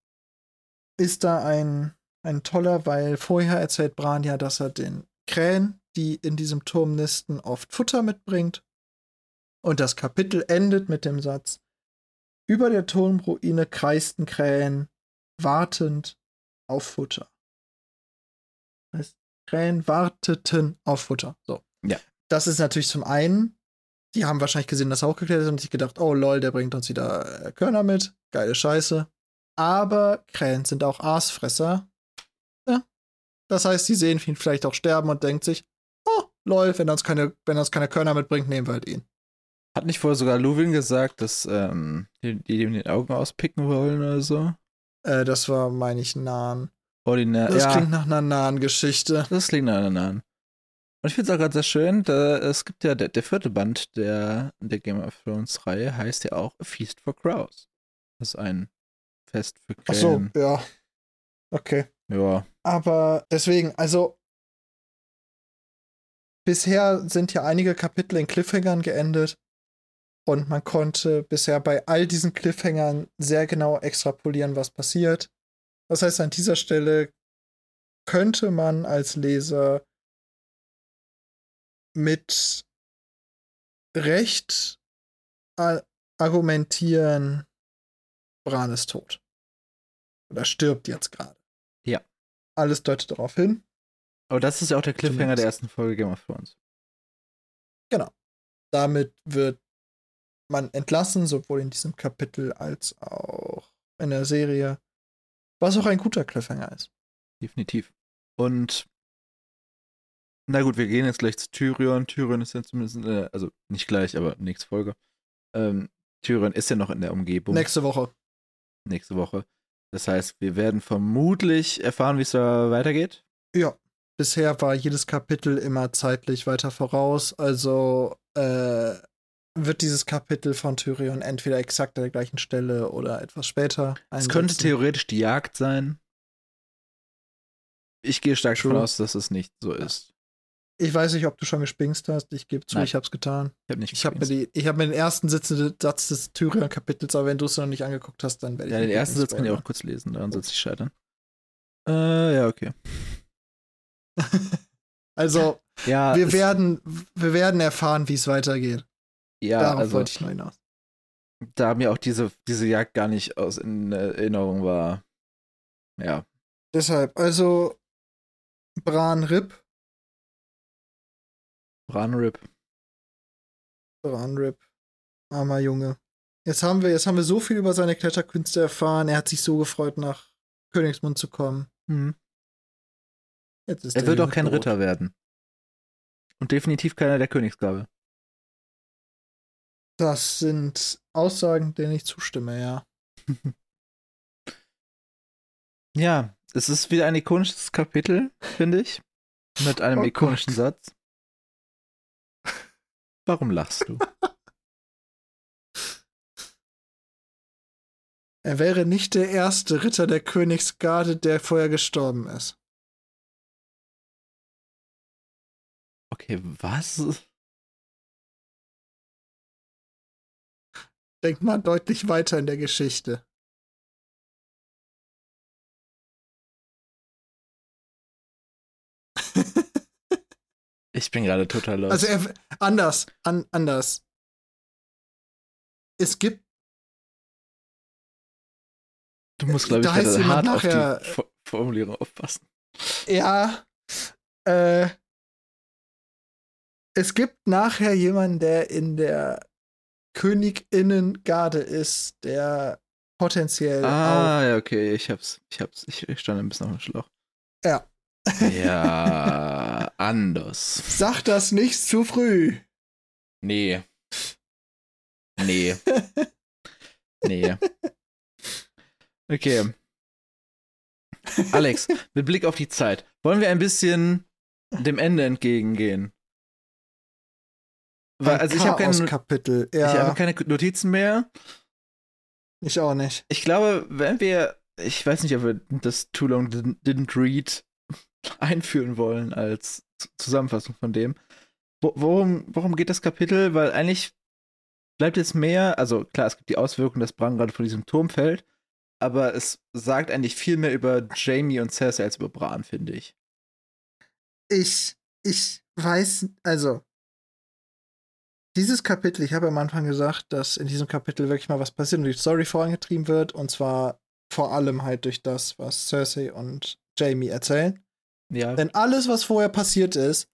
ist da ein, ein toller, weil vorher erzählt Bran ja, dass er den Krähen, die in diesem Turm nisten, oft Futter mitbringt. Und das Kapitel endet mit dem Satz: Über der Turmruine kreisten Krähen, wartend auf Futter. Das heißt, Krähen warteten auf Futter. So. Ja. Das ist natürlich zum einen, die haben wahrscheinlich gesehen, dass er hochgeklettert ist und sich gedacht, oh lol, der bringt uns wieder äh, Körner mit. Geile Scheiße. Aber Krähen sind auch Aasfresser. Das heißt, sie sehen ihn vielleicht auch sterben und denkt sich, oh lol, wenn er uns keine, wenn er uns keine Körner mitbringt, nehmen wir halt ihn. Hat nicht vorher sogar Luwin gesagt, dass ähm, die, die ihm den Augen auspicken wollen oder so? Äh, das war, meine ich, Nahen. Ordinär. Das ja, klingt nach einer nahen Geschichte. das klingt nach einer nahen. Und ich finde es auch gerade sehr schön, da, es gibt ja der, der vierte Band der, der Game of Thrones Reihe, heißt ja auch A Feast for Crows. Das ist ein Fest für Ach so, Krähen. ja. Okay. Ja. Aber deswegen, also bisher sind ja einige Kapitel in Cliffhangern geendet und man konnte bisher bei all diesen Cliffhangern sehr genau extrapolieren, was passiert. Das heißt, an dieser Stelle könnte man als Leser mit Recht argumentieren, Bran ist tot. Oder stirbt jetzt gerade. Alles deutet darauf hin. Aber das ist ja auch der Cliffhanger Zumindest. der ersten Folge Game of Thrones. Damit wird man entlassen, sowohl in diesem Kapitel als auch in der Serie. Was auch ein guter Cliffhanger ist. Definitiv. Und na gut, wir gehen jetzt gleich zu Tyrion. Tyrion ist ja zumindest, äh, also nicht gleich, aber nächste Folge. Ähm, Tyrion ist ja noch in der Umgebung. Nächste Woche. nächste Woche. Das heißt, wir werden vermutlich erfahren, wie es da weitergeht. Ja. Bisher war jedes Kapitel immer zeitlich weiter voraus. Also äh, wird dieses Kapitel von Tyrion entweder exakt an der gleichen Stelle oder etwas später. Es könnte einsetzen. theoretisch die Jagd sein. Ich gehe stark davon True. aus, dass es nicht so ist. Ich weiß nicht, ob du schon gespingst hast. Ich gebe zu, Nein. ich hab's getan. Ich habe nicht Ich habe mir, gesehen. die- ich hab mir den ersten sitzenden Satz des Tyrion-Kapitels, aber wenn du es noch nicht angeguckt hast, dann werde ich. Ja, den ersten Satz kann ich auch kurz lesen, daran soll es nicht scheitern. Äh, ja, okay. Also, Ja, wir es- werden, wir werden erfahren, wie es weitergeht. ja Darauf also, wollte ich nur hinaus. da mir auch diese, diese Jagd gar nicht aus in Erinnerung war. Ja, Deshalb, also Bran Rip, Bran-Rip. Bran Rip, armer Junge. Jetzt haben wir, jetzt haben wir so viel über seine Kletterkünste erfahren. Er hat sich so gefreut, nach Königsmund zu kommen. Hm. Er wird auch kein tot. Ritter werden. Und definitiv keiner der Königsgabe. Das sind Aussagen, denen ich zustimme, ja. Ja, es ist wieder ein ikonisches Kapitel, finde ich. Mit einem Oh ikonischen Satz. Warum lachst du? Er wäre nicht der erste Ritter der Königsgarde, der vorher gestorben ist. Okay, was? Denk mal deutlich weiter in der Geschichte. Ich bin gerade total los. Also er, anders, an, anders. Es gibt, du musst, glaube ich, gerade jemand hart auf nachher- die Fo- Formulierung aufpassen. ja, äh, es gibt nachher jemanden, der in der Königinnengarde ist, der potenziell Ah, ja, okay, ich hab's, ich hab's, ich, ich stand ein bisschen auf dem Schlauch. Ja. Ja, anders. Sag das nicht zu früh. Nee. Nee. nee. Okay. Alex, mit Blick auf die Zeit, wollen wir ein bisschen dem Ende entgegengehen? Weil, also ich habe keine, Kapitel. Ja. Ich habe keine Notizen mehr. Ich auch nicht. Ich glaube, wenn wir, ich weiß nicht, ob wir das Too Long Didn't Read einführen wollen als Zusammenfassung von dem. Worum, worum geht das Kapitel? Weil eigentlich bleibt jetzt mehr, also klar, es gibt die Auswirkung, dass Bran gerade von diesem Turm fällt, aber es sagt eigentlich viel mehr über Jamie und Cersei als über Bran, finde ich. Ich, ich weiß, also dieses Kapitel, ich habe am Anfang gesagt, dass in diesem Kapitel wirklich mal was passiert und die Story vorangetrieben wird. Und zwar vor allem halt durch das, was Cersei und Jamie erzählen. Ja. Denn alles, was vorher passiert ist,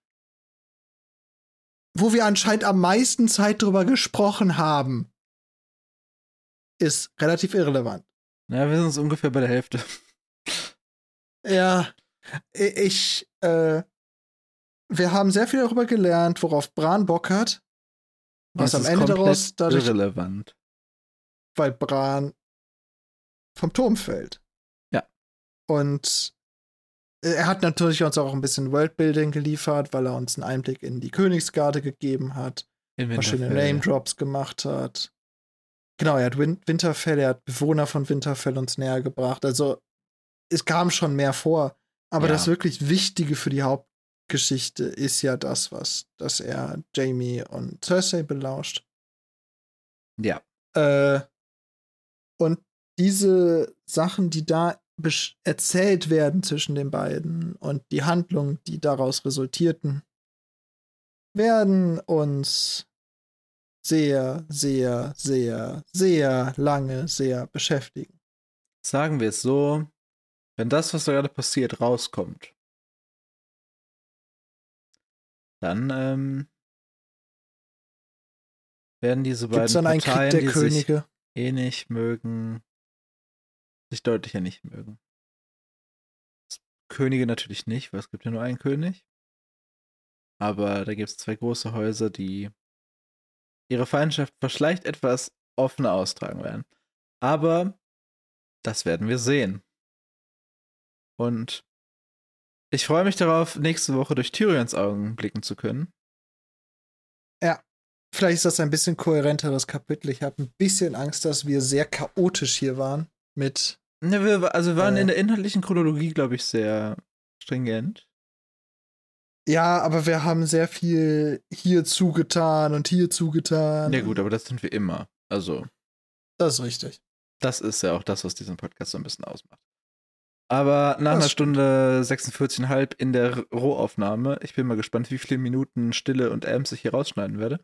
wo wir anscheinend am meisten Zeit drüber gesprochen haben, ist relativ irrelevant. Ja, wir sind uns ungefähr bei der Hälfte. Ja, ich, äh, wir haben sehr viel darüber gelernt, worauf Bran Bock hat. Was am Ende daraus dadurch. Irrelevant. Weil Bran vom Turm fällt. Ja. Und er hat natürlich uns auch ein bisschen Worldbuilding geliefert, weil er uns einen Einblick in die Königsgarde gegeben hat, verschiedene Name-Drops gemacht hat. Genau, er hat Win Winterfell, er hat Bewohner von Winterfell uns näher gebracht. Also es kam schon mehr vor. Aber ja. das wirklich Wichtige für die Haupt Geschichte ist ja das, was, dass er Jamie und Cersei belauscht. Ja. Äh, und diese Sachen, die da erzählt werden zwischen den beiden und die Handlungen, die daraus resultierten, werden uns sehr, sehr, sehr, sehr lange sehr beschäftigen. Sagen wir es so, wenn das, was da gerade passiert, rauskommt, dann ähm, werden diese beiden Parteien, die Könige? sich eh nicht mögen, sich deutlicher nicht mögen. Könige natürlich nicht, weil es gibt ja nur einen König. Aber da gibt es zwei große Häuser, die ihre Feindschaft verschleicht etwas offener austragen werden. Aber das werden wir sehen. Und ich freue mich darauf, nächste Woche durch Tyrions Augen blicken zu können. Ja, vielleicht ist das ein bisschen kohärenteres Kapitel. Ich habe ein bisschen Angst, dass wir sehr chaotisch hier waren mit. Ja, wir, also wir waren äh, in der inhaltlichen Chronologie, glaube ich, sehr stringent. Ja, aber wir haben sehr viel hier zugetan und hier zugetan. Ja, gut, aber das sind wir immer. Also. Das ist richtig. Das ist ja auch das, was diesen Podcast so ein bisschen ausmacht. Aber nach einer Stunde 46,5 in der Rohaufnahme, ich bin mal gespannt, wie viele Minuten Stille und Amps ich hier rausschneiden werde.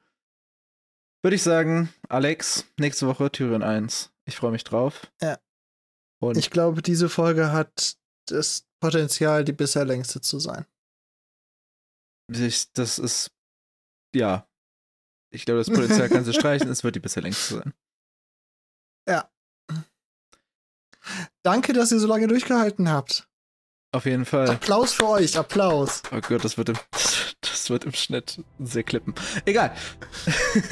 Würde ich sagen, Alex, nächste Woche Tyrion 1. Ich freue mich drauf. Ja. Und ich glaube, diese Folge hat das Potenzial, die bisher längste zu sein. Ich, das ist, ja. Ich glaube, das Potenzial kannst du streichen, es wird die bisher längste sein. Ja. Danke, dass ihr so lange durchgehalten habt. Auf jeden Fall. Applaus für euch, Applaus. Oh Gott, das wird im, das wird im Schnitt sehr klippen. Egal.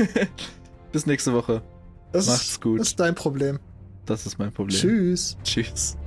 Bis nächste Woche. Das Macht's gut. Das ist dein Problem. Das ist mein Problem. Tschüss. Tschüss.